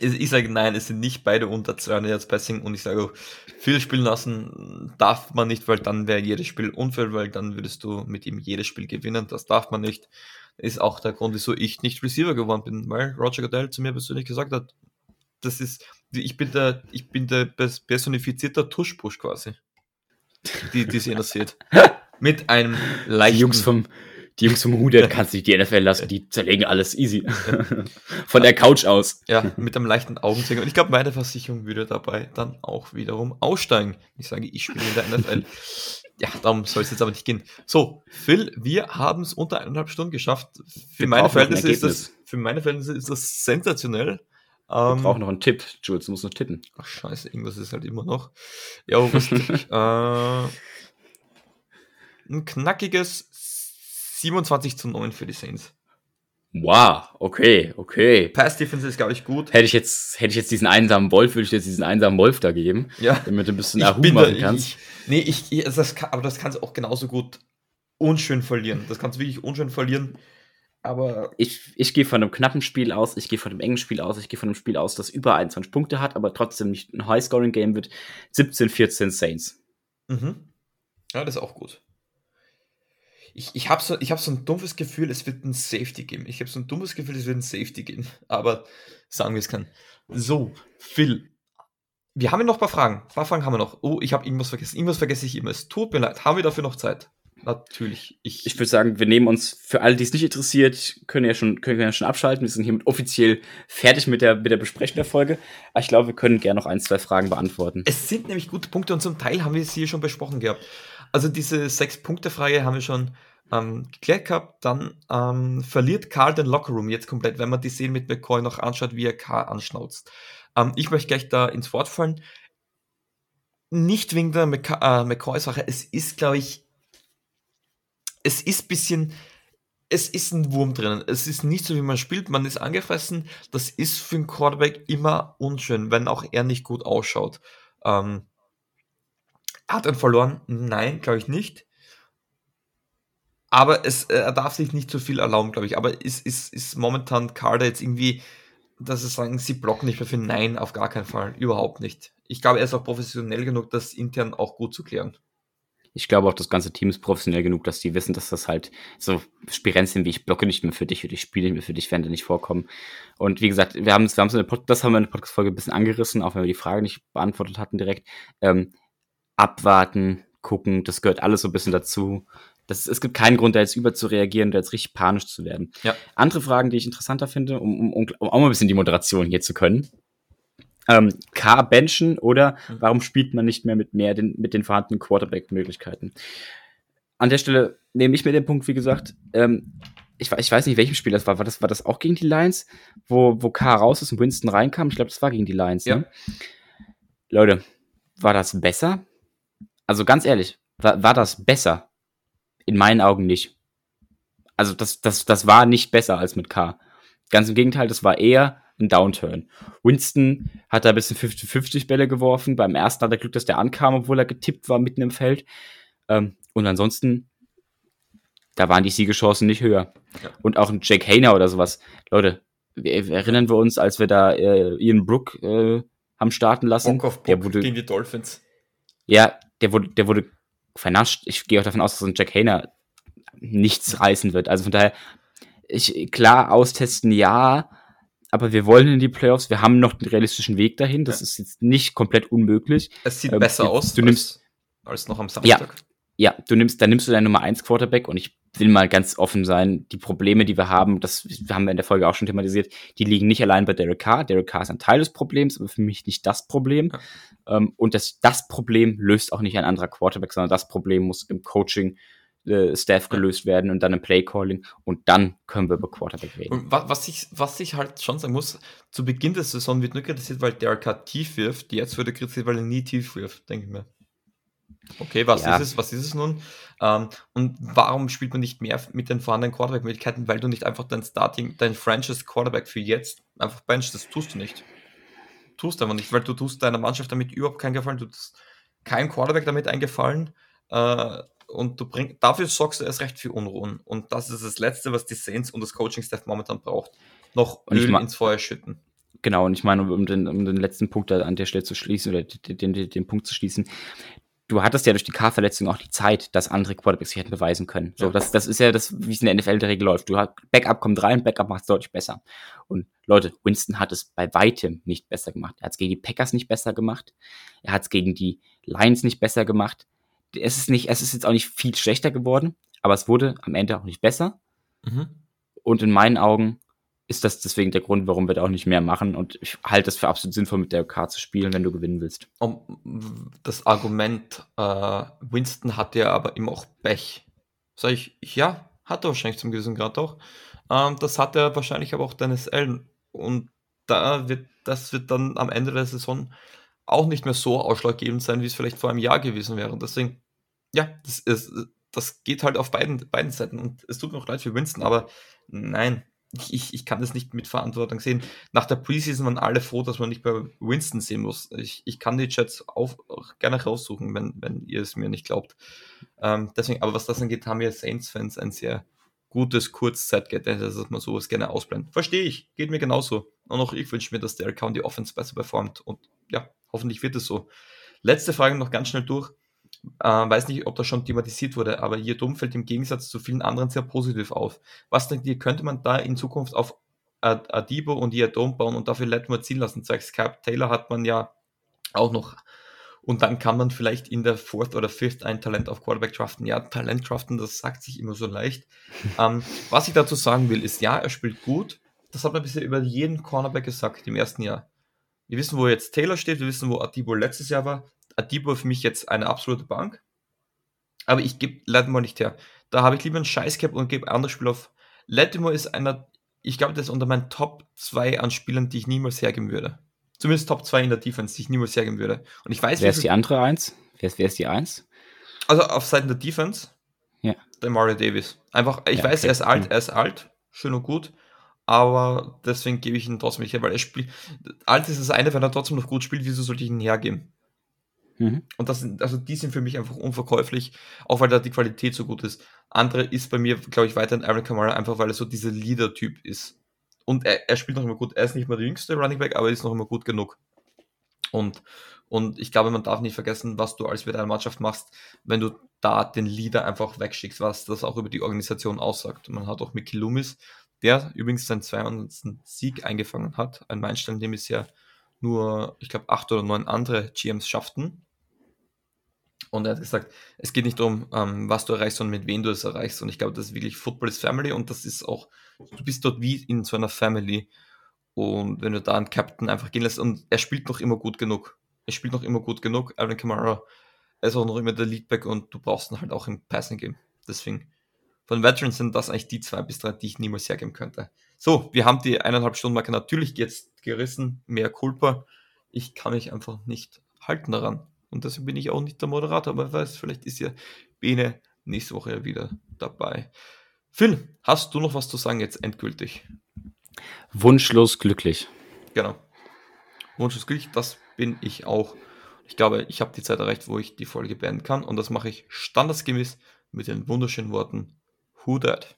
Ich sage nein, es sind nicht beide unter 200 Yards Passing und ich sage auch, Phil spielen lassen darf man nicht, weil dann wäre jedes Spiel unfair, weil dann würdest du mit ihm jedes Spiel gewinnen. Das darf man nicht. Ist auch der Grund, wieso ich nicht Receiver geworden bin, weil Roger Goodell zu mir persönlich gesagt hat, das ist, ich bin der, ich bin der personifizierte Tuschpush quasi die, die sie interessiert. Mit einem
leichten... Die Jungs vom, die Jungs vom Hudet kannst du nicht die NFL lassen, die zerlegen alles easy. Von der Couch aus.
Ja, mit einem leichten Augenzwinkern. Und ich glaube, meine Versicherung würde dabei dann auch wiederum aussteigen. Ich sage, ich spiele in der NFL. Ja, darum soll es jetzt aber nicht gehen. So, Phil, wir haben es unter eineinhalb Stunden geschafft. Für meine, Verhältnisse ist das, für meine Verhältnisse ist das sensationell.
Wir ähm, brauchen noch einen Tipp. Jules, du musst noch tippen.
Ach, scheiße, irgendwas ist halt immer noch. Ja, was äh, Ein knackiges 27 zu 9 für die Saints.
Wow, okay, okay.
Pass Defense ist, glaube ich, gut.
Hätte ich jetzt, hätte ich jetzt diesen einsamen Wolf, würde ich jetzt diesen einsamen Wolf da geben.
Ja.
Damit du ein bisschen Ahu machen kannst.
Ich, nee, ich, ich das kann, aber das kannst du auch genauso gut unschön verlieren. Das kannst du wirklich unschön verlieren. Aber
ich, ich gehe von einem knappen Spiel aus, ich gehe von einem engen Spiel aus, ich gehe von einem Spiel aus, das über 21 Punkte hat, aber trotzdem nicht ein High-Scoring-Game wird. 17-14 Saints.
Mhm. Ja, das ist auch gut. Ich, ich habe so, hab so ein dumpfes Gefühl, es wird ein Safety geben. Ich habe so ein dummes Gefühl, es wird ein Safety geben. Aber sagen wir es kann. So, Phil. Wir haben noch ein paar Fragen. Ein paar Fragen haben wir noch. Oh, ich habe irgendwas vergessen. Irgendwas vergesse ich immer. Es tut mir leid. Haben wir dafür noch Zeit? Natürlich.
Ich, ich würde sagen, wir nehmen uns für alle, die es nicht interessiert, können ja schon, können ja schon abschalten. Wir sind hiermit offiziell fertig mit der, mit der Besprechung der Folge. Aber ich glaube, wir können gerne noch ein, zwei Fragen beantworten.
Es sind nämlich gute Punkte und zum Teil haben wir sie hier schon besprochen gehabt. Also diese Sechs-Punkte-Frage haben wir schon ähm, geklärt gehabt. Dann ähm, verliert Karl den Lockerroom jetzt komplett, wenn man die Szene mit McCoy noch anschaut, wie er Karl anschnauzt. Ähm, ich möchte gleich da ins Wort fallen. Nicht wegen der äh, McCoy-Sache. Es ist, glaube ich, es ist ein bisschen, es ist ein Wurm drinnen. Es ist nicht so, wie man spielt. Man ist angefressen. Das ist für einen Quarterback immer unschön, wenn auch er nicht gut ausschaut. Ähm, hat er verloren? Nein, glaube ich nicht. Aber es, äh, er darf sich nicht zu viel erlauben, glaube ich. Aber ist, ist, ist momentan Carter jetzt irgendwie, dass sie sagen, sie blocken nicht mehr für Nein, auf gar keinen Fall. Überhaupt nicht. Ich glaube, er ist auch professionell genug, das intern auch gut zu klären
ich glaube auch, das ganze Team ist professionell genug, dass die wissen, dass das halt so Spirenzien wie ich blocke nicht mehr für dich oder ich spiele nicht mehr für dich, werden da nicht vorkommen. Und wie gesagt, wir haben es, wir haben es in der Pod das haben wir in der Podcast-Folge ein bisschen angerissen, auch wenn wir die Frage nicht beantwortet hatten direkt. Ähm, abwarten, gucken, das gehört alles so ein bisschen dazu. Das, es gibt keinen Grund, da jetzt über zu reagieren, da jetzt richtig panisch zu werden.
Ja.
Andere Fragen, die ich interessanter finde, um, um, um auch mal ein bisschen die Moderation hier zu können ähm, K benchen oder mhm. warum spielt man nicht mehr mit mehr den, mit den vorhandenen Quarterback-Möglichkeiten? An der Stelle nehme ich mir den Punkt, wie gesagt, ähm, ich, ich, weiß nicht, welchem Spiel das war. War das, war das auch gegen die Lions, wo, wo K raus ist und Winston reinkam? Ich glaube, das war gegen die Lions. Ne? Ja. Leute, war das besser? Also ganz ehrlich, war, war das besser? In meinen Augen nicht. Also das, das, das war nicht besser als mit K. Ganz im Gegenteil, das war eher ein Downturn. Winston hat da ein bisschen 50-50 Bälle geworfen. Beim ersten hat er Glück, dass der ankam, obwohl er getippt war mitten im Feld. Ähm, und ansonsten, da waren die Siegechancen nicht höher. Ja. Und auch ein Jake Hayner oder sowas. Leute, wir, erinnern wir uns, als wir da äh, Ian Brook äh, haben starten lassen.
Bock der wurde, gegen die Dolphins.
Ja, der wurde, der wurde vernascht. Ich gehe auch davon aus, dass ein Jack Hayner nichts reißen wird. Also von daher, ich, klar, austesten ja, aber wir wollen in die Playoffs. Wir haben noch den realistischen Weg dahin. Das ja. ist jetzt nicht komplett unmöglich.
Es sieht ähm, besser aus.
Du nimmst
als, als noch am Samstag.
Ja, ja, du nimmst, dann nimmst du deinen Nummer 1 Quarterback und ich will mal ganz offen sein, die Probleme, die wir haben, das haben wir in der Folge auch schon thematisiert, die liegen nicht allein bei Derek Carr. Derek Carr ist ein Teil des Problems, aber für mich nicht das Problem. Ja. Ähm, und das, das Problem löst auch nicht ein anderer Quarterback, sondern das Problem muss im Coaching äh, Staff gelöst werden und dann im Play Calling und dann können wir über Quarterback reden.
Und was ich, was ich halt schon sagen muss, zu Beginn der Saison wird nur kritisiert, weil Derek Carr tief wirft, jetzt wird er kritisiert, weil er nie tief wirft, denke ich mir. Okay, was ja. ist es? Was ist es nun? Ähm, und warum spielt man nicht mehr mit den vorhandenen Quarterback-Möglichkeiten, weil du nicht einfach dein Starting, dein Franchise Quarterback für jetzt einfach benchst? Das tust du nicht. Tust einfach nicht, weil du tust deiner Mannschaft damit überhaupt keinen Gefallen. Du tust keinem Quarterback damit eingefallen. Äh, und du bringst, dafür sorgst du erst recht für Unruhen. Und das ist das Letzte, was die Saints und das Coaching-Staff momentan braucht. Noch Öl ins Feuer schütten.
Genau, und ich meine, um den, um den letzten Punkt an der Stelle zu schließen oder den, den, den Punkt zu schließen, du hattest ja durch die K-Verletzung auch die Zeit, dass andere Quarterbacks sich hätten beweisen können. So, das, das ist ja das, wie es in der NFL der Regel läuft. Du hast, Backup kommt rein, Backup macht es deutlich besser. Und Leute, Winston hat es bei weitem nicht besser gemacht. Er hat es gegen die Packers nicht besser gemacht. Er hat es gegen die Lions nicht besser gemacht. Es ist nicht, es ist jetzt auch nicht viel schlechter geworden, aber es wurde am Ende auch nicht besser. Mhm. Und in meinen Augen ist das deswegen der Grund, warum wir da auch nicht mehr machen. Und ich halte es für absolut sinnvoll, mit der K zu spielen, wenn du gewinnen willst.
Um, das Argument, äh, Winston hat ja aber immer auch Pech. Sag ich, ja, hat er wahrscheinlich zum gewissen Grad auch. Ähm, das hat er wahrscheinlich aber auch Dennis Allen. Und da wird, das wird dann am Ende der Saison auch nicht mehr so ausschlaggebend sein, wie es vielleicht vor einem Jahr gewesen wäre. Und deswegen, ja, das, ist, das geht halt auf beiden, beiden Seiten. Und es tut mir auch leid für Winston, aber nein, ich, ich kann das nicht mit Verantwortung sehen. Nach der Preseason waren alle froh, dass man nicht bei Winston sehen muss. Ich, ich kann die Chats auch, auch gerne raussuchen, wenn, wenn ihr es mir nicht glaubt. Ähm, deswegen, aber was das angeht, haben wir Saints-Fans ein sehr gutes Kurzzeitgedächtnis, dass man sowas gerne ausblendet. Verstehe ich, geht mir genauso. Und auch ich wünsche mir, dass der Account die Offense besser performt. Und ja, hoffentlich wird es so. Letzte Frage noch ganz schnell durch. Äh, weiß nicht, ob das schon thematisiert wurde, aber hier Dom fällt im Gegensatz zu vielen anderen sehr positiv auf. Was denkt ihr, könnte man da in Zukunft auf Adibo und ihr Dom bauen und dafür Letmore ziehen lassen? Zeigt Skype Taylor hat man ja auch noch. Und dann kann man vielleicht in der Fourth oder Fifth ein Talent auf Quarterback draften. Ja, Talent draften, das sagt sich immer so leicht. ähm, was ich dazu sagen will, ist, ja, er spielt gut. Das hat man bisher über jeden Cornerback gesagt im ersten Jahr. Wir wissen, wo jetzt Taylor steht, wir wissen, wo Adibo letztes Jahr war. Adibo für mich jetzt eine absolute Bank. Aber ich gebe Lattimore nicht her. Da habe ich lieber einen Scheißcap und gebe ein anderes Spiel auf. Lattimore ist einer, ich glaube, das ist unter meinen Top 2 an Spielern, die ich niemals hergeben würde. Zumindest Top 2 in der Defense, die ich niemals hergeben würde. Und ich weiß,
wer ist die andere 1? Wer ist, wer ist die 1?
Also auf Seiten der Defense,
ja.
der Mario Davis. Einfach, ich ja, weiß, okay. er ist alt, hm. er ist alt, schön und gut, aber deswegen gebe ich ihn trotzdem nicht her, weil er spielt. Alt ist das eine, wenn er trotzdem noch gut spielt, wieso sollte ich ihn hergeben? Mhm. Und das sind, also die sind für mich einfach unverkäuflich, auch weil da die Qualität so gut ist. Andere ist bei mir, glaube ich, weiterhin Aaron Kamara, einfach weil er so dieser Leader-Typ ist. Und er, er, spielt noch immer gut. Er ist nicht mehr der jüngste Running Back, aber er ist noch immer gut genug. Und, und ich glaube, man darf nicht vergessen, was du als mit einer Mannschaft machst, wenn du da den Leader einfach wegschickst, was das auch über die Organisation aussagt. Man hat auch Mickey Loomis, der übrigens seinen 200. Sieg eingefangen hat. Ein Meilenstein, dem es ja nur, ich glaube, acht oder neun andere GMs schafften. Und er hat gesagt, es geht nicht darum, ähm, was du erreichst, sondern mit wem du es erreichst. Und ich glaube, das ist wirklich Football is Family und das ist auch, du bist dort wie in so einer Family. Und wenn du da einen Captain einfach gehen lässt, und er spielt noch immer gut genug. Er spielt noch immer gut genug. Aaron Kamara ist auch noch immer der Leadback und du brauchst ihn halt auch im Passing Game. Deswegen, von Veterans sind das eigentlich die zwei bis drei, die ich niemals hergeben könnte. So, wir haben die eineinhalb Stunden Marke natürlich jetzt gerissen. Mehr Culpa. Ich kann mich einfach nicht halten daran. Und deswegen bin ich auch nicht der Moderator, aber wer weiß, vielleicht ist ja Bene nächste Woche wieder dabei. Phil, hast du noch was zu sagen jetzt endgültig?
Wunschlos glücklich.
Genau. Wunschlos glücklich, das bin ich auch. Ich glaube, ich habe die Zeit erreicht, wo ich die Folge beenden kann. Und das mache ich standesgemäß mit den wunderschönen Worten Who that?